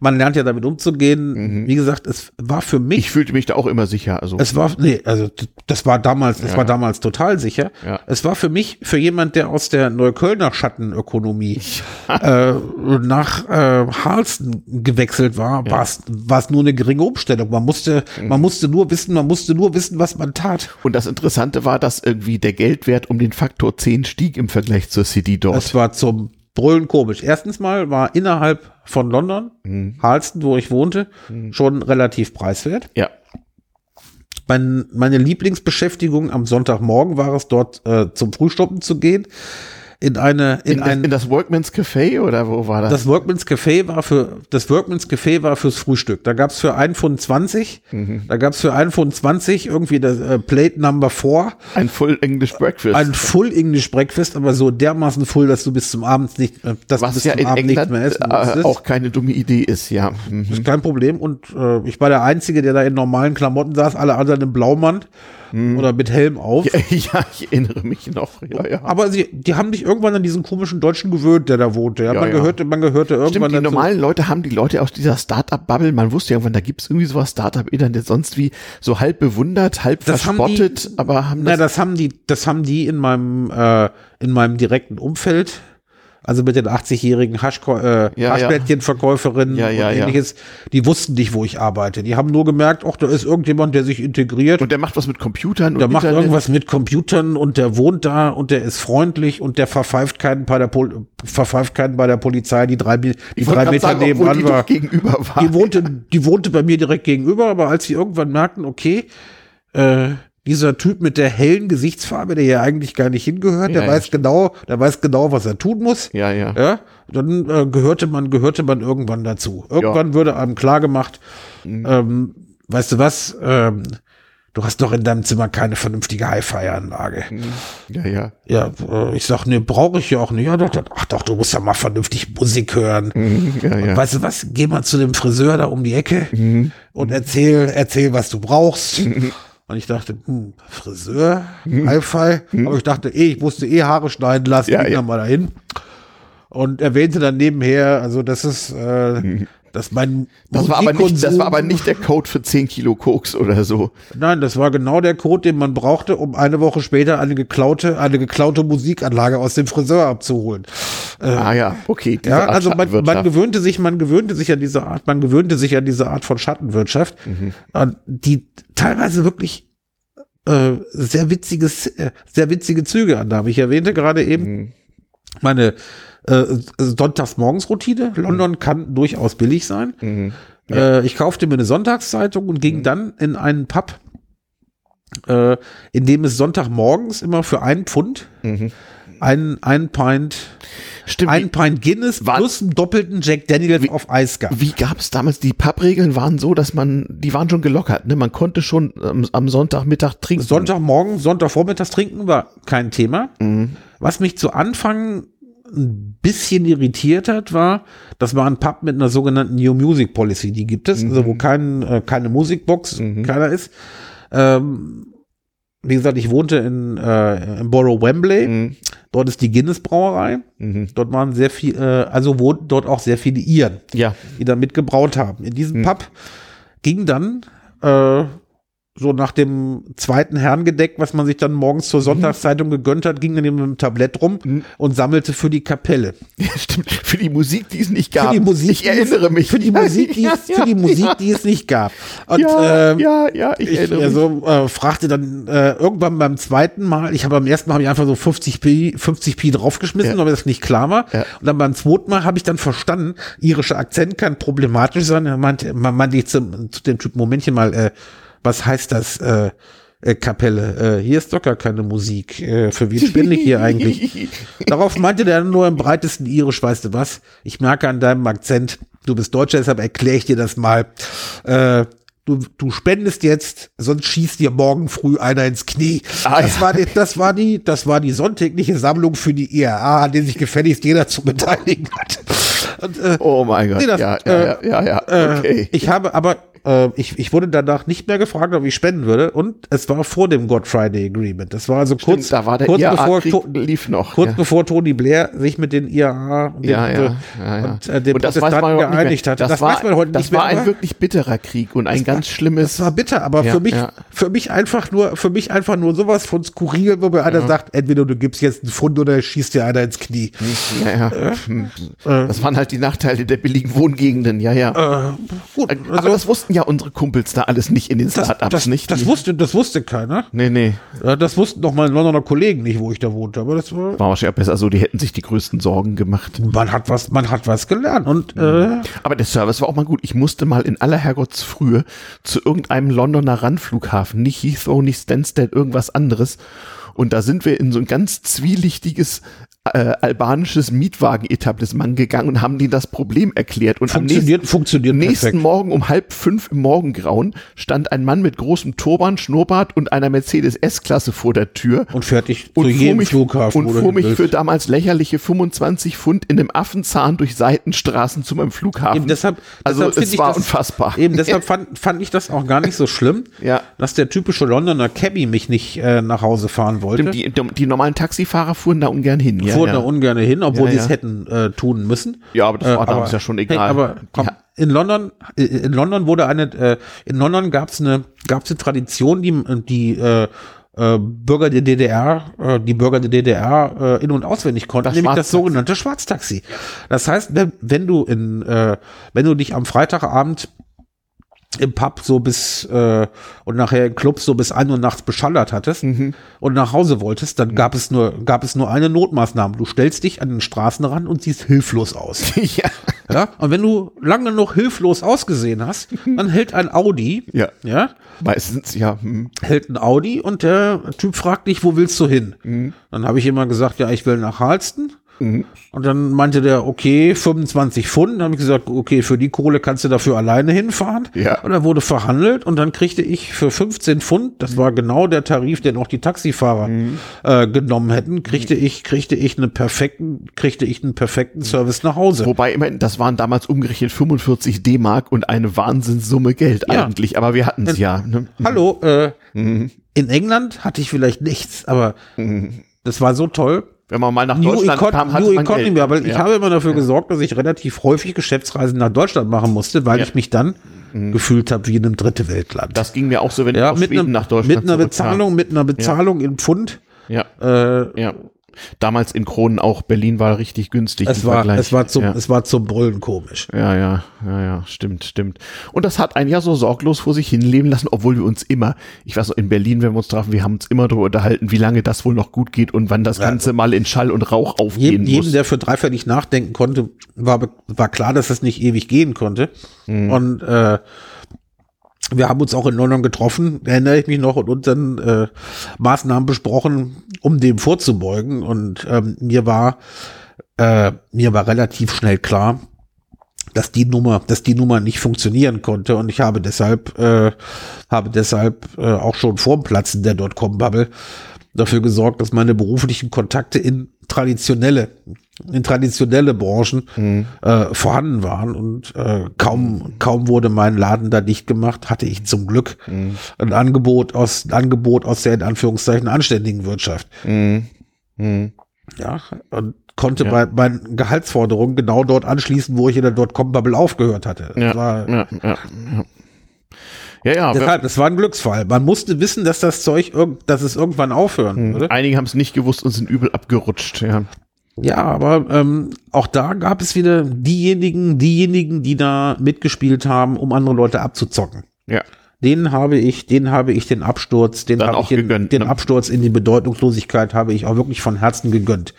man lernt ja damit umzugehen. Wie gesagt, es war für mich, Ich fühlte mich da auch immer sicher. Also, es war, nee, also das war damals, das war damals total sicher. Ja. Es war für mich, für jemand, der aus der Neuköllner Schattenökonomie äh, nach äh, Harleston gewechselt war, war es war es nur eine geringe Umstellung. Man musste, Mhm. man musste nur wissen, man musste nur wissen, was man tat. und das Interessante war, dass irgendwie der Geldwert um den Faktor 10 stieg im Vergleich zur City dort. Es war zum Brüllen komisch. Erstens mal war innerhalb von London, Mhm. Harleston, wo ich wohnte, schon relativ preiswert. ja. Mein, meine Lieblingsbeschäftigung am Sonntagmorgen war es, dort äh, zum Frühstoppen zu gehen. In eine, in, In, ein, in das Workman's Café oder wo war das? das Workman's Café war für das Workman's Café war fürs Frühstück. Da gab's für 1 Pfund 20, Mhm. da gab's für 1 Pfund 20 irgendwie das äh, Plate Number 4, ein Full English Breakfast. ein Full English Breakfast, aber so dermaßen full, dass du bis zum Abend nicht, äh, dass du was bis ja zum Abend England nichts mehr essen äh, musstest. auch keine dumme Idee ist, ja. Mhm. ist kein Problem. Und äh, ich war der Einzige, der da in normalen Klamotten saß, alle anderen im Blaumann oder mit Helm auf. Ja, ja, ich erinnere mich noch. Ja, ja. Aber sie, die haben sich irgendwann an diesen komischen Deutschen gewöhnt, der da wohnte. Ja, man. Gehörte, man gehörte irgendwann Stimmt, die dazu. normalen Leute haben die Leute aus dieser Startup-Bubble, man wusste ja irgendwann, da gibt's irgendwie sowas Startup-Internet, sonst wie so halb bewundert, halb Das haben verspottet, aber haben Na, das, das haben die, das haben die in meinem, äh, in meinem direkten Umfeld. Also mit den 80-jährigen Haschko äh, ja. Haschblättchenverkäuferinnen Ja, ja, und ähnliches, die wussten nicht, wo ich arbeite. Die haben nur gemerkt, ach, da ist irgendjemand, der sich integriert. und der macht was mit Computern Der macht Internet. irgendwas mit Computern und der wohnt da und der ist freundlich und der verpfeift keinen bei der, Pol verpfeift keinen bei der Polizei, die drei, die Ich drei Meter sagen, nebenan die war. gegenüber war. Die wohnte, die wohnte bei mir direkt gegenüber, aber als sie irgendwann merkten, okay, äh, dieser Typ mit der hellen Gesichtsfarbe, der ja eigentlich gar nicht hingehört, Ja, der ja, weiß genau, der weiß genau, was er tun muss. Ja, ja. Ja, dann äh, gehörte man, gehörte man irgendwann dazu. Irgendwann würde einem klar gemacht, Mhm. ähm, weißt du was, ähm, du hast doch in deinem Zimmer keine vernünftige Hi-Fi-Anlage. Ja, ja. Ja, äh, ich sag, nee, brauche ich ja auch nicht. Ja, doch, doch, ach doch, du musst ja mal vernünftig Musik hören. Mhm, Ja, ja. Weißt du was, geh mal zu dem Friseur da um die Ecke Mhm. und erzähl, erzähl, was du brauchst. Und ich dachte, hm, Friseur, Hi-Fi. Aber ich dachte, eh, ich musste eh Haare schneiden lassen. Ja, ja. dann mal dahin. Und erwähnte dann nebenher, also das ist, äh, dass mein. Das war, aber nicht, das war aber nicht der Code für 10 Kilo Koks oder so. Nein, das war genau der Code, den man brauchte, um eine Woche später eine geklaute, eine geklaute Musikanlage aus dem Friseur abzuholen. Ah ja, okay. Ja, also man, man gewöhnte sich, man gewöhnte sich an diese Art, man gewöhnte sich an diese Art von Schattenwirtschaft, äh, die teilweise wirklich äh, sehr witziges, äh, sehr witzige Züge annahm. Ich erwähnte gerade eben meine äh, Sonntagsmorgensroutine. London kann durchaus billig sein. Äh, ich kaufte mir eine Sonntagszeitung und ging dann in einen Pub, äh, in dem es Sonntagmorgens immer für einen Pfund einen, einen Pint Stimmt. ein Pint Guinness War- plus einen doppelten Jack Daniels auf Eis gab. Wie gab es damals, die Pappregeln waren so, dass man, die waren schon gelockert, ne? Man konnte schon ähm, am Sonntagmittag trinken. Sonntagmorgen, Sonntagvormittags trinken war kein Thema. Was mich zu Anfang ein bisschen irritiert hat, war, das war ein Pub mit einer sogenannten New Music Policy. Die gibt es, also wo kein, äh, keine Musikbox, keiner ist. Ähm, wie gesagt, ich wohnte in, äh, in Borough Wembley. Mhm. Dort ist die Guinness Brauerei. Mhm. Dort waren sehr viel, äh, also wohnten dort auch sehr viele Iren. Ja. die da mitgebraut haben. In diesem Pub ging dann äh, so nach dem zweiten Herrengedeck, was man sich dann morgens zur Sonntagszeitung gegönnt hat, ging dann eben mit dem Tablett rum und sammelte für die Kapelle. ja, stimmt. Für die Musik, die es nicht gab. Für die Musik, ich erinnere mich. Für die Musik, die es, für die Musik, die es nicht gab. Und ja, ähm, ja, ja, ich, ich erinnere mich. also, äh, fragte dann äh, irgendwann beim zweiten Mal, ich habe beim ersten Mal habe ich einfach so 50 Pi, 50 Pi draufgeschmissen, Ja. weil mir das nicht klar war. Ja. Und dann beim zweiten Mal habe ich dann verstanden, irischer Akzent kann problematisch sein. Er meinte, man meinte ich zu, zu dem Typen, Momentchen mal, äh, was heißt das, äh, äh, Kapelle? Äh, hier ist doch gar keine Musik. Äh, für wen spende ich hier eigentlich? Darauf meinte der nur im breitesten Irisch, weißt du was? Ich merke an deinem Akzent, du bist Deutscher, deshalb erkläre ich dir das mal. Äh, du, du spendest jetzt, sonst schießt dir morgen früh einer ins Knie. Ah, das, ja. war die, das, war die, das war die sonntägliche Sammlung für die IRA, an der sich gefälligst jeder zu beteiligen hat. Und, äh, Oh mein Gott. Nee, das- ja, äh, ja, ja, ja, äh, ja. Okay. Ich habe aber, äh, ich, ich wurde danach nicht mehr gefragt, ob ich spenden würde. Und es war vor dem God Friday Agreement. Das war also kurz, Stimmt, war kurz, bevor, To- lief noch. kurz ja. bevor Tony Blair sich mit den IAA und, Ja, den, ja, äh, und äh, den Und das Protestanten geeinigt hat. Das, Das, war, weiß man heute das nicht mehr. war ein wirklich bitterer Krieg und ein ganz schlimmes. das war bitter, aber für mich, für mich einfach nur, für mich einfach nur sowas von skurril, wo mir einer sagt, entweder du gibst jetzt einen Pfund oder schießt dir einer ins Knie. ja, ja. Hm. Das waren halt die Nachteile der billigen Wohngegenden, ja, ja. Äh, gut, Aber also das wussten ja unsere Kumpels da alles nicht in den Startups, das, nicht? das wusste, das wusste keiner. nee, nee. Das wussten noch meine Londoner Kollegen nicht, wo ich da wohnte, aber das war, War wahrscheinlich besser so, die hätten sich die größten Sorgen gemacht. man hat was, man hat was gelernt und äh, Aber der Service war auch mal gut. Ich musste mal in aller Herrgottsfrühe zu irgendeinem Londoner Randflughafen, nicht Heathrow, nicht Stansted, irgendwas anderes. Und da sind wir in so ein ganz zwielichtiges äh, albanisches Mietwagen-Etablissement gegangen und haben denen das Problem erklärt. Und am nächsten, funktioniert, funktioniert nächsten perfekt. Morgen um halb fünf im Morgengrauen stand ein Mann mit großem Turban, Schnurrbart und einer Mercedes S-Klasse vor der Tür Und fertig und zu jedem mich, Flughafen. und fuhr mich für damals lächerliche 25 Pfund in einem Affenzahn durch Seitenstraßen zu meinem Flughafen. Eben deshalb, also deshalb es war das, unfassbar. Eben deshalb fand, fand ich das auch gar nicht so schlimm, Ja. dass der typische Londoner Cabby mich nicht äh, nach Hause fahren wollte. die, die, die normalen Taxifahrer fuhren da ungern hin. Ja, fuhren ja. da ungern hin, obwohl ja. es hätten äh, tun müssen. Ja, aber das Äh, war damals ja schon egal. Hey, aber komm, in London, äh, in London wurde eine, äh, in London gab es eine, gab es eine Tradition, die die äh, äh, Bürger der DDR, äh, die Bürger der DDR äh, in und auswendig konnten, Das nämlich das sogenannte Schwarztaxi. Das heißt, wenn, wenn du in, äh, wenn du dich am Freitagabend im Pub so bis äh, und nachher im Club so bis ein Uhr nachts beschallert hattest Mhm. und nach Hause wolltest, dann gab es nur gab es nur eine Notmaßnahme. Du stellst dich an den Straßenrand und siehst hilflos aus. ja. Ja? Und wenn du lange noch hilflos ausgesehen hast, dann hält ein Audi, Ja. ja, Meistens, ja. hm. hält ein Audi und der Typ fragt dich, wo willst du hin? Mhm. Dann habe ich immer gesagt, ja, ich will nach Harleston. Und dann meinte der, okay, 25 Pfund. Dann habe ich gesagt, okay, für die Kohle kannst du dafür alleine hinfahren. Ja. Und dann wurde verhandelt und dann kriegte ich für 15 Pfund, das war genau der Tarif, den auch die Taxifahrer äh, genommen hätten, kriegte ich, kriegte ich einen perfekten, kriegte ich einen perfekten Service nach Hause. Wobei immerhin, das waren damals umgerechnet 45 D-Mark und eine Wahnsinnssumme Geld Ja. eigentlich, aber wir hatten es ja. Ne? Hallo, äh, in England hatte ich vielleicht nichts, aber das war so toll. Wenn man mal nach New, Deutschland Econ kam, hatte New man Economy, Geld. aber ich Ja. habe immer dafür gesorgt, dass ich relativ häufig Geschäftsreisen nach Deutschland machen musste, weil Ja. Mhm. ich mich dann gefühlt habe wie in einem dritte Weltland. Das ging mir auch so, wenn ja, ich aus mit, Schweden einem, nach Deutschland mit einer. Bezahlung, mit einer Bezahlung in Pfund. Ja, Äh, ja. Damals in Kronen auch. Berlin war richtig günstig. es war, Vergleich. es war zum, ja. es war zum Brüllen komisch. Ja, ja, ja, ja, stimmt, stimmt. Und das hat einen ja so sorglos vor sich hinleben lassen, obwohl wir uns immer, ich weiß noch, in Berlin, wenn wir uns trafen, wir haben uns immer darüber unterhalten, wie lange das wohl noch gut geht und wann das Ganze mal in Schall und Rauch aufgehen Jedem, jedem, muss. der für dreifällig nachdenken konnte, war, war klar, dass es nicht ewig gehen konnte. Mhm. Und äh, wir haben uns auch in London getroffen, erinnere ich mich noch, und unseren äh, Maßnahmen besprochen, um dem vorzubeugen. Und ähm, mir war äh, mir war relativ schnell klar, dass die Nummer, dass die Nummer nicht funktionieren konnte. Und ich habe deshalb äh, habe deshalb äh, auch schon vor dem Platzen der Dotcom-Bubble dafür gesorgt, dass meine beruflichen Kontakte in traditionelle, in traditionelle Branchen äh, vorhanden waren und äh, kaum, kaum wurde mein Laden da dicht gemacht, hatte ich zum Glück ein Angebot aus, ein Angebot aus der in Anführungszeichen anständigen Wirtschaft. Mhm. Mhm. Ja, und konnte Ja. bei meinen Gehaltsforderungen genau dort anschließen, wo ich in der Dotcom-Bubble aufgehört hatte. Das Ja, war, ja, ja, ja. Ja, Deshalb, das war ein Glücksfall. Man musste wissen, dass das Zeug, dass es irgendwann aufhören würde. einige haben es nicht gewusst und sind übel abgerutscht. Ja. Ja, aber ähm, auch da gab es wieder diejenigen, diejenigen, die da mitgespielt haben, um andere Leute abzuzocken. ja. Den habe ich, den habe ich den Absturz, den Dann habe ich den, gegönnt, den ne? Absturz in die Bedeutungslosigkeit habe ich auch wirklich von Herzen gegönnt.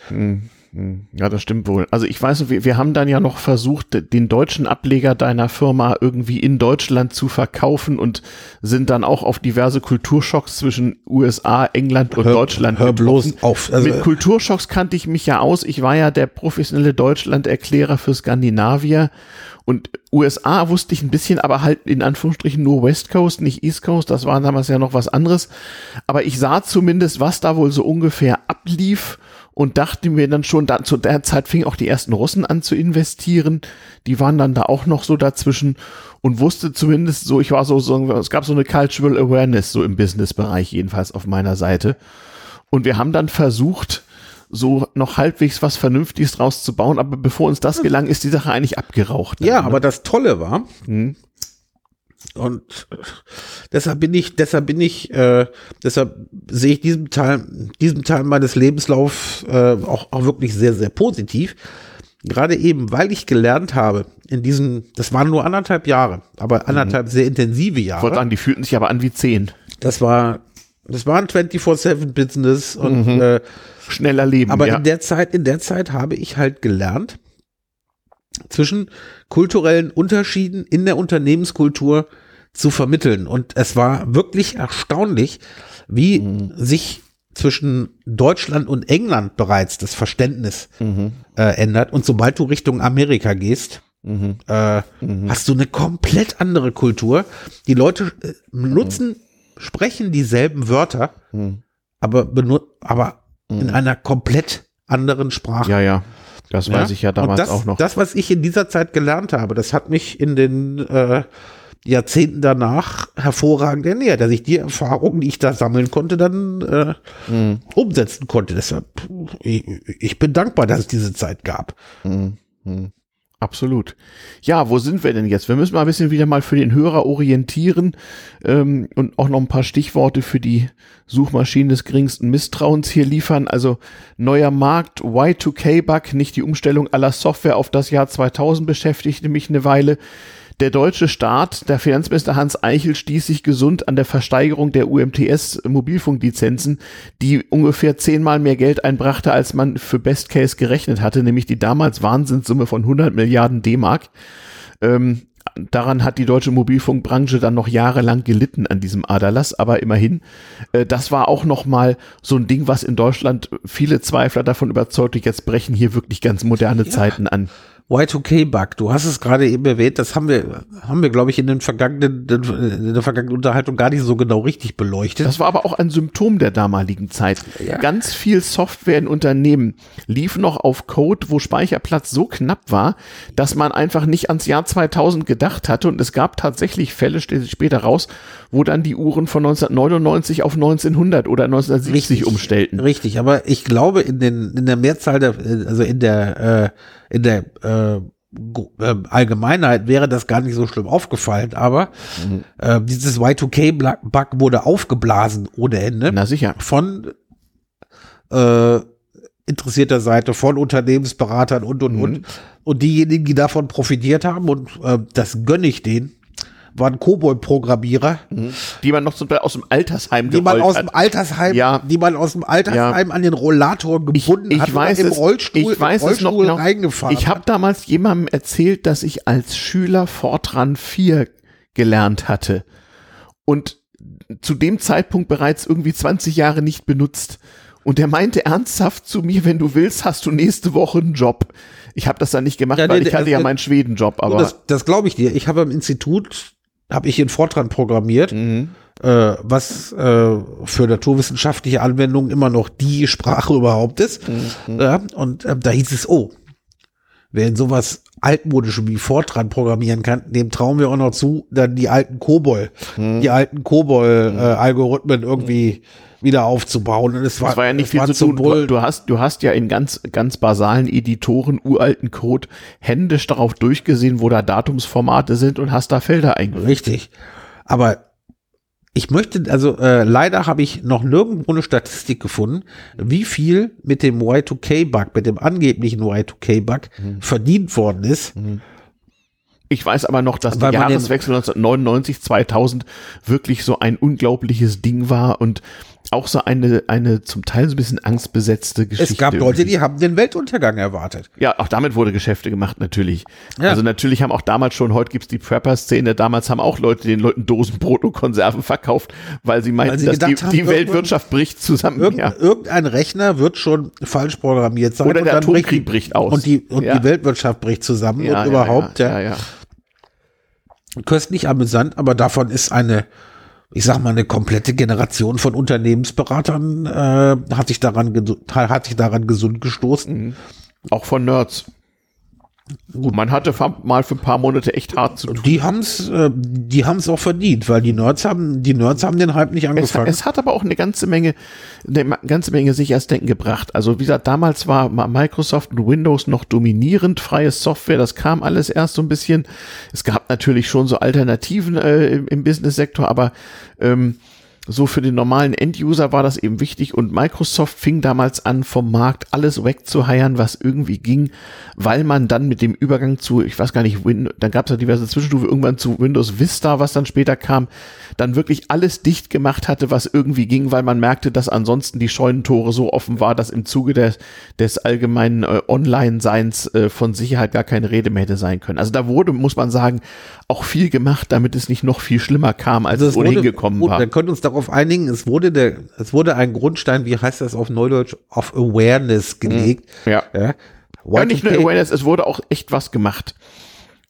Ja, das stimmt wohl. Also ich weiß, wir, wir haben dann ja noch versucht, den deutschen Ableger deiner Firma irgendwie in Deutschland zu verkaufen und sind dann auch auf diverse Kulturschocks zwischen USA, England und Hör- Deutschland hör bloß auf. Also- Mit Kulturschocks kannte ich mich ja aus. Ich war ja der professionelle Deutschland-Erklärer für Skandinavier. Und USA wusste ich ein bisschen, aber halt in Anführungsstrichen nur West Coast, nicht East Coast. Das war damals ja noch was anderes. Aber ich sah zumindest, was da wohl so ungefähr ablief und dachte mir dann schon, da, zu der Zeit fingen auch die ersten Russen an zu investieren. Die waren dann da auch noch so dazwischen und wusste zumindest so, ich war so, so es gab so eine Cultural Awareness so im Businessbereich jedenfalls auf meiner Seite. Und wir haben dann versucht, so noch halbwegs was Vernünftiges draus zu bauen, aber bevor uns das gelang, ist die Sache eigentlich abgeraucht. Ja, dann, ne? aber das Tolle war, und deshalb bin ich, deshalb bin ich, äh, deshalb sehe ich diesem Teil, diesem Teil meines Lebenslaufs äh, auch, auch wirklich sehr, sehr positiv. Gerade eben, weil ich gelernt habe, in diesen, das waren nur anderthalb Jahre, aber anderthalb sehr intensive Ich wollte Jahre. sagen, die fühlten sich aber an wie zehn. Das war, das war ein 24-7-Business und äh, Schneller leben, aber ja. in der Zeit, in der Zeit habe ich halt gelernt, zwischen kulturellen Unterschieden in der Unternehmenskultur zu vermitteln. Und es war wirklich erstaunlich, wie Mhm. sich zwischen Deutschland und England bereits das Verständnis Mhm. äh, ändert. Und sobald du Richtung Amerika gehst, Mhm. äh, hast du eine komplett andere Kultur. Die Leute äh, nutzen, sprechen dieselben Wörter, Mhm. aber, aber in einer komplett anderen Sprache. ja, ja. Das weiß ich ja damals das, auch noch. Das, was ich in dieser Zeit gelernt habe, das hat mich in den äh, Jahrzehnten danach hervorragend ernährt, dass ich die Erfahrungen, die ich da sammeln konnte, dann äh, Mhm. umsetzen konnte. Deshalb, ich, ich bin dankbar, dass es diese Zeit gab. Absolut. Ja, wo sind wir denn jetzt? Wir müssen mal ein bisschen wieder mal für den Hörer orientieren ähm, und auch noch ein paar Stichworte für die Suchmaschinen des geringsten Misstrauens hier liefern. Also neuer Markt, Y2K-Bug, nicht die Umstellung aller Software auf das Jahr 2000 beschäftigte mich eine Weile. Der deutsche Staat, der Finanzminister Hans Eichel stieß sich gesund an der Versteigerung der UMTS Mobilfunklizenzen, die ungefähr zehnmal mehr Geld einbrachte, als man für Best Case gerechnet hatte, nämlich die damals Wahnsinnssumme von 100 Milliarden D-Mark. Ähm, daran hat die deutsche Mobilfunkbranche dann noch jahrelang gelitten an diesem Aderlass, aber immerhin, äh, das war auch noch mal so ein Ding, was in Deutschland viele Zweifler davon überzeugte, jetzt brechen hier wirklich ganz moderne ja. Zeiten an. Y2K-Bug, du hast es gerade eben erwähnt, das haben wir, haben wir, glaube ich, in den vergangenen, in der vergangenen Unterhaltung gar nicht so genau richtig beleuchtet. Das war aber auch ein Symptom der damaligen Zeit. Ja. Ganz viel Software in Unternehmen lief noch auf Code, wo Speicherplatz so knapp war, dass man einfach nicht ans Jahr 2000 gedacht hatte und es gab tatsächlich Fälle, sich später raus, wo dann die Uhren von 1999 auf 1900 oder 1970 richtig, umstellten. Richtig, aber ich glaube in den, in der Mehrzahl der, also in der, äh, in der äh, äh, Allgemeinheit wäre das gar nicht so schlimm aufgefallen, aber mhm. äh, dieses Y2K-Bug wurde aufgeblasen ohne Ende. Na sicher. Von äh, interessierter Seite, von Unternehmensberatern und und mhm. und. Und diejenigen, die davon profitiert haben, und äh, das gönne ich denen, waren Kobold-Programmierer. Mhm. Die man noch zum Beispiel aus dem Altersheim Die man aus dem Altersheim, ja. die man aus dem Altersheim ja. an den Rollator gebunden ich, ich hat weiß im es, Rollstuhl, ich weiß Rollstuhl es noch genau. reingefahren Ich habe damals jemandem erzählt, dass ich als Schüler Fortran 4 gelernt hatte und zu dem Zeitpunkt bereits irgendwie 20 Jahre nicht benutzt. Und er meinte ernsthaft zu mir, wenn du willst, hast du nächste Woche einen Job. Ich habe das dann nicht gemacht, ja, weil nee, ich hatte ja meinen Schwedenjob. Aber das, das glaube ich dir. Ich habe im Institut habe ich in Fortran programmiert, mhm. äh, was äh, für naturwissenschaftliche Anwendungen immer noch die Sprache überhaupt ist. Mhm. Ja, und äh, da hieß es, oh, wer in sowas altmodischem wie Fortran programmieren kann, dem trauen wir auch noch zu, dann die alten Kobol, mhm. die alten Kobol-Algorithmen äh, irgendwie wieder aufzubauen. Und es war, das war ja nicht viel zu tun. Du, du, hast, du hast ja in ganz, ganz basalen Editoren uralten Code händisch darauf durchgesehen, wo da Datumsformate sind und hast da Felder eingefügt. Richtig. Aber ich möchte, also äh, leider habe ich noch nirgendwo eine Statistik gefunden, wie viel mit dem Y2K-Bug, mit dem angeblichen Y2K-Bug mhm. verdient worden ist. Mhm. Ich weiß aber noch, dass der Jahreswechsel 1999, 2000 wirklich so ein unglaubliches Ding war und auch so eine, eine zum Teil so ein bisschen angstbesetzte Geschichte. Es gab Leute, die haben den Weltuntergang erwartet. Ja, auch damit wurde Geschäfte gemacht, natürlich. Ja. Also natürlich haben auch damals schon, heute gibt's die Prepper-Szene, damals haben auch Leute den Leuten Dosenbrot und Konserven verkauft, weil sie meinten, weil sie dass die, haben, die Weltwirtschaft bricht zusammen. Irgendein, ja. irgendein Rechner wird schon falsch programmiert sein. Oder der Atomkrieg bricht aus. Und die, und ja. die Weltwirtschaft bricht zusammen und überhaupt. ja, ja. Köstlich amüsant, aber davon ist eine ich sag mal, eine komplette Generation von Unternehmensberatern äh, hat sich daran hat sich daran gesund gestoßen. Mhm. Auch von Nerds. Gut, man hatte mal für ein paar Monate echt hart zu tun. Die haben's, äh, die haben's auch verdient, weil die Nerds haben, die Nerds haben den Hype nicht angefangen. Es, es hat aber auch eine ganze Menge, eine ganze Menge Sicherheitsdenken gebracht. Also wie gesagt, damals war Microsoft und Windows noch dominierend, freie Software, das kam alles erst so ein bisschen. Es gab natürlich schon so Alternativen äh, im, im Business-Sektor, aber ähm, so für den normalen End-User war das eben wichtig und Microsoft fing damals an, vom Markt alles wegzuheiern, was irgendwie ging, weil man dann mit dem Übergang zu, ich weiß gar nicht, Win dann gab es ja diverse Zwischenstufe, irgendwann zu Windows Vista, was dann später kam, dann wirklich alles dicht gemacht hatte, was irgendwie ging, weil man merkte, dass ansonsten die Scheunentore so offen war, dass im Zuge des, des allgemeinen äh, Online-Seins äh, von Sicherheit gar keine Rede mehr hätte sein können. Also da wurde, muss man sagen, auch viel gemacht, damit es nicht noch viel schlimmer kam, als also es ohnehin gekommen war. Wir können uns darauf einigen, es wurde der, es wurde ein Grundstein, wie heißt das auf Neudeutsch, of Awareness gelegt. Mhm. Ja. ja. ja nicht nur Awareness, es wurde auch echt was gemacht.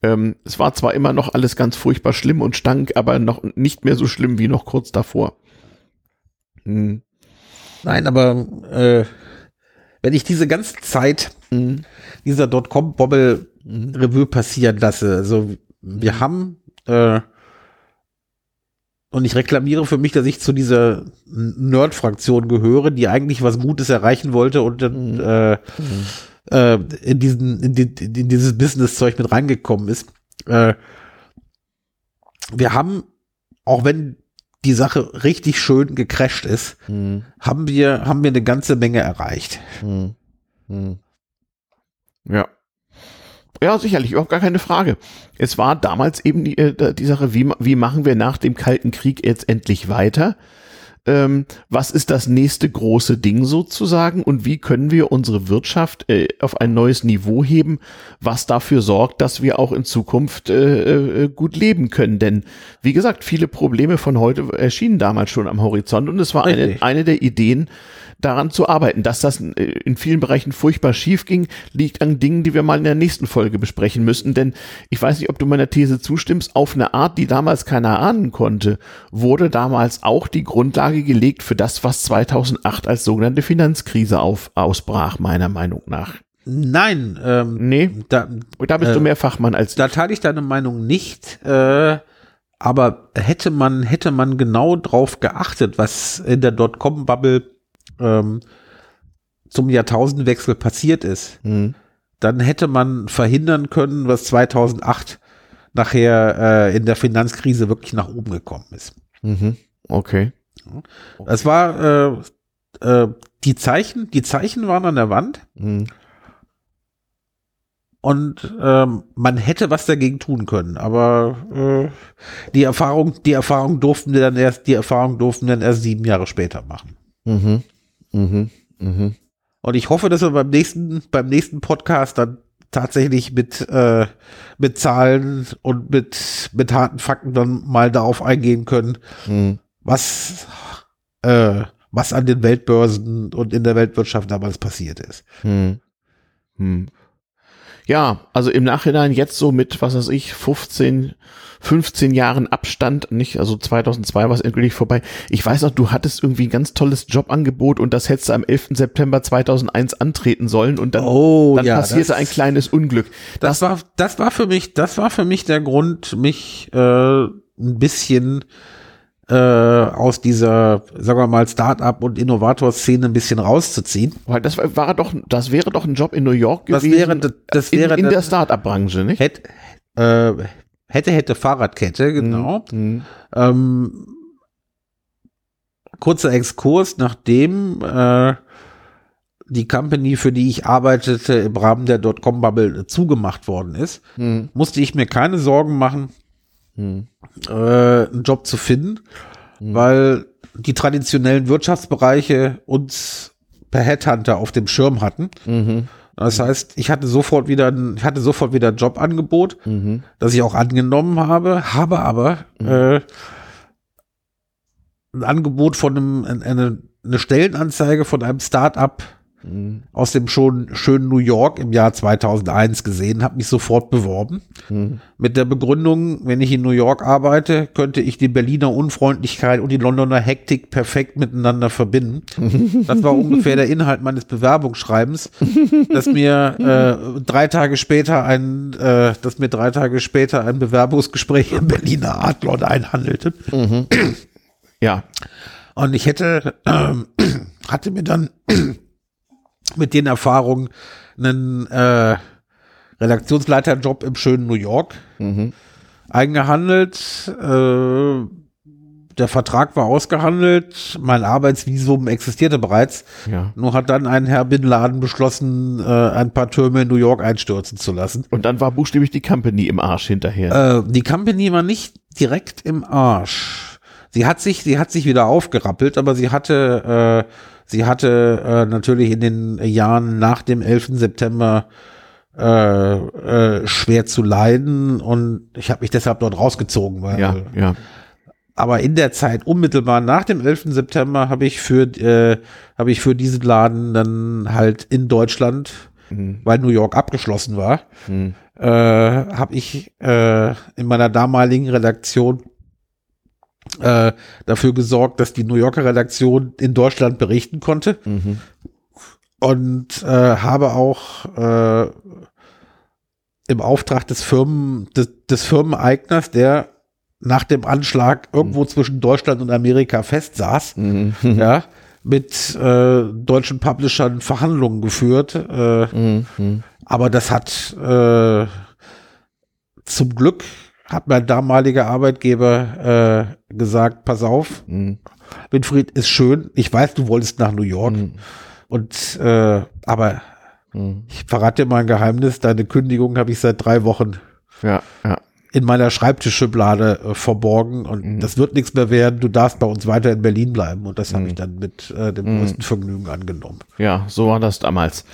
Ähm, es war zwar immer noch alles ganz furchtbar schlimm und stank, aber noch nicht mehr so schlimm wie noch kurz davor. Hm. Nein, aber äh, wenn ich diese ganze Zeit mhm. dieser Dotcom-Bobble mhm. Revue passieren lasse, also wir mhm. haben äh, und ich reklamiere für mich, dass ich zu dieser Nerd-Fraktion gehöre, die eigentlich was Gutes erreichen wollte und dann mhm. äh, mhm. äh, in, diesen, in, die, in dieses Business-Zeug mit reingekommen ist. Äh, wir haben, auch wenn die Sache richtig schön gecrasht ist, mhm. haben wir, haben wir eine ganze Menge erreicht. Mhm. mhm. Ja. Ja, sicherlich, überhaupt gar keine Frage. Es war damals eben die, äh, die Sache, wie, wie machen wir nach dem Kalten Krieg jetzt endlich weiter? Ähm, was ist das nächste große Ding sozusagen und wie können wir unsere Wirtschaft äh, auf ein neues Niveau heben, was dafür sorgt, dass wir auch in Zukunft äh, äh, gut leben können. Denn wie gesagt, viele Probleme von heute erschienen damals schon am Horizont und es war eine, eine der Ideen, daran zu arbeiten. Dass das äh, in vielen Bereichen furchtbar schief ging, liegt an Dingen, die wir mal in der nächsten Folge besprechen müssen. Denn ich weiß nicht, ob du meiner These zustimmst, auf eine Art, die damals keiner ahnen konnte, wurde damals auch die Grundlage gelegt für das, was 2008 als sogenannte Finanzkrise auf, ausbrach, meiner Meinung nach. Nein, ähm, nee, da, da bist äh, du mehr Fachmann als Da teile ich deine Meinung nicht. Äh, aber hätte man hätte man genau drauf geachtet, was in der Dotcom-Bubble ähm, zum Jahrtausendwechsel passiert ist, mhm. dann hätte man verhindern können, was 2008 nachher äh, in der Finanzkrise wirklich nach oben gekommen ist. Mhm. Okay. Es war äh, äh, die Zeichen, die Zeichen waren an der Wand. Mhm. Und ähm, man hätte was dagegen tun können, aber äh, die Erfahrung, die Erfahrung durften wir dann erst, die Erfahrung durften wir dann erst sieben Jahre später machen. Mhm. Mhm, mhm. Und ich hoffe, dass wir beim nächsten, beim nächsten Podcast dann tatsächlich mit, äh, mit Zahlen und mit, mit harten Fakten dann mal darauf eingehen können, mhm. was, äh, was an den Weltbörsen und in der Weltwirtschaft damals passiert ist. Mhm. Mhm. Ja, also im Nachhinein jetzt so mit, was weiß ich, 15, 15 Jahren Abstand, nicht, also 2002 war es endgültig vorbei. Ich weiß noch, du hattest irgendwie ein ganz tolles Jobangebot und das hättest du am 11. September 2001 antreten sollen und dann, oh, dann ja, passierte das, ein kleines Unglück. Das, das, war, das war für mich, das war für mich der Grund, mich äh, ein bisschen äh, aus dieser, sagen wir mal, Start-up und Innovator-Szene ein bisschen rauszuziehen. Weil das war doch, das wäre doch ein Job in New York gewesen. Das wäre, das wäre in, in der Start-up-Branche, nicht? Hätte, äh, hätte, hätte Fahrradkette, genau. Mhm. Ähm, kurzer Exkurs, nachdem äh, die Company, für die ich arbeitete, im Rahmen der Dotcom-Bubble zugemacht worden ist, mhm. musste ich mir keine Sorgen machen, hm. Äh, einen Job zu finden, hm. weil die traditionellen Wirtschaftsbereiche uns per Headhunter auf dem Schirm hatten. Mhm. Das heißt, ich hatte sofort wieder, ich hatte sofort wieder ein Jobangebot, mhm. das ich auch angenommen habe, habe aber mhm. äh, ein Angebot von einem, eine, eine Stellenanzeige von einem Start-up mhm. aus dem schon schönen New York im Jahr 2001 gesehen, habe mich sofort beworben. Mhm. Mit der Begründung, wenn ich in New York arbeite, könnte ich die Berliner Unfreundlichkeit und die Londoner Hektik perfekt miteinander verbinden. das war ungefähr der Inhalt meines Bewerbungsschreibens, dass mir äh, drei Tage später ein, äh, dass mir drei Tage später ein Bewerbungsgespräch im Berliner Adlon einhandelte. Mhm. Ja. Und ich hätte, äh, hatte mir dann mit den Erfahrungen einen äh, Redaktionsleiterjob im schönen New York mhm. eingehandelt. Äh, der Vertrag war ausgehandelt, mein Arbeitsvisum existierte bereits. Ja. Nur hat dann ein Herr Bin Laden beschlossen, äh, ein paar Türme in New York einstürzen zu lassen. Und dann war buchstäblich die Company im Arsch hinterher. Äh, die Company war nicht direkt im Arsch. Sie hat sich, sie hat sich wieder aufgerappelt, aber sie hatte äh, Sie hatte äh, natürlich in den Jahren nach dem 11. September äh, äh, schwer zu leiden und ich habe mich deshalb dort rausgezogen. Weil, ja, ja. Aber in der Zeit unmittelbar nach dem 11. September habe ich für äh, habe ich für diesen Laden dann halt in Deutschland, mhm. weil New York abgeschlossen war, mhm. äh, habe ich äh, in meiner damaligen Redaktion äh, dafür gesorgt, dass die New Yorker Redaktion in Deutschland berichten konnte. Mhm. Und äh, habe auch äh, im Auftrag des Firmen, des, des Firmeneigners, der nach dem Anschlag irgendwo mhm. zwischen Deutschland und Amerika festsaß, mhm. ja, mit äh, deutschen Publishern Verhandlungen geführt. Äh, mhm. Aber das hat äh, zum Glück hat mein damaliger Arbeitgeber äh, gesagt, pass auf, mhm. Winfried ist schön, ich weiß, du wolltest nach New York mhm. und äh, aber Mhm. Ich verrate dir mal ein Geheimnis, deine Kündigung habe ich seit drei Wochen ja, ja. in meiner Schreibtischschublade äh, verborgen und mhm. das wird nichts mehr werden. Du darfst bei uns weiter in Berlin bleiben und das habe ich mhm. dann mit äh, dem mhm. größten Vergnügen angenommen. Ja, so war das damals.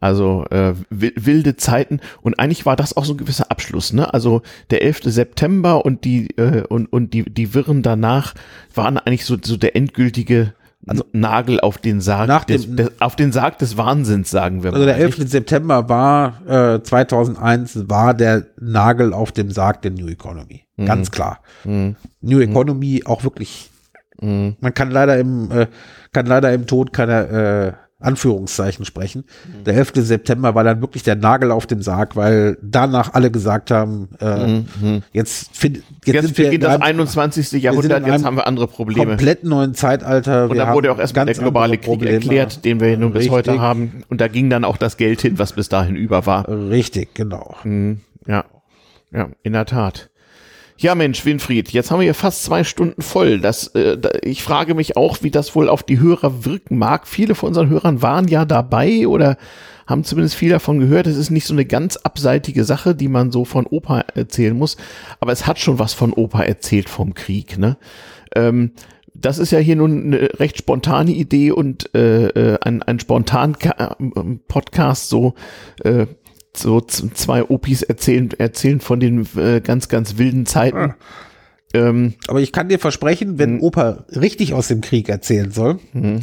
Also äh, wilde Zeiten und eigentlich war das auch so ein gewisser Abschluss, ne? Also der 11. September und die äh, und und die die Wirren danach waren eigentlich so so der endgültige also Nagel auf den Sarg nach dem, des, auf den Sarg des Wahnsinns, sagen wir mal. Also der 11. September war äh, 2001 war der Nagel auf dem Sarg der New Economy. Mhm. Ganz klar. Mhm. New mhm. Economy auch wirklich. Mhm. Man kann leider im äh, kann leider im Tod keiner äh, Anführungszeichen sprechen. Mhm. Der 11. September war dann wirklich der Nagel auf dem Sarg, weil danach alle gesagt haben, äh, mhm. jetzt, find, jetzt, jetzt sind wir in das 21. Jahrhundert, jetzt haben wir andere Probleme. Komplett neuen Zeitalter. Und da wurde auch erstmal der globale Krieg Probleme. erklärt, den wir nun bis Richtig. heute haben. Und da ging dann auch das Geld hin, was bis dahin über war. Richtig, genau. Mhm. Ja, ja, in der Tat. Ja, Mensch, Winfried, jetzt haben wir hier fast zwei Stunden voll. Das, äh, da, ich frage mich auch, wie das wohl auf die Hörer wirken mag. Viele von unseren Hörern waren ja dabei oder haben zumindest viel davon gehört. Es ist nicht so eine ganz abseitige Sache, die man so von Opa erzählen muss, aber es hat schon was von Opa erzählt vom Krieg. Ne? Ähm, das ist ja hier nun eine recht spontane Idee und äh, äh ein, ein spontan Podcast so äh, so zwei Opis erzählen, erzählen von den äh, ganz, ganz wilden Zeiten. Ah. Ähm, Aber ich kann dir versprechen, wenn hm. Opa richtig aus dem Krieg erzählen soll, mhm.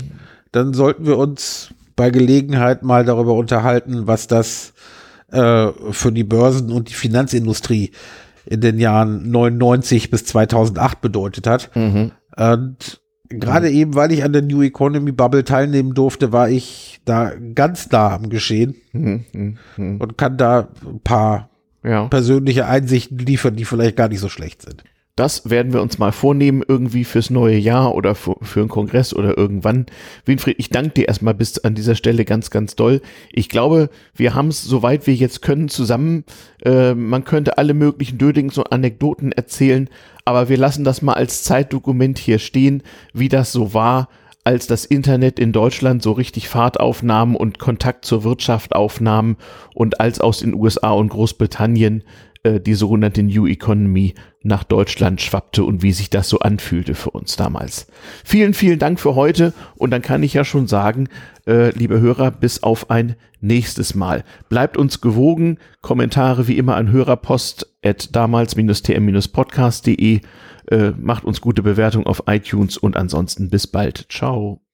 dann sollten wir uns bei Gelegenheit mal darüber unterhalten, was das äh, für die Börsen und die Finanzindustrie in den Jahren 99 bis 2008 bedeutet hat. Mhm. Und gerade mhm. eben, weil ich an der New Economy Bubble teilnehmen durfte, war ich da ganz nah am Geschehen mhm. Mhm. mhm. und kann da ein paar ja. persönliche Einsichten liefern, die vielleicht gar nicht so schlecht sind. Das werden wir uns mal vornehmen, irgendwie fürs neue Jahr oder für, für einen Kongress oder irgendwann. Winfried, ich danke dir erstmal bis an dieser Stelle ganz, ganz doll. Ich glaube, wir haben es, soweit wir jetzt können, zusammen. Äh, man könnte alle möglichen Dödings und Anekdoten erzählen, aber wir lassen das mal als Zeitdokument hier stehen, wie das so war, als das Internet in Deutschland so richtig Fahrt aufnahm und Kontakt zur Wirtschaft aufnahm und als aus den USA und Großbritannien äh, die sogenannte New Economy nach Deutschland schwappte und wie sich das so anfühlte für uns damals. Vielen, vielen Dank für heute und dann kann ich ja schon sagen, äh, liebe Hörer, bis auf ein nächstes Mal. Bleibt uns gewogen, Kommentare wie immer an hörerpost at damals-tm-podcast.de, äh, macht uns gute Bewertung auf iTunes und ansonsten bis bald. Ciao.